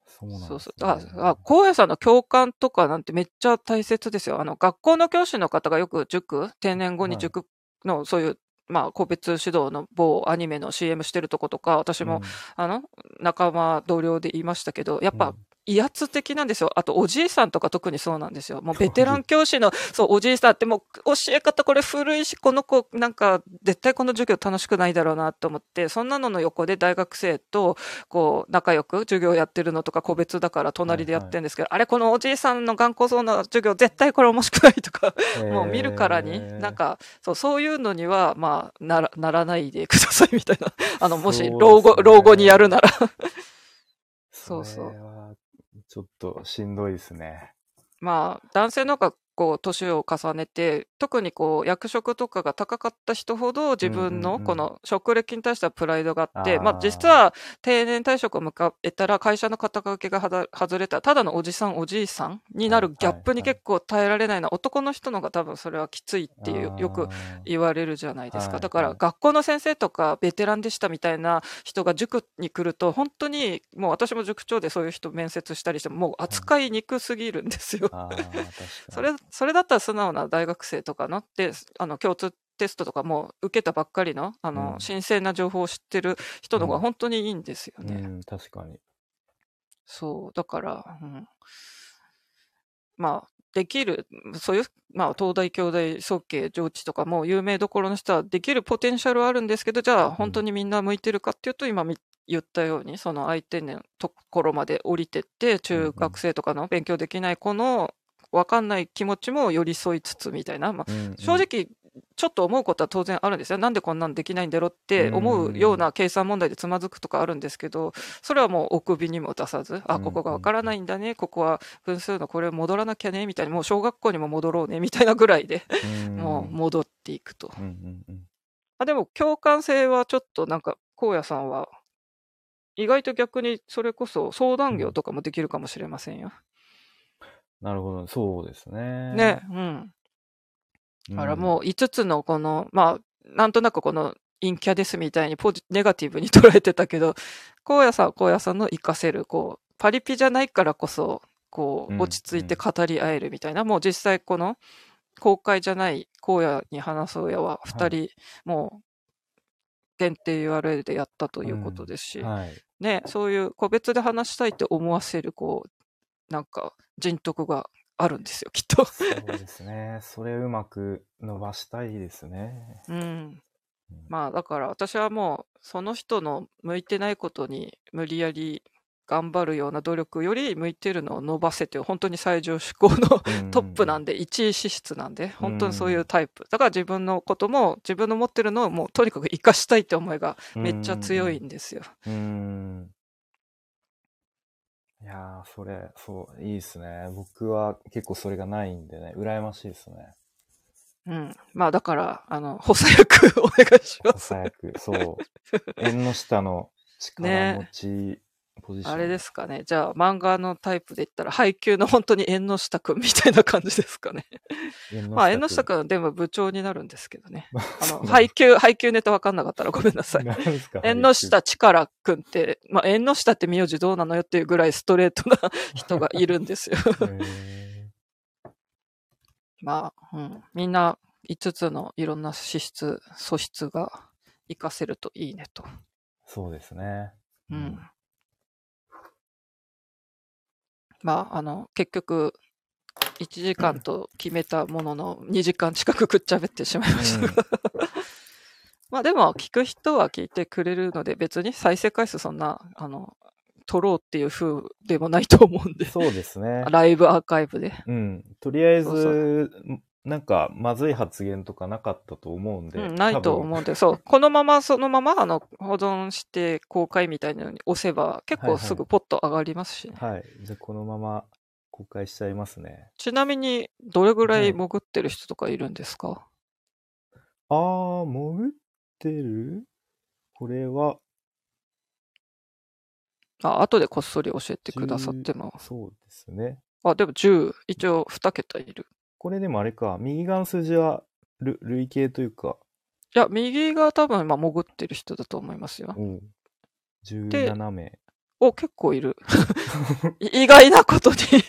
そうなんです、ね、そうそう。あ、あ、荒野さんの教官とかなんてめっちゃ大切ですよ。あの、学校の教師の方がよく塾、定年後に塾の、そういう、まあ、個別指導の某アニメの CM してるとことか、私も、うん、あの、仲間、同僚で言いましたけど、やっぱ、威圧的なんですよ。あと、おじいさんとか特にそうなんですよ。もうベテラン教師の、そう、おじいさんってもう教え方これ古いし、この子なんか絶対この授業楽しくないだろうなと思って、そんなのの横で大学生とこう仲良く授業やってるのとか個別だから隣でやってるんですけど、はいはい、あれこのおじいさんの頑固そうな授業絶対これ面白くないとか、もう見るからに、なんか、そう、そういうのには、まあ、なら、ならないでくださいみたいな。あの、もし老後、ね、老後にやるなら。そうそう。ちょっとしんどいですね。まあ、男性の方がこう、年を重ねて、特にこう、役職とかが高かった人ほど、自分のこの職歴に対してはプライドがあって、まあ、実は定年退職を迎えたら、会社の肩書きが外れた、ただのおじさん、おじいさんになるギャップに結構耐えられないのは、男の人のが多分それはきついっていう、よく言われるじゃないですか。だから、学校の先生とか、ベテランでしたみたいな人が塾に来ると、本当に、もう私も塾長でそういう人面接したりしても、もう扱いにくすぎるんですよ。それそれだったら素直な大学生とかのであの共通テストとかも受けたばっかりのあの、うん、新鮮な情報を知ってる人の方が本当にいいんですよね。うんうん、確かに。そう、だから、うん、まあ、できる、そういう、まあ、東大、京大、早慶、上智とかも有名どころの人はできるポテンシャルはあるんですけど、じゃあ本当にみんな向いてるかっていうと、今言ったように、その相手のところまで降りてって、中学生とかの勉強できない子の分かんない気持ちも寄り添いつつみたいな、まあ、正直、ちょっと思うことは当然あるんですよ。なんでこんなんできないんだろうって思うような計算問題でつまずくとかあるんですけど、それはもうお首にも出さず、あ、ここが分からないんだね、ここは分数のこれ戻らなきゃね、みたいな、もう小学校にも戻ろうね、みたいなぐらいで、もう戻っていくと。あでも共感性はちょっとなんか、荒野さんは、意外と逆にそれこそ相談業とかもできるかもしれませんよ。なるほど、そうですね。ね、うん。だからもう5つのこの、まあ、なんとなくこの陰キャですみたいにポジネガティブに捉えてたけど、荒野さんは荒野さんの活かせる、こう、パリピじゃないからこそ、こう、落ち着いて語り合えるみたいな、うんうん、もう実際この、公開じゃない荒野に話そうやは2人、はい、もう、限定 URL でやったということですし、うんはい、ね、そういう個別で話したいって思わせる、こう、なんか人徳があるんですよ、きっと。そうですね。それうまく伸ばしたいですね。うん。まあだから私はもうその人の向いてないことに無理やり頑張るような努力より向いてるのを伸ばせて本当に最上志向のトップなんで一位資質なんで本当にそういうタイプだから自分のことも自分の持ってるのをもうとにかく生かしたいって思いがめっちゃ強いんですよ。うんいやー、それ、そう、いいですね。僕は結構それがないんでね、羨ましいですね。うん。まあだから、あの、補佐役お願いします。補佐役、そう。縁の下の力持ち、ね、ポジション。あれですかね。じゃあ、漫画のタイプで言ったら、配給の本当に縁の下くんみたいな感じですかね。まあ、縁の下くんでも部長になるんですけどね。あの、配給、配給ネタわかんなかったらごめんなさい。縁の下力くんって、まあ、縁の下って名字どうなのよっていうぐらいストレートな 人がいるんですよ。まあ、うん。みんな5つのいろんな資質、素質が活かせるといいねと。そうですね。うん。まあ、あの、結局、1時間と決めたものの2時間近くくっちゃべってしまいましたが。まあでも、聞く人は聞いてくれるので、別に再生回数そんな、あの、取ろうっていう風でもないと思うんで、そうですね。ライブアーカイブで。うん。とりあえず、なんか、まずい発言とかなかったと思うんで。うん、ないと思うんで、そう。このまま、そのまま、あの、保存して公開みたいなのに押せば、結構すぐポッと上がりますしね。はい。じゃあ、このまま公開しちゃいますね。ちなみに、どれぐらい潜ってる人とかいるんですか、あー、潜ってる？これは、あ、後でこっそり教えてくださっても。そうですね。あ、でも10、一応2桁いる。これでもあれか、右側の数字はる累計というか、いや、右が多分、まあ、潜ってる人だと思いますよ。うん。17名。お、結構いる。い意外なことに。ちょっ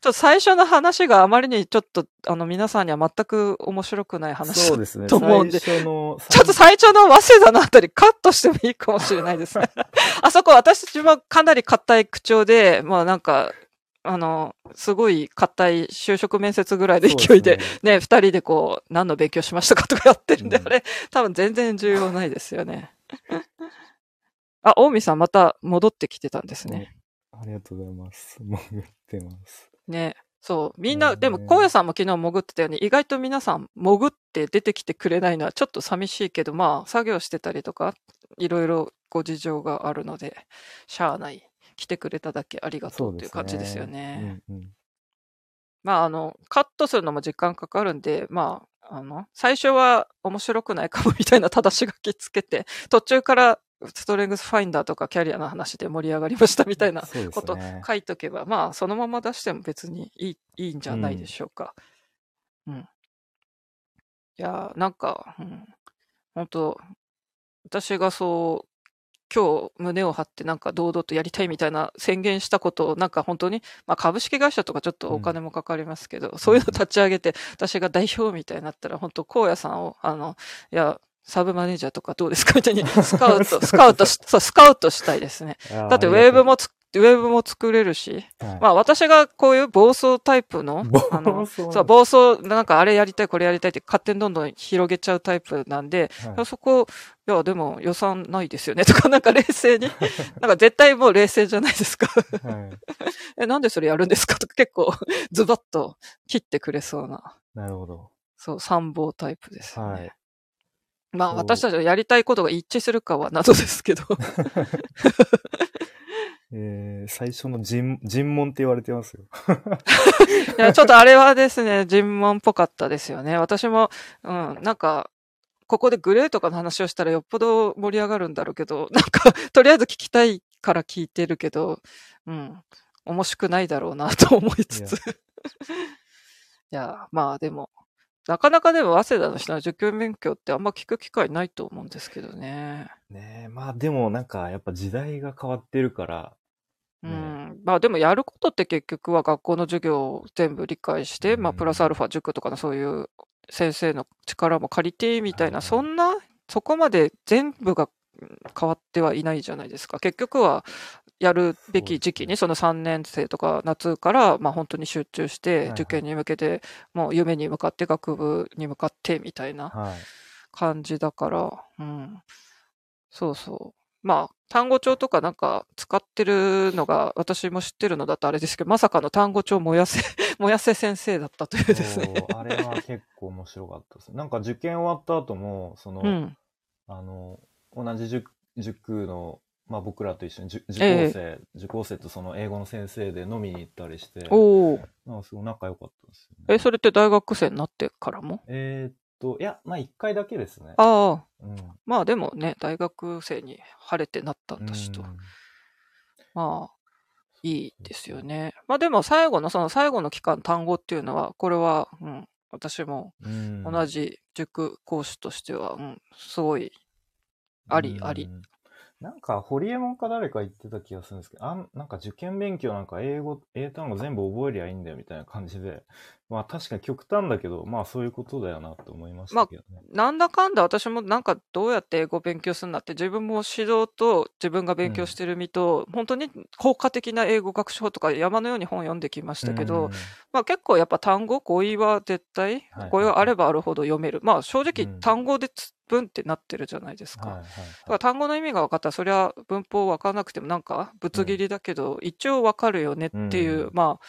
と最初の話があまりにちょっと、あの、皆さんには全く面白くない話だそうですね。と思うんでちょっと最初の早稲田のあたりカットしてもいいかもしれないですね。あそこ私たちもかなり硬い口調で、まあなんか、あの、すごい硬い就職面接ぐらいの勢いで、ね、二人でこう、何の勉強しましたかとかやってるんで、うんあれ、多分全然重要ないですよね。あ、大見さんまた戻ってきてたんですね。ありがとうございます。潜ってます。ね。そう。みんな、ねでも、荒野さんも昨日潜ってたように、意外と皆さん潜って出てきてくれないのはちょっと寂しいけど、まあ、作業してたりとか、いろいろご事情があるので、しゃあない。来てくれただけありがとうっていう感じですよね。うんうん。まあ、あの、カットするのも時間かかるんで、まあ、あの、最初は面白くないかもみたいな正し書きつけて、途中からストレングスファインダーとかキャリアの話で盛り上がりましたみたいなことね。書いとけば、まあ、そのまま出しても別にいいいいんじゃないでしょうか。うん。いやー、なんか、うん、本当私がそう、今日胸を張ってなんか堂々とやりたいみたいな宣言したことをなんか本当に、まあ株式会社とかちょっとお金もかかりますけど、そういうの立ち上げて私が代表みたいになったら本当荒野さんを、あの、いや、サブマネージャーとかどうですかみたいにスカウト、スカウトスカウトしたいですね。だってウェブもつ、ウェブも作れるし、はい、まあ私がこういう暴走タイプの、あの、そう、暴走、なんかあれやりたい、これやりたいって勝手にどんどん広げちゃうタイプなんで、はいそこ、いや、でも予算ないですよね とか、なんか冷静に、なんか絶対もう冷静じゃないですか。はい。え、なんでそれやるんですか？とか結構ズバッと切ってくれそうな、なるほど。そう、参謀タイプですよね。はいまあ私たちがやりたいことが一致するかは謎ですけど。えー、最初の尋尋問って言われてますよ。いや、ちょっとあれはですね、尋問っぽかったですよね。私も、うん、なんか、ここでグレーとかの話をしたらよっぽど盛り上がるんだろうけど、なんか、とりあえず聞きたいから聞いてるけど、うん、面白くないだろうなと思いつつ。いや、まあでも、なかなかでも、早稲田の人の受験勉強ってあんま聞く機会ないと思うんですけどね。ねえ、まあでもなんかやっぱ時代が変わってるから、ねうん。まあでもやることって結局は学校の授業を全部理解して、まあうんプラスアルファ塾とかのそういう先生の力も借りてみたいな、そんな、そこまで全部がうん変わってはいないじゃないですか。結局はやるべき時期に、その3年生とか夏から、まあ本当に集中しはいてはい受験に向けて、もう夢に向かって学部に向かってみたいなはい。感じだから、うん。そうそう。まあ、単語帳とかなんか使ってるのが私も知ってるのだとあれですけど、まさかの単語帳燃やせ、燃やせ先生だったというですね。そうあれは結構面白かったです。なんか受験終わった後も、その、うん。あの、同じ塾塾の、まあ僕らと一緒に受受ええ講生、受講生とその英語の先生で飲みに行ったりして、おお。なんかすごい仲良かったですよね。え、それって大学生になってからも？えーっと、いや、まあ一回だけですね。ああ。うん。まあでもね、大学生に晴れてなったんだしと。うんまあ、いいですよね。まあでも最後の、その最後の期間単語っていうのは、これは、うん、私もうん同じ塾講師としては、うん、すごい、ありありうんなんか、ホリエモンか誰か言ってた気がするんですけど、あんなんか受験勉強なんか英語、英単語全部覚えりゃいいんだよみたいな感じでまあ確かに極端だけど、まあそういうことだよなと思いましたけどね。なんだかんだ私もなんかどうやって英語を勉強するんだって自分も指導と自分が勉強してる身と、本当に効果的な英語学習法とか山のように本読んできましたけど、うんまあ結構やっぱ単語、語彙は絶対はい、語彙があればあるほど読める。まあ正直うん単語でつ文ってなってるじゃないですか。はいはいだからはい。単語の意味が分かったら、そりゃ文法分からなくてもなんかぶつ切りだけど、一応分かるよねっていう、うんまあ、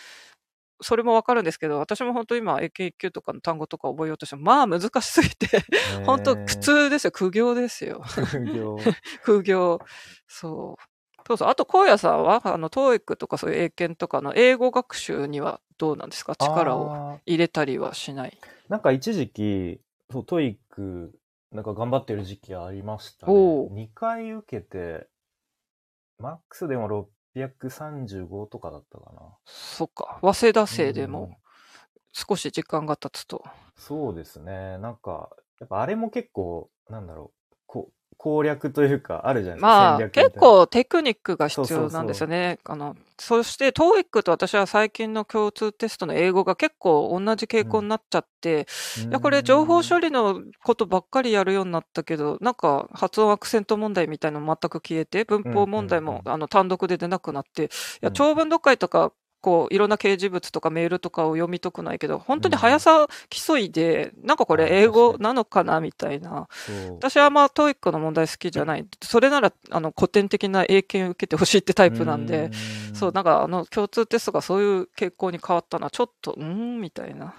それも分かるんですけど、私も本当今、英検1級とかの単語とか覚えようとしても、まあ難しすぎて、本当苦痛ですよ、苦行ですよ。副業。苦行。そう。そうそう。あと、荒野さんは、あの、TOEIC とかそういう英検とかの英語学習にはどうなんですか？力を入れたりはしない。なんか一時期、そう、 TOEIC、なんか頑張ってる時期ありましたね。2回受けて、マックスでも635とかだったかな。そっか。早稲田生でうんも少し時間が経つと。そうですね。なんか、やっぱあれも結構、なんだろう、こ攻略というか、あるじゃないですか。まあ、結、構テクニックが必要なんですよね。あの、そして、TOEIC と私は最近の共通テストの英語が結構同じ傾向になっちゃって、いや、これ情報処理のことばっかりやるようになったけど、なんか発音アクセント問題みたいなの全く消えて、文法問題も、うんうんうん。あの単独で出なくなって、いや、うん。長文読解とか、こう、いろんな掲示物とかメールとかを読み解くないけど、本当に速さ競いで、なんかこれ英語なのかなみたいな。私はまあ、 TOEIC の問題好きじゃない。それなら、あの、古典的な英検受けてほしいってタイプなんで、ーんそう、なんかあの、共通テストがそういう傾向に変わったのは、ちょっと、うーん、みたいな。あ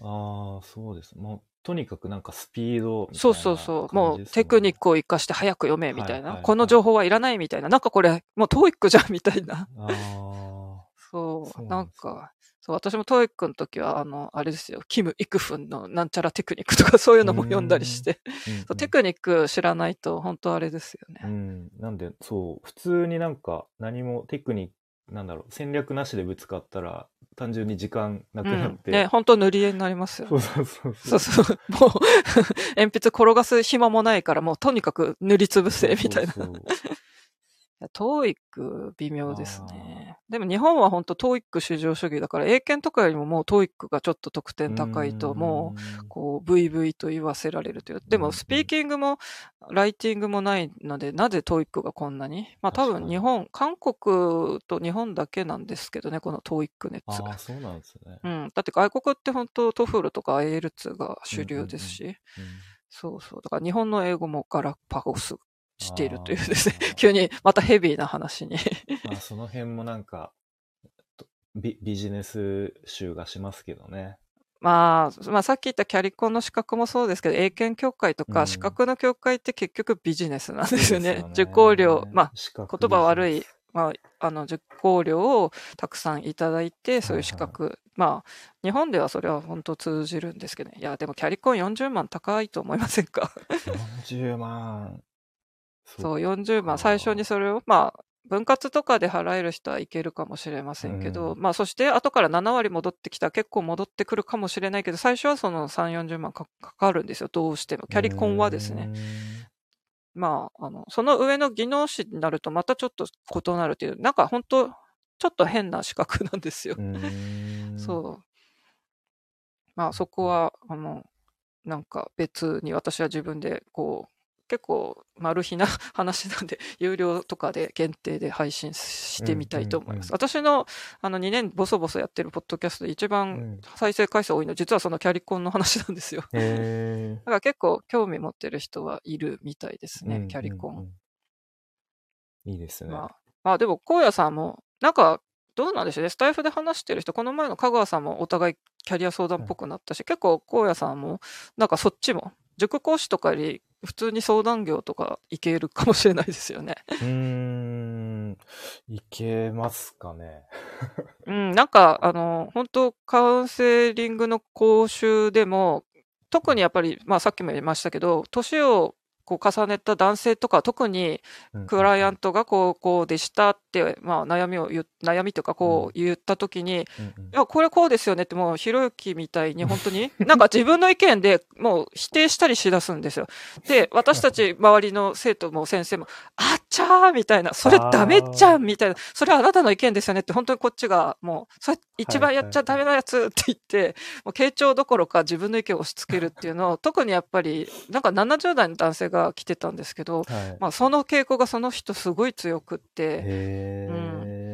あ、そうです。もう、とにかくなんかスピードみたいなそうそうそう。もうテクニックを活かして早く読めみたいな。はいはいはいこの情報はいらないみたいな。なんかこれ、もうトーイックじゃんみたいな。ああ。そう。そうななんか、そう、私もトーイックの時は、あの、あれですよ。キム・イクフンのなんちゃらテクニックとかそういうのも読んだりして。そうテクニック知らないと、本当あれですよね。うん。なんで、そう、普通になんか何もテクニック、なんだろう、戦略なしでぶつかったら、単純に時間なくうなって。んね、本当塗り絵になりますよそ。うそうそうそうそう。もう、鉛筆転がす暇もないから、もうとにかく塗りつぶせ、みたいな。そうそう TOEIC 微妙ですね。でも日本は本当 TOEIC 至上主義だから、英検とかよりももう TOEIC がちょっと得点高いと、もう、うこう、VV と言わせられるという。でも、うんスピーキングも、ライティングもないので、なぜ TOEIC がこんなに？まあ多分日本、韓国と日本だけなんですけどね、この TOEIC 熱がああ、。そうなんですね。うん。だって外国って本当 TOEFL とか IELTS が主流ですし、うんそうそう。だから日本の英語もガラパゴスしているというですね 急にまたヘビーな話に。まあ、その辺もなんか、とビビジネス臭がしますけどね。まあ、まあさっき言ったキャリコンの資格もそうですけど、英検協会とかうん資格の協会って結局ビジネスなんですよね。そうです受講料、まあ言葉悪いまあ、あの、受講料をたくさんいただいて、そういう資格、まあ、日本ではそれは本当通じるんですけどね。いや、でもキャリコン40万高いと思いませんか？40万。そう、40万。か最初にそれを、まあ、分割とかで払える人はいけるかもしれませんけど、うんまあ、そして後から7割戻ってきたら結構戻ってくるかもしれないけど、最初はその3、40万かかかるんですよ、どうしても。キャリコンはですね。。まあ、あの、その上の技能士になるとまたちょっと異なるという、なんか本当ちょっと変な資格なんですよ。うそう。まあそこは、あの、なんか別に私は自分でこう、結構マル秘な 話なんで、有料とかで限定で配信してみたいと思います。うんうん私のあの2年ボソボソやってるポッドキャストで一う番ん再生回数多いの、実はそのキャリコンの話なんですよ。へ だから結構興味持ってる人はいるみたいですーね、キャリコン。うんうんうんいいですね。まあ、まあでも、荒野さんも、なんか、どうなんでしょうね。スタイフで話してる人、この前の香川さんもお互いキャリア相談っぽくなったし、結構荒野さんも、なんかそっちも、塾講師とかより普通に相談業とかいけるかもしれないですよね。うーん。いけますかね。うん、なんか、あの、本当カウンセリングの講習でも、特にやっぱり、まあさっきも言いましたけど、年をこう重ねた男性とか、特にうんクライアントがこう、こうでしたって、まあ悩みを悩みとかこう言った時に、いや、これこうですよねって、もう、ひろゆきみたいに、本当に、なんか自分の意見でもう否定したりしだすんですよ。で、私たち 周りの生徒も先生も、あっちゃーみたいな、それダメじゃんみたいな、それはあなたの意見ですよねって、本当にこっちが、もう、それ一番やっちゃダメなやつって言って、もう、傾聴どころか自分の意見を押し付けるっていうのを、特にやっぱり、なんか70代の男性が来てたんですけど、はい。まあ、その傾向がその人すごい強くって、へー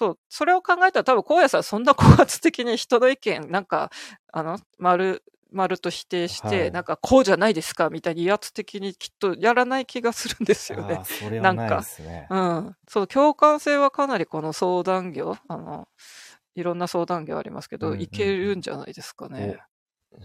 そう、それを考えたら多分、荒野さんそんな高圧的に人の意見、なんか、あの、丸、丸と否定して、はいなんか、こうじゃないですかみたいに威圧的にきっとやらない気がするんですよねあー。それはないなんか。うん。そう、共感性はかなりこの相談業、あの、いろんな相談業ありますけど、うんうんうんいけるんじゃないですかね。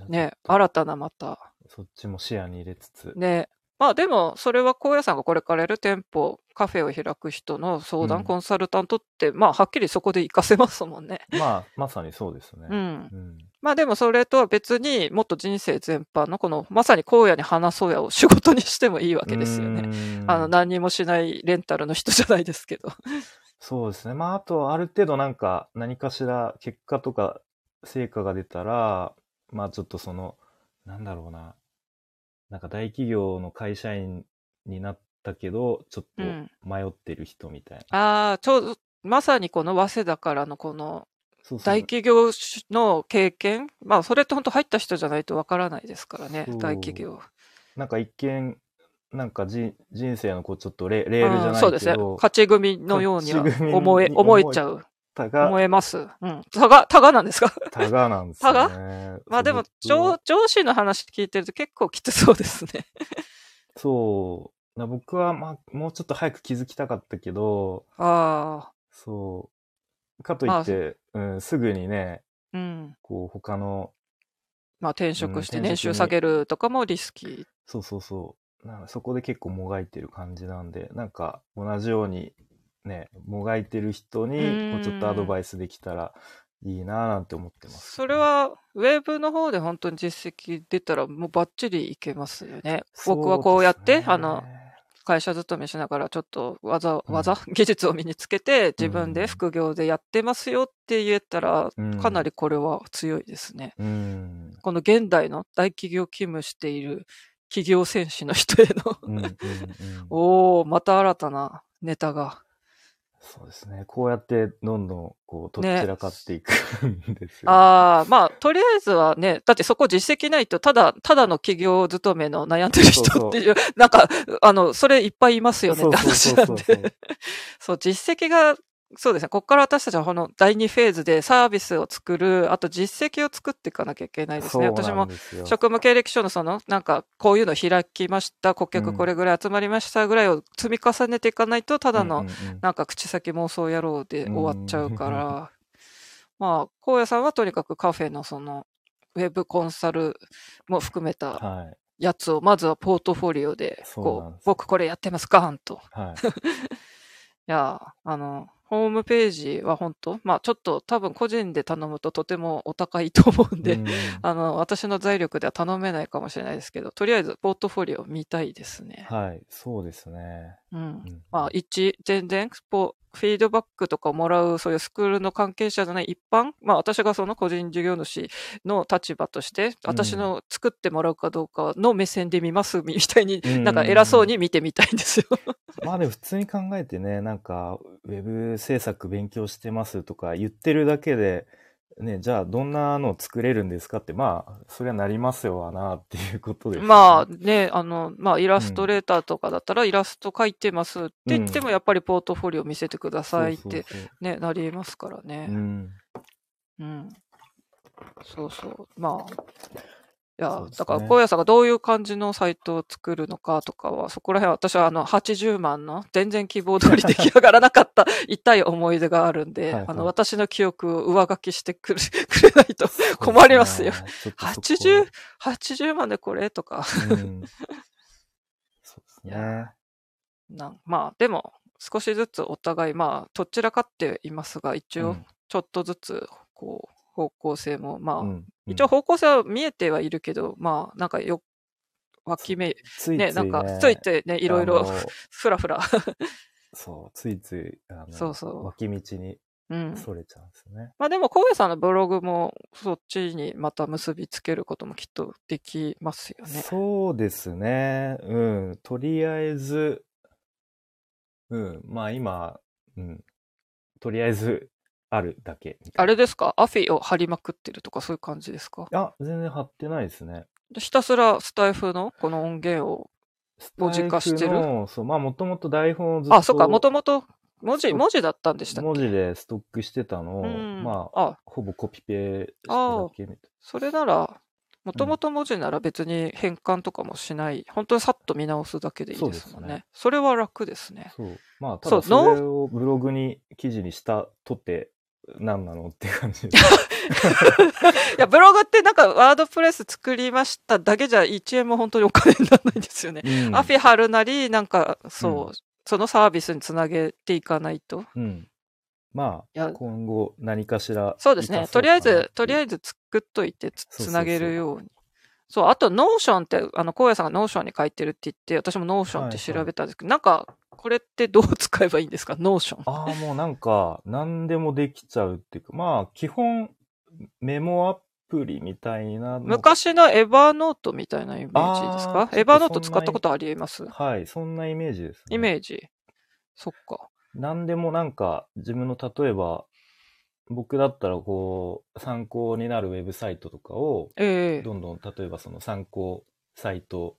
ね、新たなまた。そっちも視野に入れつつ。ね。まあでも、それは荒野さんがこれからやる店舗、カフェを開く人の相談、うんコンサルタントって、まあはっきりそこで活かせますもんね。まあ、まさにそうですね。うん。うん。まあでもそれとは別にもっと人生全般のこのまさに荒野に話そうやを仕事にしてもいいわけですよね。ねあの何にもしないレンタルの人じゃないですけど。そうですね。まあ、あと、ある程度なんか、何かしら結果とか成果が出たら、まあ、ちょっとその、なんだろうな。なんか大企業の会社員になったけど、ちょっとうん迷ってる人みたいな。ああ、ちょうどまさにこの早稲田からのこのそうそう大企業の経験、まあそれって本当入った人じゃないとわからないですからねそ、う大企業。なんか一見、なんかじ人生のこうちょっとレレールじゃないけど、うんそうですね。勝ち組のようには勝ち組に思え、思えちゃう。たが、思えます。うん。たが、たがなんですか？たがなんですよね。まあでも上、上司の話聞いてると結構きつそうですね。そう。な僕は、まあ、もうちょっと早く気づきたかったけど、ああ、そう。かといって、うん、すぐにね、うん。こう、他の、まあ転職して年収下げるとかもリスキー。そうそうそう。そこで結構もがいてる感じなんで、なんか同じようにね、もがいてる人に、こうちょっとアドバイスできたらいいなぁなんて思ってます。それは、ウェブの方で本当に実績出たらもうバッチリいけますよね。僕はこうやって、あの、、会社勤めしながらちょっと技、うん技、技術を身につけて自分で副業でやってますよって言えたら、うんかなりこれは強いですね。うん。この現代の大企業勤務している企業戦士の人への、うん、うん、うん。おー、また新たなネタが。そうですね。こうやってどんどん、こう、とっねちらかっていくんですよ。ああ、まあ、とりあえずはね、だってそこ実績ないと、ただ、ただの企業勤めの悩んでる人っていう、なんか、あの、それいっぱいいますよねって話なんそうそうそうで。そう、実績が、そうですね。ここから私たちはこの第2フェーズでサービスを作る、あと実績を作っていかなきゃいけないですね。そうなん私も職務経歴書のその、なんか、こういうの開きました、顧客うんこれぐらい集まりましたぐらいを積み重ねていかないと、ただのなんか口先妄想野郎で終わっちゃうかうんら、まあ、荒野さんはとにかくカフェのその、ウェブコンサルも含めたはい。やつを、まずはポートフォリオで、こう僕これやってます、ガーンと。はい。いや、あの、ホームページは本当？まあちょっと多分個人で頼むととてもお高いと思うんで、うん あの、私の財力では頼めないかもしれないですけど、とりあえずポートフォリオ見たいですね。はい。そうですね。うん。うんまあ、一、全然、ポフィードバックとかをもらう、そういうスクールの関係者じゃない一般、まあ、私がその個人事業主の立場として、私の作ってもらうかどうかの目線で見ます、みたいに、うんなんか偉そうに見てみたいんですよ。まあでも普通に考えてね、なんか、ウェブ制作勉強してますとか言ってるだけで、ね、じゃあどんなの作れるんですかって、まあ、そりゃなりますよなっていうことです、ね。まあね、あの、まあイラストレーターとかだったらイラスト描いてますって言ってもやっぱりポートフォリオ見せてくださいってね、なりますからね。うん。うん。そうそう。まあ。いや、ねだから、荒野さんがどういう感じのサイトを作るのかとかは、そこら辺は私はあの、80万の全然希望通り出来上がらなかった痛い思い出があるんで、はいはいあの、私の記憶を上書きしてくれ くれないと困りますよ。すね。ちょっとそこ80、80万でこれとか。うん。そうですね。なんまあ、でも、少しずつお互い、まあ、どちらかっていますが、一応うん、ちょっとずつ、こう、方向性も、まあ、うん一応方向性は見えてはいるけど、まあ、なんかよ、脇目、ついつい、ね、ね、なんか、ついてね、いろいろ ふらふら。そう、ついつい、あの、そうそう脇道にうん。それちゃうんですよね。まあでも、荒野さんのブログも、そっちにまた結びつけることもきっとできますよね。そうですね。うん。とりあえず、うん。まあ今、うん。とりあえず、あるだけ。あれですか？アフィを貼りまくってるとかそういう感じですか？あ、全然貼ってないですね。ひたすらスタイフのこの音源を、文字化してる？そう、まあもともと台本をずっと。あ、そっか、もともと文字、文字だったんでしたっけ？文字でストックしてたのを、うんまあ、あ、ほぼコピペしただけみたいそれなら、もともと文字なら別に変換とかもしない、本当にさっと見直すだけでいいですもんね。そねそれは楽ですね。そう。まあ、ただそれをブログに記事にしたとて、何なのって感じで。いや、ブログってなんかワードプレス作りましただけじゃ1円も本当にお金にならないんですよね。うんアフィ貼るなり、なんか、そう、うんそのサービスにつなげていかないと。うん。まあ、今後何かしら。そうですね。とりあえず、とりあええず作っといてつなげるように。そう、あと、 Notion って、あの、荒野さんが Notion に書いてるって言って、私も Notion って調べたんですけど、なんか、これってどう 使えばいいんですか？ Notion。ああ、もうなんか、何でもできちゃうっていうか、まあ、基本、メモアプリみたいなの。昔の Evernote みたいなイメージですか？ Evernote 使ったことあります？はい、そんなイメージです、ね。イメージ。そっか。何でもなんか、自分の例えば、僕だったらこう、参考になるウェブサイトとかを、ええ。どんどん、例えばその参考サイト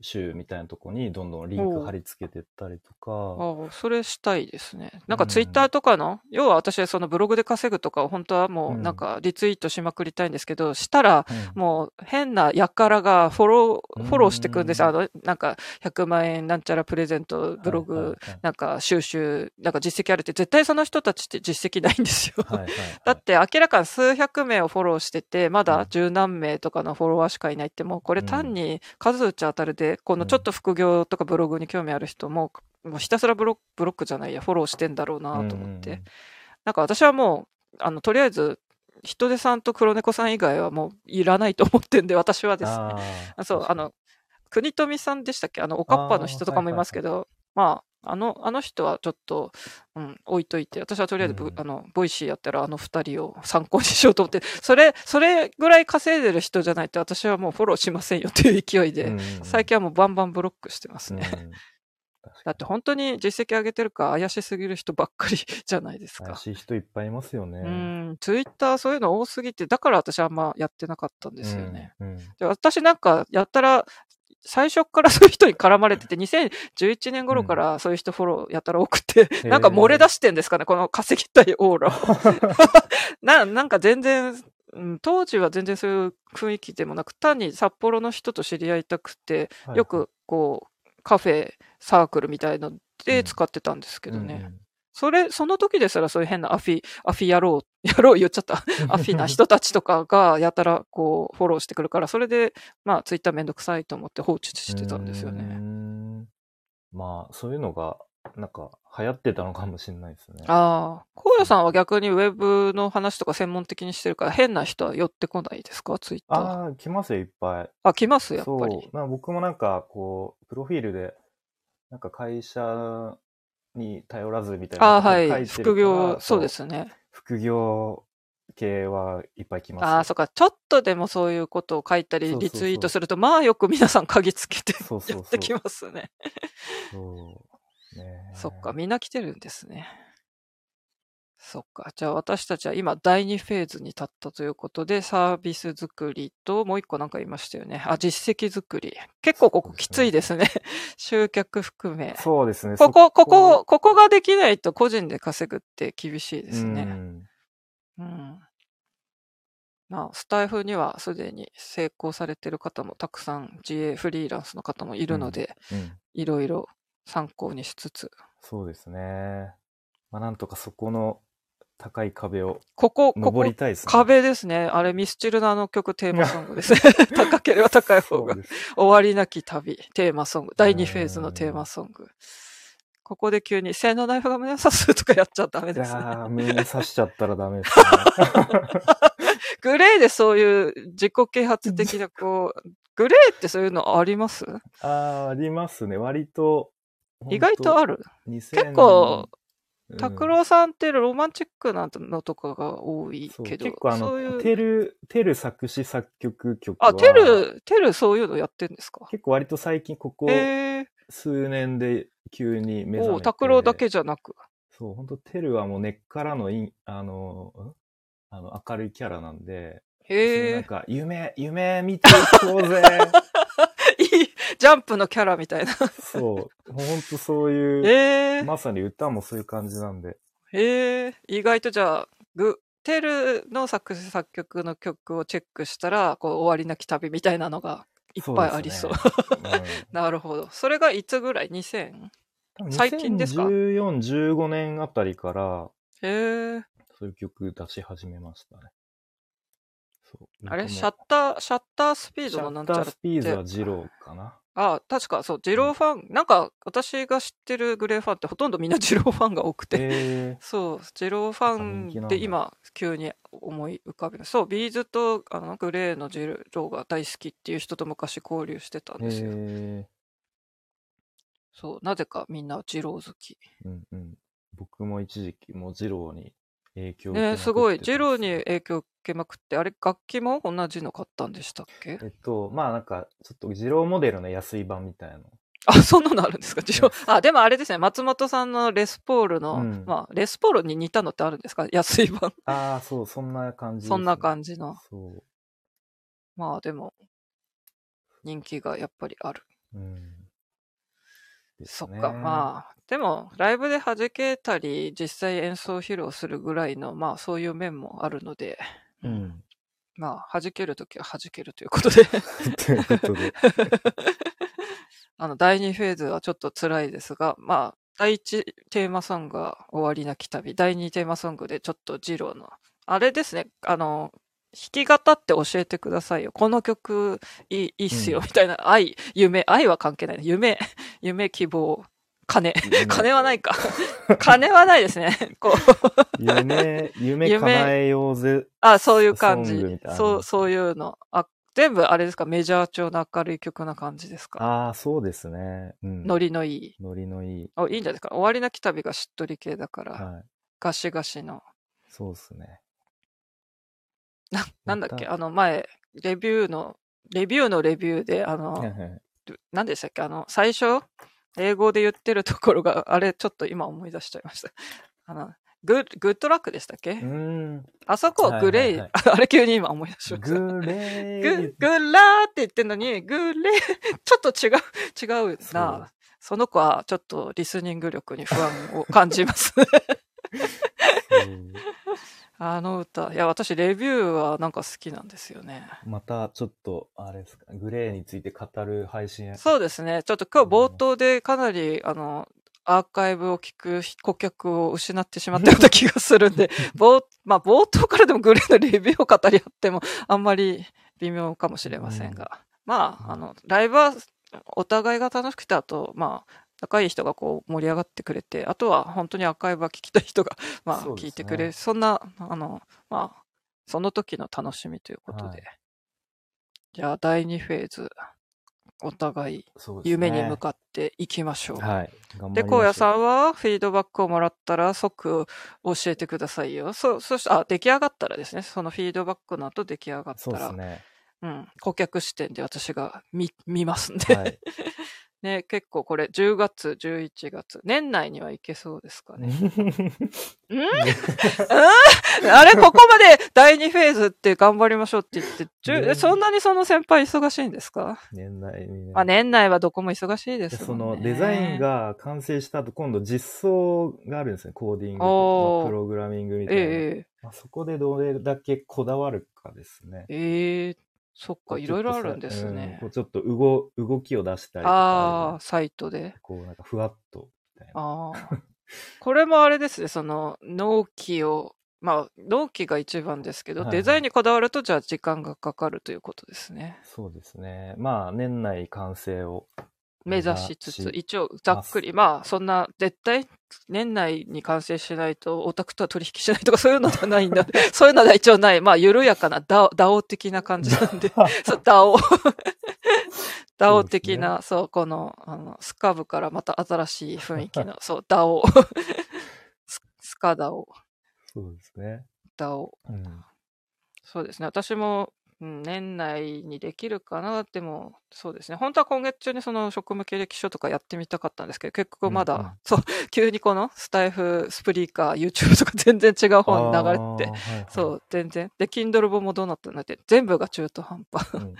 集みたいなとこにどんどんリンク貼り付けてったりとか、ああ、それしたいですね。なんかツイッターとかの、要は私はそのブログで稼ぐとかを本当はもううん。なんかリツイートしまくりたいんですけど、したらうん。もう変なやからがフォロー、うん。フォローしてくんです。よ。あの、なんか100万円なんちゃらプレゼント、ブログ、はいはいはい。なんか収集、なんか実績あるって絶対その人たちって実績ないんですよ。はいはいはい。だって明らかに数百名をフォローしてて、まうんだ十何名とかのフォロワーしかいないって、もうこれ単に数打ち当たるで、このちょっと副業とかブログに興味ある人も、もうひたすらブロブロックじゃないや、フォローしてんだろうなと思って。なんか私はもう、あの、とりあえず、人手さんと黒猫さん以外はもういらないと思ってんで、私はですね。そう、あの、国富さんでしたっけ？あの、おかっぱの人とかもいますけど、まあ、あの、あの人はちょっと、うん、置いといて、私はとりあえずブ、うんあの、 Voicy やったらあの二人を参考にしようと思って、それ、それぐらい稼いでる人じゃないと私はもうフォローしませんよっていう勢いで、最近はもうバンバンブロックしてますね。だって本当に実績上げてるか怪しすぎる人ばっかりじゃないですか。怪しい人いっぱいいますよね。うん、ツイッターそういうの多すぎて、だから私はあんまやってなかったんですよね。うん。うんで私なんかやったら、最初からそういう人に絡まれてて、2011年頃からそういう人フォローやったら多くて、へー。なんか漏れ出してんですかね、この稼ぎたいオーラを。ななんか全然、うん当時は全然そういう雰囲気でもなく、単に札幌の人と知り合いたくて、はいよくこう、カフェ、サークルみたいので使ってたんですけどね。それ、その時ですらそういう変なアフィ、アフィ野郎、野郎言っちゃった。アフィな人たちとかがやたらこうフォローしてくるから、それで、まあツイッターめんどくさいと思って放置してたんですよね。んまあ、そういうのが、なんか、流行ってたのかもしれないですね。ああ、荒野さんは逆にウェブの話とか専門的にしてるから変な人は寄ってこないですか？ツイッター。ああ、来ますよ、いっぱい。あ、来ますやっぱそうり。。まあ僕もなんか、こう、プロフィールで、なんか会社に頼らずみたいなあ。はい。副業、そうで。すね。副業系はいっぱい来ますよ。ああ、そっか。ちょっとでもそういうことを書いたり、リツイートすると、まあよく皆さん鍵つけて やってきますね。そう。ねえそっか、みんな来てるんですね。そっか。じゃあ私たちは今第2フェーズに立ったということで、サービス作りと、もう一個なんか言いましたよね。あ、実績作り。結構ここきついですね。集客含め。そうですね。ここ、そここ、ここができないと個人で稼ぐって厳しいですうね。んうん。まあ、スタイフにはすでに成功されてる方もたくさん、自営フリーランスの方もいるので、うん。いろいろ参考にしつつ、そうですね。まあなんとかそこの高い壁をここ、ここ登、りたいですね。壁ですね。あれ、ミスチルのあの曲テーマ ソングですね。高ければ高い方が終わりなき旅、テーマソング。第2フェーズのテーマソング。ここで急に、性のナイフが胸を刺すとかやっちゃダメいですね。やー、胸刺しちゃったらダメですね。グレーでそういう自己啓発的な、こう、グレーってそういうのあります？あーありますね。割と。意外とある。る。2000結構、うん拓郎さんってロマンチックなのとかが多いけど、結構あ。の、テル、テル作詞作曲曲は。あ、テル、テルそういうのやってんですか？結構割と最近ここ数年で急に目覚めて。拓郎だけじゃなく。そう、本当テルはもう根っからのあの、ん？あの、明るいキャラなんで、へえなんか、夢、夢見ていこうぜ。ジャンプのキャラみたいな。そう、本当そういう、へえまさに歌もそういう感じなんで。へえ意外とじゃあ、グ、テルの作詞作曲の曲をチェックしたら、こう、終わりなき旅みたいなのがいっぱいありそう。ですね なるほど。それがいつぐらい ?2000? うん、最近ですか？2014、15年あたりから、へえそういう曲出し始めましたね。そうあれシャッター、シャッタースピーシャドのなんちゃらッタースピードはジローかな。あ、確かそう、ジローファン、なんか私が知ってるグレーファンってほとんどみんなジローファンが多くて、え そう、ジローファンで今、急に思い浮かびます。そう、ビーズとあのグレーのジローが大好きっていう人と昔交流してたんー、ですよ。えそう、なぜかみんなジロー好き。ー、うんうん。僕も一時期もうジローに影響を受けまくねってたすごい、ジローんですよに影響を受けまくって、あれ、楽器も同じの買ったんでしたっけ？えっと、まあなんか、ちょっとジローモデルの安い版みたいなの。あ、そんなのあるんですか？ジロー。あ、でもあれですね、松本さんのレスポールの、うんまあ、レスポールに似たのってあるんですか？安い版。ああ、そう、そんな感じね、そんな感じの。そまあでも、人気がやっぱりある。う。うん。ねそっか、まあ、でも、ライブで弾けたり、実際演奏披露するぐらいの、まあそういう面もあるので、うん。まあ、弾けるときは弾けるということで、ということで。あの、第2フェーズはちょっと辛いですが、まあ、第1テーマソングが終わりなき旅、第2テーマソングでちょっとジローの、あれですね、あの、弾き語って教えてくださいよ。この曲いいいいっすよ、うんみたいな。愛、夢、愛は関係ない。夢、夢、希望、金。金はないか。金はないですね。こう。夢、夢夢叶えようぜ。あ、そういう感じそう、そういうの。あ、全部あれですか？メジャー調の明るい曲な感じですか？ああ、そうですね。うん。ノリのいい。ノリのいい。あ、いいんじゃないですか？終わりなき旅がしっとり系だから、はい。ガシガシの。そうですね。な、なんだっけ？まあの前、レビューの、レビューのレビューで、あの、何でしたっけ？あの、最初、英語で言ってるところが、あれ、ちょっと今思い出しちゃいました。あの、グッ、グッドラックでしたっけ、うーん。あそこ、グレイ、はいはいは あれ急に今思い出しました。グレグー。、グラーって言ってんのに、グレー、ちょっと違う、違うな。その子はちょっとリスニング力に不安を感じます。あの歌。いや、私、レビューはなんか好きなんですよね。またちょっと、あれですか、グレーについて語る配信。そうですね。ちょっと今日冒頭でかなり、あの、アーカイブを聞く顧客を失ってしまったような気がするんで、冒、まあ冒頭からでもグレーのレビューを語り合ってもあんまり微妙かもしれませんが。まあ、あの、ライブはお互いが楽しくて、あと、まあ、仲いい人がこう盛り上がってくれて、あとは本当にアーカイブは聞きたい人が、まあそうですね聞いてくれる、そんな、あの、まあ、その時の楽しみということで。はいじゃあ、第2フェーズ、お互いそうですね。夢に向かっていきましょう。はい。頑張で、りましょう荒野さんはフィードバックをもらったら即教えてくださいよ。そ、そして、あ、出来上がったらですね、そのフィードバックの後出来上がったそうら、ですね。うん、顧客視点で私が見、見ますんで。はい。ね、結構これ10月、11月、年内にはいけそうですかね。あれ、ここまで第2フェーズって頑張りましょうって言って、そんなにその先輩忙しいんですか？年内にね。まあ年内はどこも忙しいでですね。のデザインが完成した後、今度実装があるんですね。コーディングおーまあプログラミングみたいな。えまあ、そこでどれだけこだわるかですね。えええそっか、いろいろあるんですねうんこ。うちょっと動動きを出したりとあかあ、サイトで。こうなんかふわっとみたいな。ああ。これもあれですね、その、納期を、まあ、納期が一番ですけど、はいはいデザインにこだわると、じゃあ時間がかかるということですね。そうですね。まあ年内完成を。目指しつつ、一応、ざっくり、まあ、そんな、絶対、年内に完成しないと、オタクとは取引しないとか、そういうのではないんだ。そういうのは一応ない。まあ、緩やかなダオ、ダオ的な感じなんで。そう、ダオ。ダオ的な、そう,、この、あの、スカブからまた新しい雰囲気の、そう、ダオ。ススカダオ。そうですね。ダオ。うん。そうですね。私も、うん、年内にできるかな。でも、そうですね。本当は今月中にその職務経歴書とかやってみたかったんですけど、結局まだ、うんうんそう、急にこのスタイフ、スプリーカー、YouTube とか全然違う方に流れてはいはいそう、全然。で、Kindle 本もどうなったんだって、全部が中途半端。うんうんうん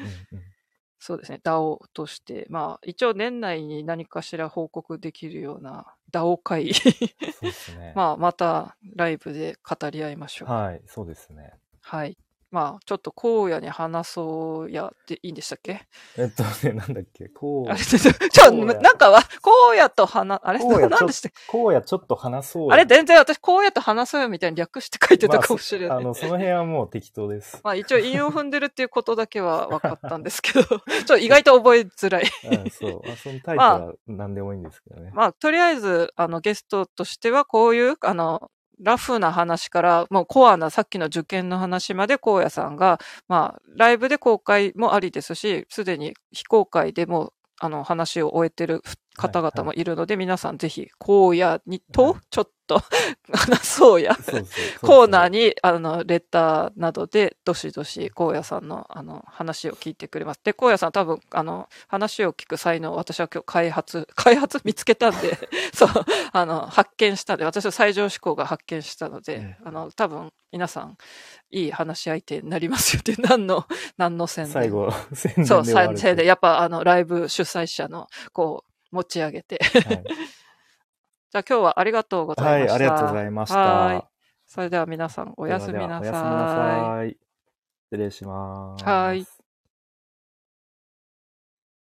そうですね。DAO として、まあ、一応年内に何かしら報告できるような DAO 会、ね。まあ、またライブで語り合いましょう。はい、そうですね。はい。まあ、ちょっと荒野に話そうやっていいんでしたっけ？えっとね、なんだっけ、こうあれ、、ちょ、ちょ、荒野なんかは、荒野と話、あれ荒野なんでしたっけ？こうやちょっと話そうよ。あれ、全然私、荒野と話そうよみたいに略して書いてたかもしれない。まあそあの、その辺はもう適当です。まあ一応韻を踏んでるっていうことだけは分かったんですけど、ちょっと意外と覚えづらい。うん、そう。まあ、そのタイトルは何でもいいんですけどね。まあとりあえず、あのゲストとしてはこういう、あの、ラフな話から、もうコアなさっきの受験の話まで荒野さんが、まあライブで公開もありですし、すでに非公開でもあの話を終えてる方々もいるので、皆さんぜひ荒野にと、ちょっと話そうや。コーナーに。に、あの、レターなどで、どしどし、荒野さんの、あの、話を聞いてくれます。で、荒野さん多分、あの、話を聞く才能を私は今日開発、開発見つけたんで、そう、あの、発見したんで、私は最上志向が発見したので、あの、多分、皆さん、いい話し相手になりますよって、何の、何の宣伝。最後、宣伝でそう、宣伝で、やっぱ、あの、ライブ主催者の、こう、持ち上げて。はいじゃあ今日はありがとうございました。はい、ありがとうございました。はい。それでは皆さんおやすみなさい。おやすみなさい。失礼します。はい。